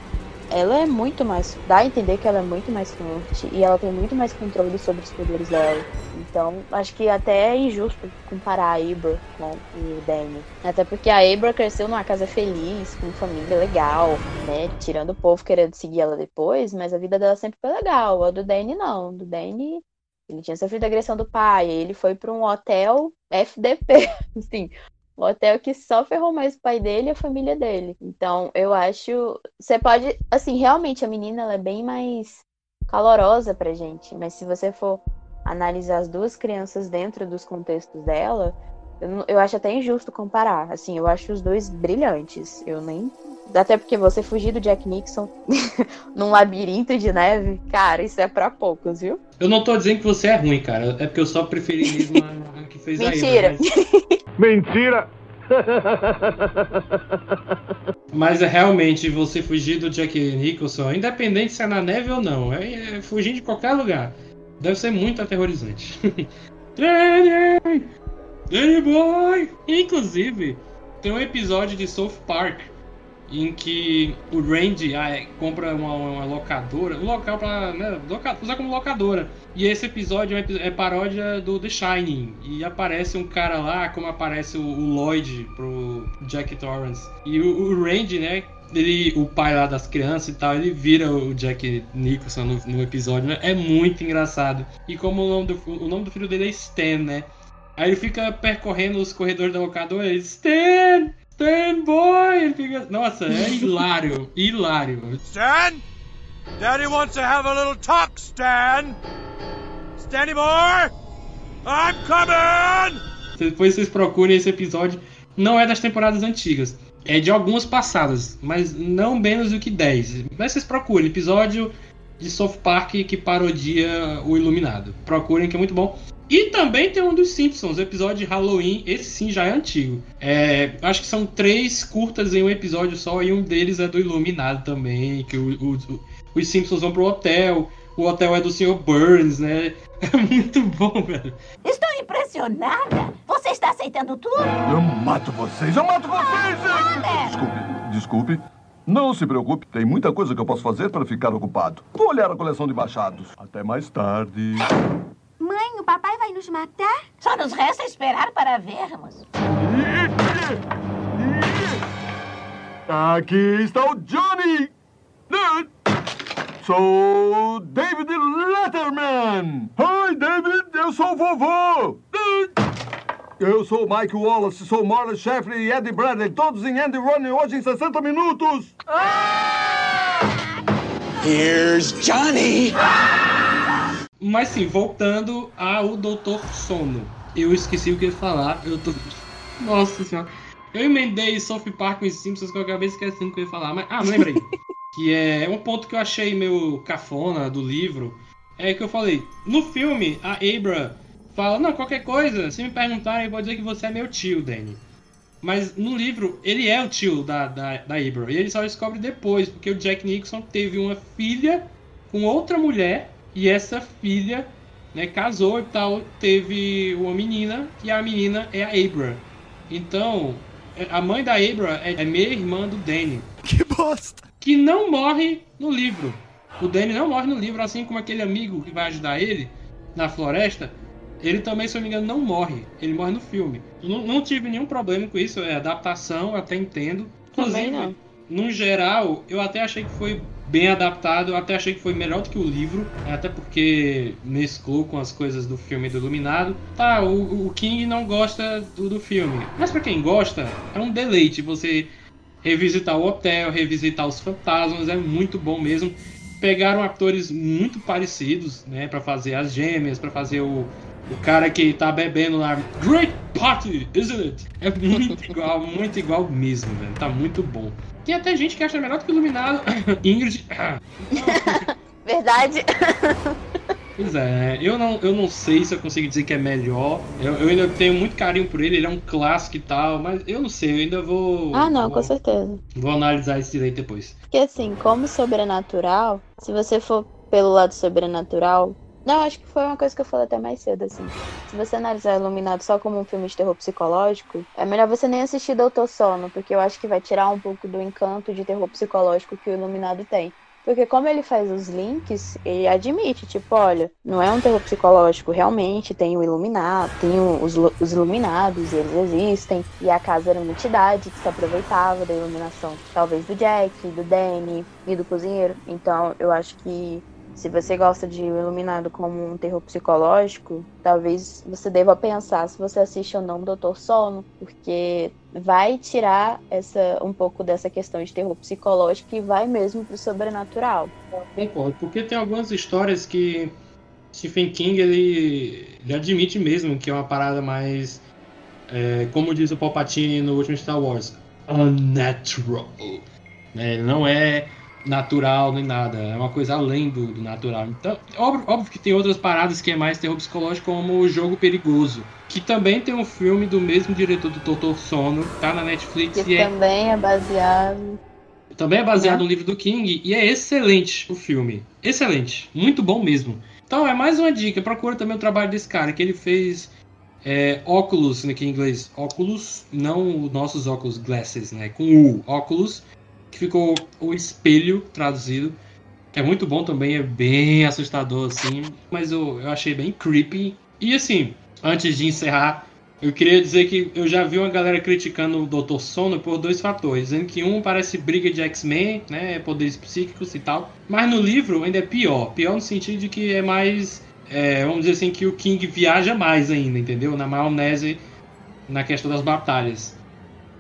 ela é muito mais. dá a entender que ela é muito mais forte e ela tem muito mais controle sobre os poderes dela. Então, acho que até é injusto comparar a Abra com o Danny. Até porque a Abra cresceu numa casa feliz, com família legal, né? Tirando o povo querendo seguir ela depois, mas a vida dela sempre foi legal. A do Danny, não. Do Danny. Ele tinha sofrido agressão do pai, ele foi para um hotel FDP, assim, um hotel que só ferrou mais o pai dele e a família dele. Então, eu acho. Você pode. Assim, realmente, a menina ela é bem mais calorosa pra gente. Mas se você for analisar as duas crianças dentro dos contextos dela, eu, eu acho até injusto comparar. Assim, eu acho os dois brilhantes. Eu nem. Até porque você fugir do Jack Nixon num labirinto de neve, cara, isso é pra poucos, viu? Eu não tô dizendo que você é ruim, cara. É porque eu só preferi mesmo a, a que fez Mentira. a Mas... Mentira! Mas é realmente você fugir do Jack Nicholson, independente se é na neve ou não, é, é fugir de qualquer lugar. Deve ser muito aterrorizante. Danny! Danny Boy! Inclusive, tem um episódio de South Park em que o Randy ah, é, compra uma, uma, locadora, um local para né, usar como locadora. E esse episódio é, é, paródia do The Shining. E aparece um cara lá, como aparece o, o Lloyd pro Jack Torrance. E o, o, Randy, né? Ele, o pai lá das crianças e tal, ele vira o Jack Nicholson no, no episódio, né? É muito engraçado. E como o nome, do, o nome do filho dele é Stan, né? Aí ele fica percorrendo os corredores da locadora e ele, Stan! Stan Boy! Ele fica... Nossa, é hilário, hilário. Stan! Daddy wants to have a little talk, Stan! Stan Boy! I'm coming! Depois vocês procurem esse episódio. Não é das temporadas antigas. É de algumas passadas, mas não menos do que 10. Mas vocês procurem, episódio de South Park que parodia o Iluminado. Procurem que é muito bom. E também tem um dos Simpsons, episódio de Halloween, esse sim já é antigo. É, acho que são três curtas em um episódio só, e um deles é do Iluminado também, que o, o, o, os Simpsons vão pro hotel, o hotel é do Sr. Burns, né? É muito bom, velho. Estou impressionada! Aceitando tudo? Eu mato vocês, eu mato vocês! Ah, desculpe, desculpe. Não se preocupe, tem muita coisa que eu posso fazer para ficar ocupado. Vou olhar a coleção de machados. Até mais tarde. Mãe, o papai vai nos matar? Só nos resta esperar para vermos. Aqui está o Johnny! Sou David Letterman! Oi, David, eu sou o vovô! Eu sou Mike Wallace, sou Marlon Sheffley e Eddie Bradley, todos em Andy Running hoje em 60 minutos! Here's Johnny! Mas sim, voltando ao Doutor Sono. Eu esqueci o que ia falar. Eu tô. Nossa senhora. Eu emendei South Park com os Simpsons que eu acabei esquecendo o que eu ia falar. Mas... Ah, lembrei. que é um ponto que eu achei meio cafona do livro. É que eu falei. No filme, a Abra fala: Não, qualquer coisa, se me perguntarem, eu vou dizer que você é meu tio, Danny. Mas no livro, ele é o tio da, da, da Abra. E ele só descobre depois, porque o Jack Nixon teve uma filha com outra mulher e essa filha né, casou e tal, teve uma menina e a menina é a Abra. Então, a mãe da Abra é, é meia irmã do Danny. Que bosta! Que não morre no livro. O Danny não morre no livro, assim como aquele amigo que vai ajudar ele na floresta. Ele também, se eu não me engano, não morre. Ele morre no filme. Não, não tive nenhum problema com isso. É adaptação, até entendo. Também não. Inclusive, no geral, eu até achei que foi bem adaptado, eu até achei que foi melhor do que o livro, até porque mesclou com as coisas do filme do Iluminado. Tá, o, o King não gosta do, do filme, mas pra quem gosta, é um deleite você revisitar o hotel, revisitar os fantasmas, é muito bom mesmo. Pegaram atores muito parecidos, né, para fazer as gêmeas, para fazer o, o cara que tá bebendo lá. Great party, isn't it? É muito igual, muito igual mesmo, velho. Tá muito bom. Tem até gente que acha melhor do que o Iluminado. Ingrid. Verdade. Pois é, eu não, eu não sei se eu consigo dizer que é melhor. Eu, eu ainda tenho muito carinho por ele, ele é um clássico e tal, mas eu não sei, eu ainda vou. Ah, não, vou, com certeza. Vou analisar isso direito depois. Porque assim, como sobrenatural, se você for pelo lado sobrenatural. Não, acho que foi uma coisa que eu falei até mais cedo, assim. Se você analisar Iluminado só como um filme de terror psicológico, é melhor você nem assistir Doutor Sono, porque eu acho que vai tirar um pouco do encanto de terror psicológico que o Iluminado tem. Porque como ele faz os links, ele admite, tipo, olha, não é um terror psicológico, realmente tem o iluminado, tem os, os iluminados, eles existem, e a casa era uma entidade que se aproveitava da iluminação, talvez do Jack, do Danny e do cozinheiro. Então, eu acho que se você gosta de Iluminado como um terror psicológico, talvez você deva pensar se você assiste ou não Doutor Sono, porque vai tirar essa um pouco dessa questão de terror psicológico e vai mesmo pro sobrenatural. Concordo, porque tem algumas histórias que Stephen King ele, ele admite mesmo que é uma parada mais, é, como diz o Palpatine no último Star Wars, unnatural. É, não é natural nem nada, é uma coisa além do, do natural. Então, óbvio, óbvio, que tem outras paradas que é mais terror psicológico, como o Jogo Perigoso, que também tem um filme do mesmo diretor do Doutor Sono, tá na Netflix. Que também é, é baseado. Também é baseado é. no livro do King e é excelente o filme. Excelente, muito bom mesmo. Então é mais uma dica, procura também o trabalho desse cara, que ele fez é, óculos, né, que em inglês, óculos, não os nossos óculos glasses, né, com U, óculos, que ficou o espelho traduzido, que é muito bom também, é bem assustador assim, mas eu, eu achei bem creepy. E assim, antes de encerrar, eu queria dizer que eu já vi uma galera criticando o Dr. Sono por dois fatores, dizendo que um parece briga de X-Men, né, poderes psíquicos e tal, mas no livro ainda é pior, pior no sentido de que é mais, é, vamos dizer assim, que o King viaja mais ainda, entendeu? Na maionese, na questão das batalhas.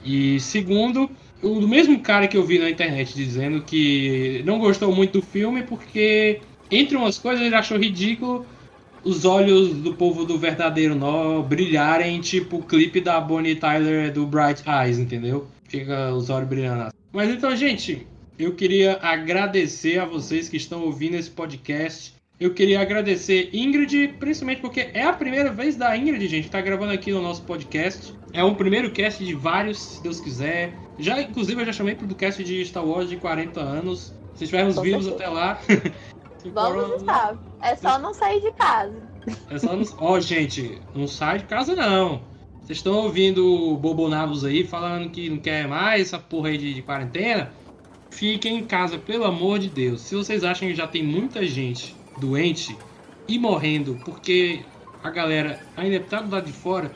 E segundo, o mesmo cara que eu vi na internet dizendo que não gostou muito do filme porque, entre umas coisas, ele achou ridículo os olhos do povo do verdadeiro nó brilharem, tipo o clipe da Bonnie Tyler do Bright Eyes, entendeu? Fica os olhos brilhando. Mas então, gente, eu queria agradecer a vocês que estão ouvindo esse podcast. Eu queria agradecer Ingrid, principalmente porque é a primeira vez da Ingrid, gente, tá gravando aqui no nosso podcast. É o primeiro cast de vários, se Deus quiser. Já, inclusive, eu já chamei pro cast de Star Wars de 40 anos. Se estivermos vivos até lá. Vamos estar. É só não sair de casa. É só não. Ó, oh, gente, não sai de casa não. Vocês estão ouvindo o Bobonavos aí falando que não quer mais essa porra aí de, de quarentena? fiquem em casa, pelo amor de Deus. Se vocês acham que já tem muita gente doente e morrendo porque a galera ainda está do lado de fora,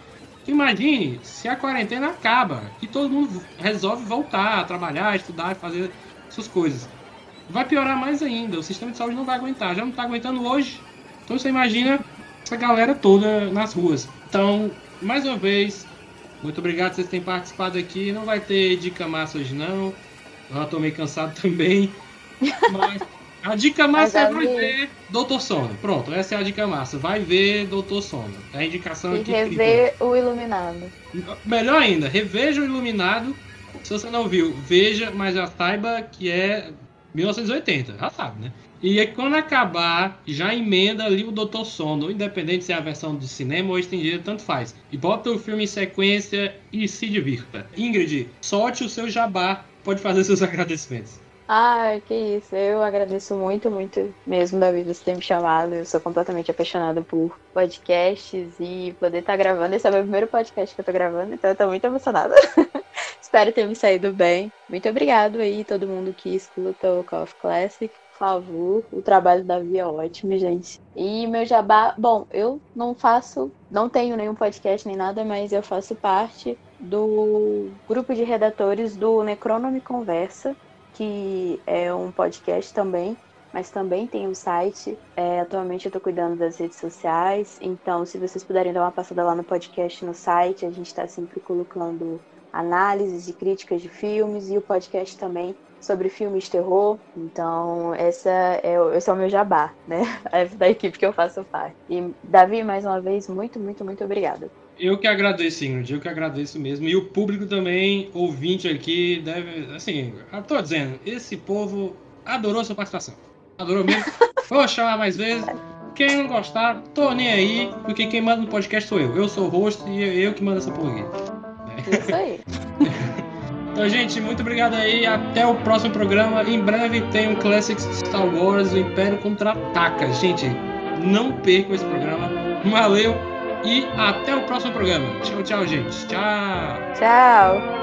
imagine se a quarentena acaba e todo mundo resolve voltar a trabalhar, estudar, fazer suas coisas. Vai piorar mais ainda, o sistema de saúde não vai aguentar, já não está aguentando hoje. Então você imagina essa galera toda nas ruas. Então, mais uma vez, muito obrigado por vocês terem participado aqui. Não vai ter dica massa hoje não. Eu já tô meio cansado também. Mas a dica massa é vai ver Doutor Sono. Pronto, essa é a dica massa. Vai ver Doutor Sono. É a indicação E aqui. rever o Iluminado. Melhor ainda, reveja o Iluminado. Se você não viu, veja, mas já saiba que é 1980. Já sabe, né? E aí, quando acabar, já emenda ali o Doutor Sono, independente se é a versão de cinema ou estendida, tanto faz. E bota o filme em sequência e se divirta. Ingrid, solte o seu jabá, pode fazer seus agradecimentos. Ah, que isso. Eu agradeço muito, muito mesmo, Davi, você ter me chamado. Eu sou completamente apaixonada por podcasts e poder estar gravando. Esse é o meu primeiro podcast que eu tô gravando, então eu tô muito emocionada. Espero ter me saído bem. Muito obrigado aí, todo mundo que escuta o Call of Classic. Por favor, o trabalho do Davi é ótimo, gente. E meu jabá, bom, eu não faço, não tenho nenhum podcast nem nada, mas eu faço parte do grupo de redatores do Necronome Conversa, que é um podcast também, mas também tem um site. É, atualmente eu estou cuidando das redes sociais, então se vocês puderem dar uma passada lá no podcast, no site, a gente está sempre colocando análises e críticas de filmes e o podcast também sobre filmes terror. Então, essa é, esse é o meu jabá, né? É da equipe que eu faço parte. E, Davi, mais uma vez, muito, muito, muito obrigada. Eu que agradeço, Ingrid, eu que agradeço mesmo. E o público também, ouvinte aqui, deve. Assim, eu tô dizendo, esse povo adorou sua participação. Adorou mesmo. Vou chamar mais vezes. Quem não gostar, tô nem aí, porque quem manda no podcast sou eu. Eu sou o host e é eu que mando essa porra aqui. Isso aí. Então, gente, muito obrigado aí. Até o próximo programa. Em breve tem um Classics Star Wars, o Império Contra-Ataca. Gente, não percam esse programa. Valeu e até o próximo programa. Tchau, tchau, gente. Tchau. Tchau.